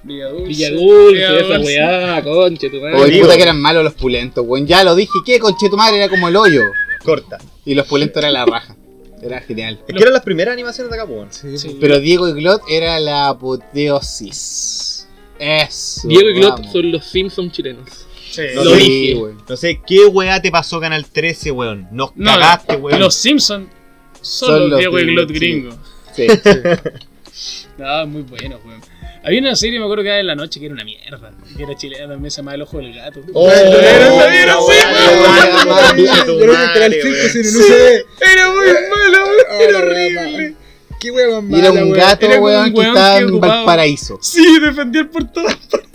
Speaker 2: Villa Dulce.
Speaker 6: Villa Dulce,
Speaker 2: Villa
Speaker 6: esa weá, conche tu madre.
Speaker 5: Oye, puta que eran malos los pulentos, weón. Ya lo dije, ¿qué? Conchetumare era como el hoyo.
Speaker 3: Corta.
Speaker 5: Y los pulentos era la raja. Era genial.
Speaker 3: Es que eran las primeras animaciones de weón.
Speaker 4: Sí,
Speaker 2: Sí.
Speaker 5: Pero Diego y Glot era la apoteosis. Eso.
Speaker 6: Diego y Glot son los Simpsons chilenos.
Speaker 2: Sí.
Speaker 3: No
Speaker 6: Lo
Speaker 3: sé,
Speaker 6: dije.
Speaker 3: no sé qué weá te pasó Canal 13, weón. Nos
Speaker 2: No,
Speaker 3: cagaste, weón.
Speaker 2: Los Simpsons son,
Speaker 5: Son
Speaker 2: los Diego y
Speaker 5: gringos,
Speaker 2: Glot
Speaker 5: sí.
Speaker 2: gringos.
Speaker 5: Sí.
Speaker 2: No, muy buenos, weón. Había una serie, me acuerdo que era en la noche, que era una mierda. Que era chilena también, se llamaba El Ojo del Gato.
Speaker 3: Oh,
Speaker 2: Era una mierda, sí,
Speaker 3: weón.
Speaker 5: weón.
Speaker 4: Yo creo que Canal 5
Speaker 3: weón.
Speaker 4: sin un UCD.
Speaker 2: Era muy malo, Era horrible.
Speaker 4: Qué más
Speaker 5: Y era
Speaker 4: mala,
Speaker 5: un gato, weón, que estaba en Valparaíso.
Speaker 2: Sí, defendía el por todas partes.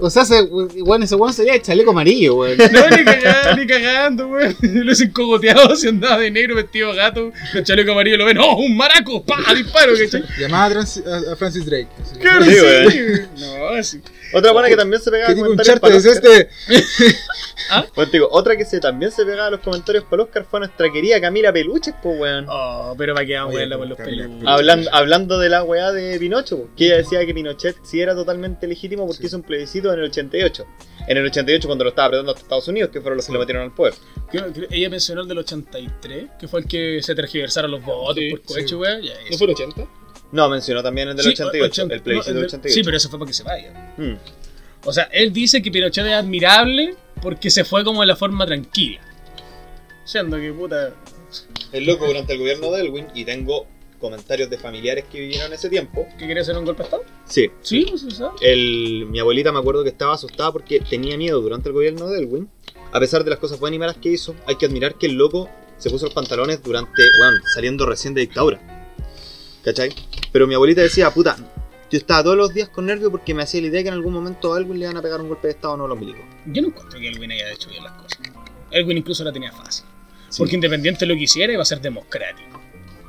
Speaker 5: O sea, ese, weón, ese weón sería el chaleco amarillo, weón.
Speaker 2: No, ni cagando, ni cagando, weón. Lo hacen cogoteado, si andaba de negro vestido de gato, con chaleco amarillo, lo ven, ¡oh, un maraco! ¡Pah! Disparo, ¿cachai?
Speaker 4: Llamaba a, Trans- a- a Francis Drake. así.
Speaker 2: Claro,
Speaker 3: Sí,
Speaker 2: sí,
Speaker 3: weón.
Speaker 2: No, sí.
Speaker 3: Otra buena que también se pegaba
Speaker 4: ¿Qué
Speaker 3: a
Speaker 4: de
Speaker 3: comentarios para
Speaker 4: es este?
Speaker 3: Bueno, te digo, otra que se también se pegaba a los comentarios para Oscar fue nuestra querida Camila Peluches, pues, weón.
Speaker 2: Oh, pero para que vamos a por los peludos.
Speaker 3: Hablando, hablando de la weá de Pinocho, po, que ella decía que Pinochet sí era totalmente legítimo porque
Speaker 4: Sí.
Speaker 3: hizo un plebiscito en el 88. En el 88 cuando lo estaba apretando hasta Estados Unidos, que fueron los que lo metieron al poder.
Speaker 2: Creo- creo- Ella mencionó el del 83, que fue el que se tergiversaron los votos
Speaker 6: Sí,
Speaker 2: por cohecho,
Speaker 4: sí.
Speaker 2: weón. Ya,
Speaker 6: ¿No fue el 80?
Speaker 3: No, mencionó también el del
Speaker 2: Sí,
Speaker 3: 88,
Speaker 2: 80,
Speaker 3: el plebiscito
Speaker 2: no,
Speaker 3: del
Speaker 2: el de-
Speaker 3: 88.
Speaker 2: Sí, pero eso fue para que se vaya.
Speaker 3: Mm.
Speaker 2: O sea, él dice que Pinochet es admirable porque se fue como de la forma tranquila. Siendo que puta.
Speaker 3: Es loco durante el gobierno de Elwin y tengo comentarios de familiares que vivieron ese tiempo.
Speaker 2: ¿Qué quería hacer un golpe de estado?
Speaker 3: Sí.
Speaker 2: Sí, sabe.
Speaker 3: El, mi abuelita me acuerdo que estaba asustada porque tenía miedo durante el gobierno de Elwin. A pesar de las cosas buenas y malas que hizo, hay que admirar que el loco se puso los pantalones durante, bueno, saliendo recién de dictadura. ¿Cachai? Pero mi abuelita decía, puta, yo estaba todos los días con nervios porque me hacía la idea que en algún momento a Elwin le iban a pegar un golpe de estado no a los milicos.
Speaker 2: Yo no encuentro que Elwin haya hecho bien las cosas. Elwin incluso la tenía fácil. Porque independiente de lo que hiciera, iba a ser democrático.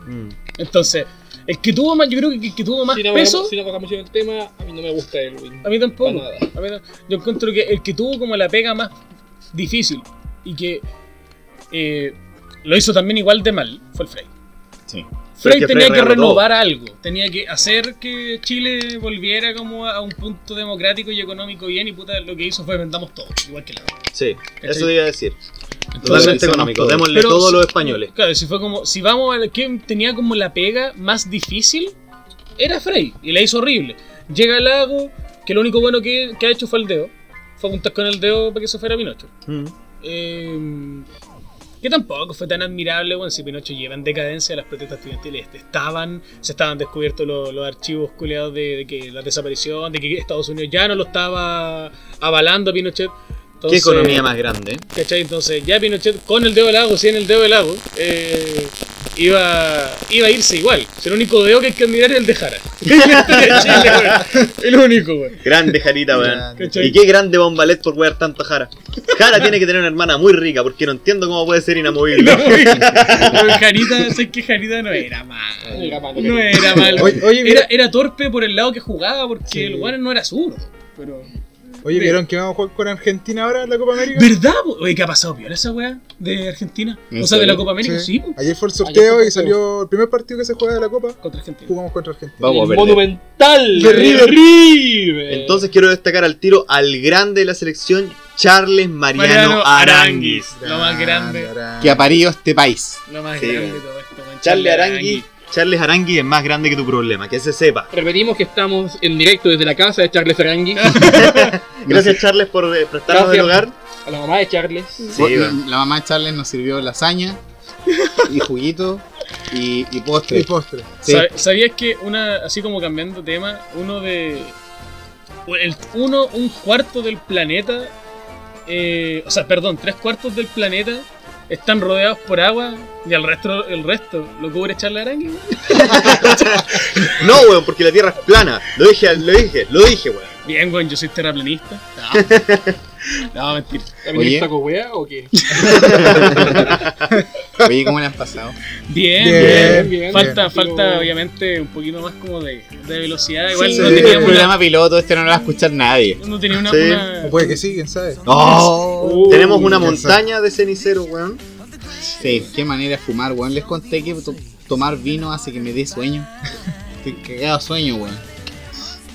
Speaker 3: Mm.
Speaker 2: Entonces, el que tuvo más, yo creo que el que tuvo más
Speaker 6: Si no,
Speaker 2: peso.
Speaker 6: vamos- si no el tema, a mí no me gusta Elwin.
Speaker 2: A mí tampoco. A mí no- yo encuentro que el que tuvo como la pega más difícil y que eh, lo hizo también igual de mal fue el Frey.
Speaker 5: Sí.
Speaker 2: Frey tenía que renovar algo, tenía que hacer que Chile volviera como a un punto democrático y económico bien y puta lo que hizo fue vendamos todo, igual que la.
Speaker 3: Sí,
Speaker 2: ¿Cachai?
Speaker 3: eso iba a decir.
Speaker 2: Entonces,
Speaker 3: Totalmente económico,
Speaker 5: todos.
Speaker 3: démosle
Speaker 2: Pero
Speaker 3: todo a
Speaker 2: si-
Speaker 3: los españoles.
Speaker 2: Claro, si fue como, si vamos a ver quién tenía como la pega más difícil, era Frey, y la hizo horrible. Llega el lago, que lo único bueno que, que ha hecho fue el dedo. Fue a apuntar con el dedo para que se fuera Pinocho.
Speaker 3: Mm.
Speaker 2: Eh, Que tampoco fue tan admirable, weón. Si Pinocho lleva en decadencia, las protestas estudiantiles estaban, se estaban descubiertos los, archivos culeados de, de que la desaparición, de que Estados Unidos ya no lo estaba avalando a Pinochet.
Speaker 3: ¿Qué
Speaker 2: Entonces,
Speaker 3: economía más grande?
Speaker 2: ¿Cachai? Entonces ya Pinochet con el dedo del lago, sin el dedo del lago, eh, iba, iba a irse igual. El único dedo que hay que admirar es el de Jara. Chile, el único, weón.
Speaker 3: Grande Jarita, weón. Y qué grande Bombalet por wear tanto Jara. Jara tiene que tener una hermana muy rica porque no entiendo cómo puede ser inamovible.
Speaker 2: Pero Jarita, sé que Jarita no era mal.
Speaker 6: No era malo,
Speaker 2: No era mal.
Speaker 4: Oye, oye,
Speaker 2: era,
Speaker 4: mira-
Speaker 2: era torpe por el lado que jugaba porque
Speaker 4: Sí.
Speaker 2: el weón no era zurdo. Pero.
Speaker 4: Oye, ¿vieron que vamos a jugar con Argentina ahora en la Copa América?
Speaker 2: ¿Verdad? Oye, ¿qué ha pasado? ¿Viola esa weá de Argentina?
Speaker 5: ¿En
Speaker 2: O sea, de la Copa América, sí, po.
Speaker 4: Ayer fue el sorteo
Speaker 6: fue
Speaker 4: y salió el primer partido que se juega de la Copa.
Speaker 2: Contra Argentina.
Speaker 4: Jugamos contra Argentina.
Speaker 3: Vamos a
Speaker 6: monumental
Speaker 4: De River.
Speaker 6: River.
Speaker 3: Entonces quiero destacar al tiro al grande de la selección, Charles Mariano,
Speaker 2: Mariano
Speaker 3: Aranguis.
Speaker 2: Lo más grande.
Speaker 4: Aranguis.
Speaker 5: Que ha parido este país.
Speaker 2: Lo más
Speaker 3: Sí,
Speaker 2: grande de todo esto.
Speaker 3: Charles Aranguis, Charles Aranguis es más grande que tu problema, que se sepa.
Speaker 6: Repetimos que estamos en directo desde la casa de Charles Arangui.
Speaker 3: Gracias Charles por eh, prestarnos
Speaker 6: Gracias.
Speaker 3: el hogar.
Speaker 6: a la mamá de Charles.
Speaker 3: Sí,
Speaker 5: la, mamá de Charles nos sirvió lasaña y juguito y, y postre.
Speaker 4: Y postre.
Speaker 5: Sí.
Speaker 2: ¿Sabías que una, así como cambiando tema, uno de. El, uno, un cuarto del planeta. eh, o sea, perdón, tres cuartos del planeta están rodeados por agua y el resto, el resto lo cubre Charles Arangui.
Speaker 3: No, weón, porque la Tierra es plana. Lo dije, lo dije, lo dije, weón.
Speaker 2: Bien, weón, yo soy terraplanista. No, no mentira.
Speaker 6: ¿También
Speaker 5: Oye.
Speaker 6: saco wea o qué?
Speaker 5: Oye, ¿cómo le han pasado?
Speaker 2: Bien,
Speaker 4: Bien,
Speaker 2: bien.
Speaker 6: bien.
Speaker 2: Falta,
Speaker 6: Bien.
Speaker 2: falta obviamente un poquito más como de, de velocidad. Igual
Speaker 5: Sí,
Speaker 2: no
Speaker 5: el
Speaker 2: teníamos
Speaker 5: programa
Speaker 2: una,
Speaker 5: piloto este no lo va a escuchar nadie.
Speaker 2: no tenía una,
Speaker 3: Sí.
Speaker 2: una-
Speaker 4: O puede que sí, quién sabe.
Speaker 5: Oh.
Speaker 3: Tenemos una
Speaker 4: quién sabe.
Speaker 3: montaña de cenicero, weón.
Speaker 5: Sí, qué manera de fumar, weón. Les conté que to- tomar vino hace que me dé sueño. Estoy cagado sueño, weón.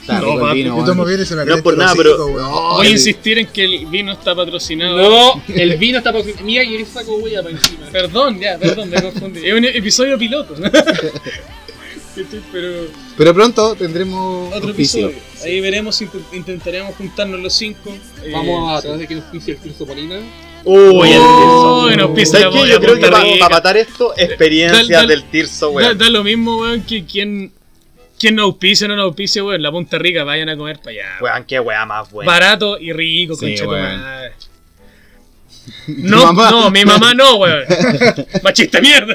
Speaker 5: Está
Speaker 2: No,
Speaker 5: rico el
Speaker 2: papi,
Speaker 5: vino,
Speaker 4: Yo tomo y se me
Speaker 3: No por
Speaker 4: el
Speaker 3: nada, pero-
Speaker 4: weón.
Speaker 2: Voy a
Speaker 5: el-
Speaker 2: insistir en que el vino está patrocinado.
Speaker 6: No, el vino está por. Mira, y el saco wea para encima.
Speaker 2: Perdón, ya, perdón, me confundí. Es un episodio piloto. ¿no? Pero
Speaker 5: Pero pronto tendremos
Speaker 2: otro episodio. Ahí veremos, int- intentaremos juntarnos los cinco. Eh,
Speaker 6: Vamos a través de que nos pise el Tirso Polina.
Speaker 3: Uy, el
Speaker 2: Oh,
Speaker 3: Tirso.
Speaker 2: que nos pisa
Speaker 3: ¿Sabes qué? Yo creo que para
Speaker 2: Rica.
Speaker 3: matar esto, experiencias del Tirso,
Speaker 2: Da,
Speaker 3: weón.
Speaker 2: da lo mismo, weón, que quien, quien no auspicia o no nos auspicia, weón. La Punta Rica, vayan a comer para allá.
Speaker 3: Weón, qué weá más buena.
Speaker 2: Barato y rico,
Speaker 5: Sí,
Speaker 2: concha madre. No,
Speaker 5: mamá.
Speaker 2: no, mi mamá no, weón. Machista mierda.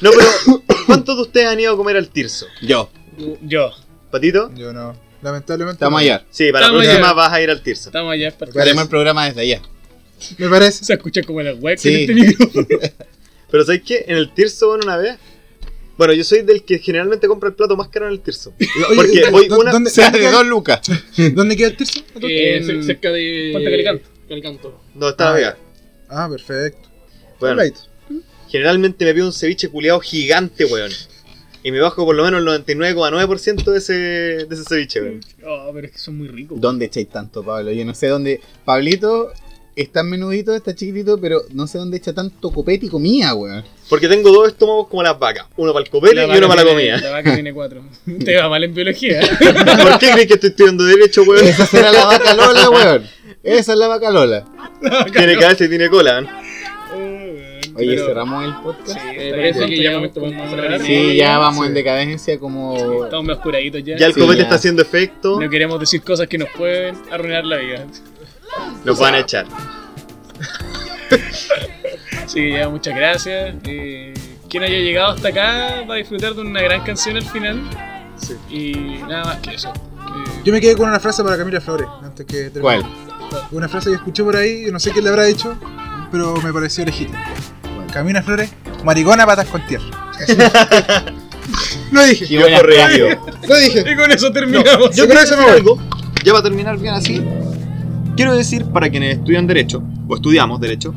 Speaker 3: No, pero ¿cuántos de ustedes han ido a comer al Tirso?
Speaker 5: Yo,
Speaker 2: Yo,
Speaker 3: ¿Patito?
Speaker 4: Yo no. Lamentablemente.
Speaker 5: estamos allá.
Speaker 3: Sí, para la próxima vas a ir al Tirso.
Speaker 2: estamos allá. para-
Speaker 5: Haremos el programa desde allá.
Speaker 4: Me parece.
Speaker 2: Se escucha como la web
Speaker 5: Sí.
Speaker 2: en este.
Speaker 3: Pero ¿sabes qué? En el Tirso, bueno, una vez. Bueno, yo soy del que generalmente compra el plato más caro en el Tirso.
Speaker 4: Oye,
Speaker 3: Porque
Speaker 4: ¿dó-
Speaker 3: voy una-
Speaker 4: ¿dónde,
Speaker 5: sea,
Speaker 4: dónde
Speaker 5: de
Speaker 4: queda,
Speaker 5: dos lucas.
Speaker 4: ¿Dónde queda el tirso?
Speaker 6: Eh, cerca de.
Speaker 2: Puente Calicanto.
Speaker 6: Calicanto.
Speaker 3: No, está
Speaker 4: Ah,
Speaker 3: Vega.
Speaker 4: Ah, perfecto.
Speaker 3: Bueno, generalmente me pido un ceviche culiado gigante, weón. Y me bajo por lo menos el 99,9% de ese, de ese ceviche, weón.
Speaker 2: Oh, pero es que son muy ricos.
Speaker 5: ¿Dónde echáis tanto, Pablo? Yo no sé dónde. Pablito está menudito, está chiquitito, pero no sé dónde echa tanto copete y comida, weón.
Speaker 3: Porque tengo dos estómagos como las vacas. Uno para el copete y uno para la comida.
Speaker 2: La vaca tiene cuatro. Te va mal en biología.
Speaker 3: ¿Por qué crees que estoy estudiando derecho, weón?
Speaker 5: Esa será la vaca Lola, weón. Esa es la vaca Lola.
Speaker 3: Tiene cabeza y tiene cola, ¿no?
Speaker 5: Oye,
Speaker 2: Pero-
Speaker 5: cerramos el podcast.
Speaker 2: Sí,
Speaker 6: parece que ya.
Speaker 5: Sí, vamos
Speaker 4: Sí.
Speaker 5: en decadencia como.
Speaker 2: Estamos oscuraditos ya.
Speaker 3: Ya el
Speaker 5: Sí,
Speaker 3: copete
Speaker 5: ya.
Speaker 3: está haciendo efecto.
Speaker 2: No queremos decir cosas que nos pueden arruinar la vida.
Speaker 3: Nos van a echar.
Speaker 2: Sí, ya, muchas gracias. Eh, quien haya llegado hasta acá va a disfrutar de una gran canción al final. Y nada más que eso. Eh,
Speaker 4: Yo me quedé con una frase para Camila Flores. Antes que termine.
Speaker 5: ¿Cuál?
Speaker 4: Una frase que escuché por ahí, no sé quién la habrá dicho, pero me pareció legítima. Camila Flores, maricona patas con tierra. Lo dije,
Speaker 5: frase.
Speaker 4: lo dije.
Speaker 2: y con eso terminamos.
Speaker 4: Yo con eso me voy.
Speaker 3: algo, ya para terminar bien así, quiero decir para quienes estudian Derecho, o estudiamos Derecho,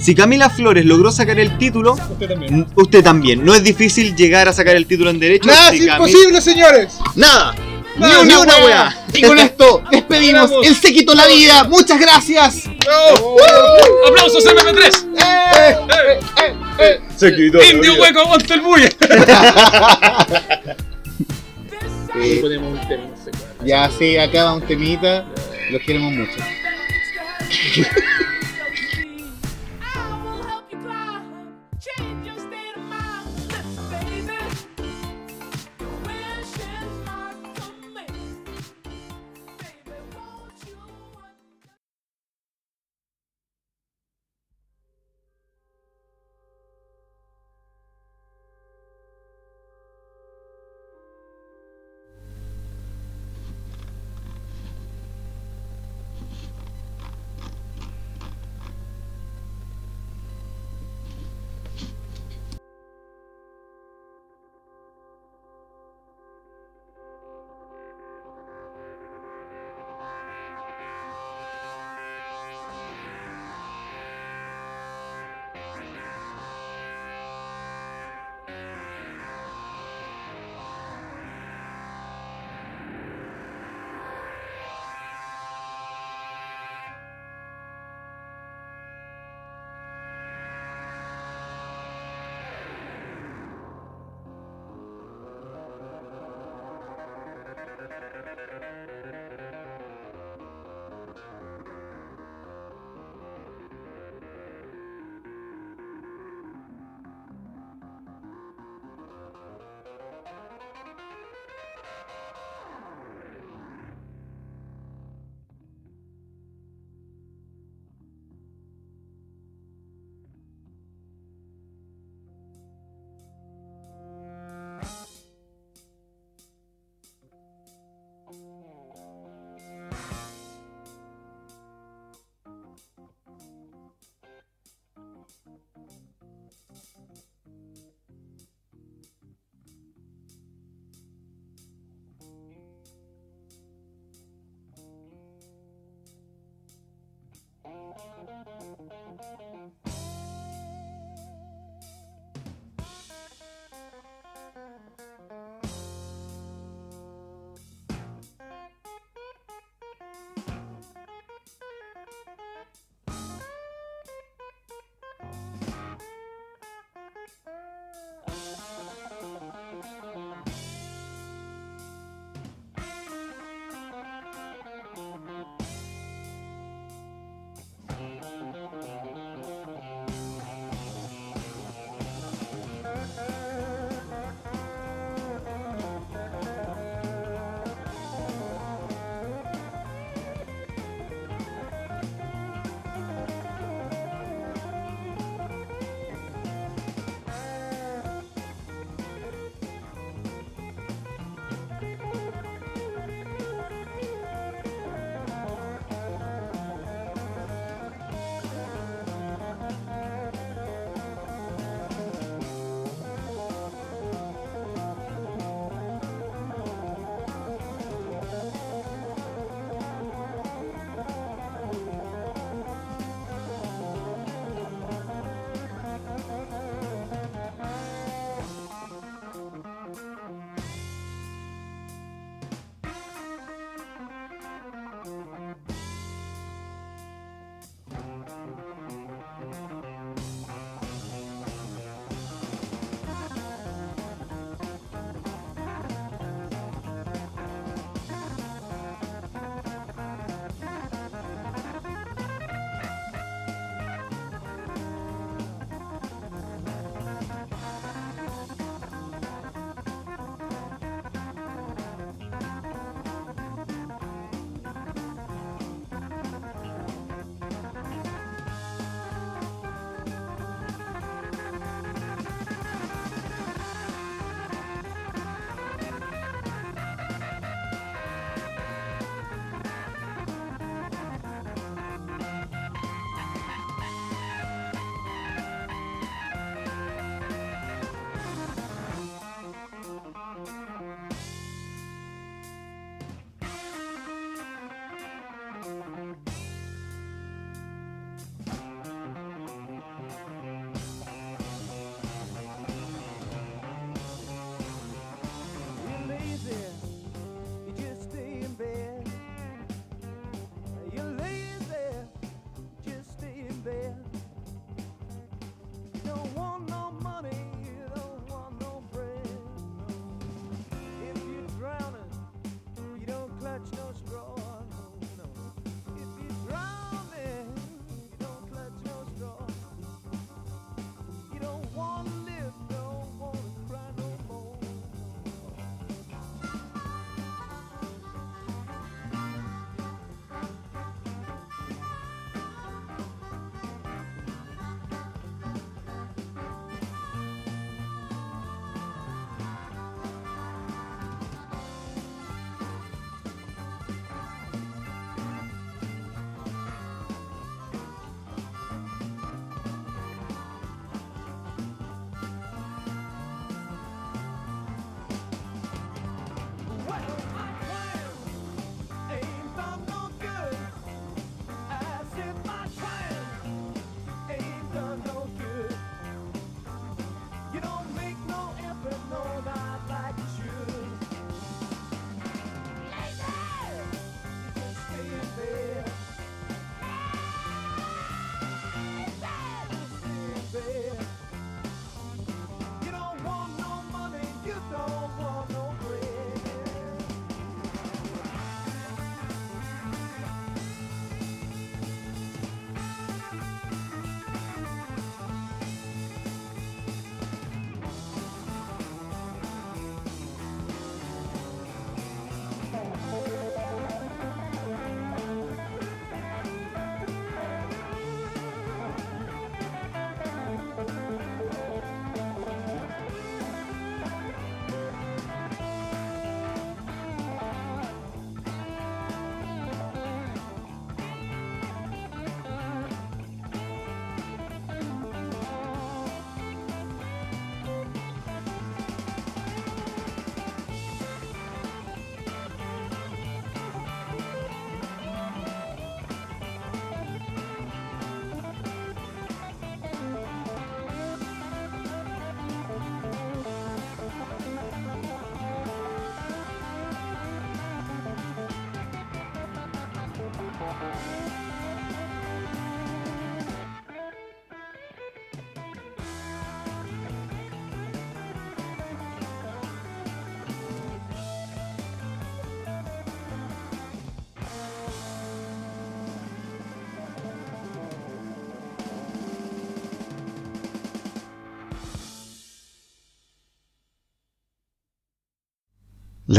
Speaker 3: si Camila Flores logró sacar el título,
Speaker 2: Usted también.
Speaker 3: n- usted también. No es difícil llegar a sacar el título en Derecho.
Speaker 4: Nada
Speaker 3: si
Speaker 4: es imposible, señores.
Speaker 3: Nada. Ni,
Speaker 5: Nada,
Speaker 3: ni
Speaker 5: una
Speaker 3: una
Speaker 5: wea.
Speaker 3: weá.
Speaker 5: Y con esto despedimos el séquito la vida. Muchas gracias.
Speaker 2: ¡Aplausos MP3!
Speaker 3: Se quitó.
Speaker 2: ¡Indio hueco, aguanta el bulla!
Speaker 6: Y ponemos un tema, no sé cuál.
Speaker 5: Ya sí, acaba un temita. Los queremos mucho.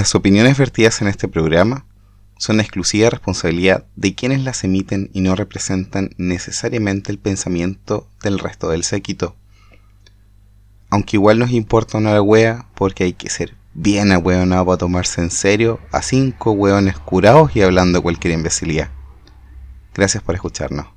Speaker 1: Las opiniones vertidas en este programa son exclusiva responsabilidad de quienes las emiten y no representan necesariamente el pensamiento del resto del séquito. Aunque igual nos importa una wea porque hay que ser bien ahueonado para tomarse en serio a cinco hueones curados y hablando cualquier imbecilidad. Gracias por escucharnos.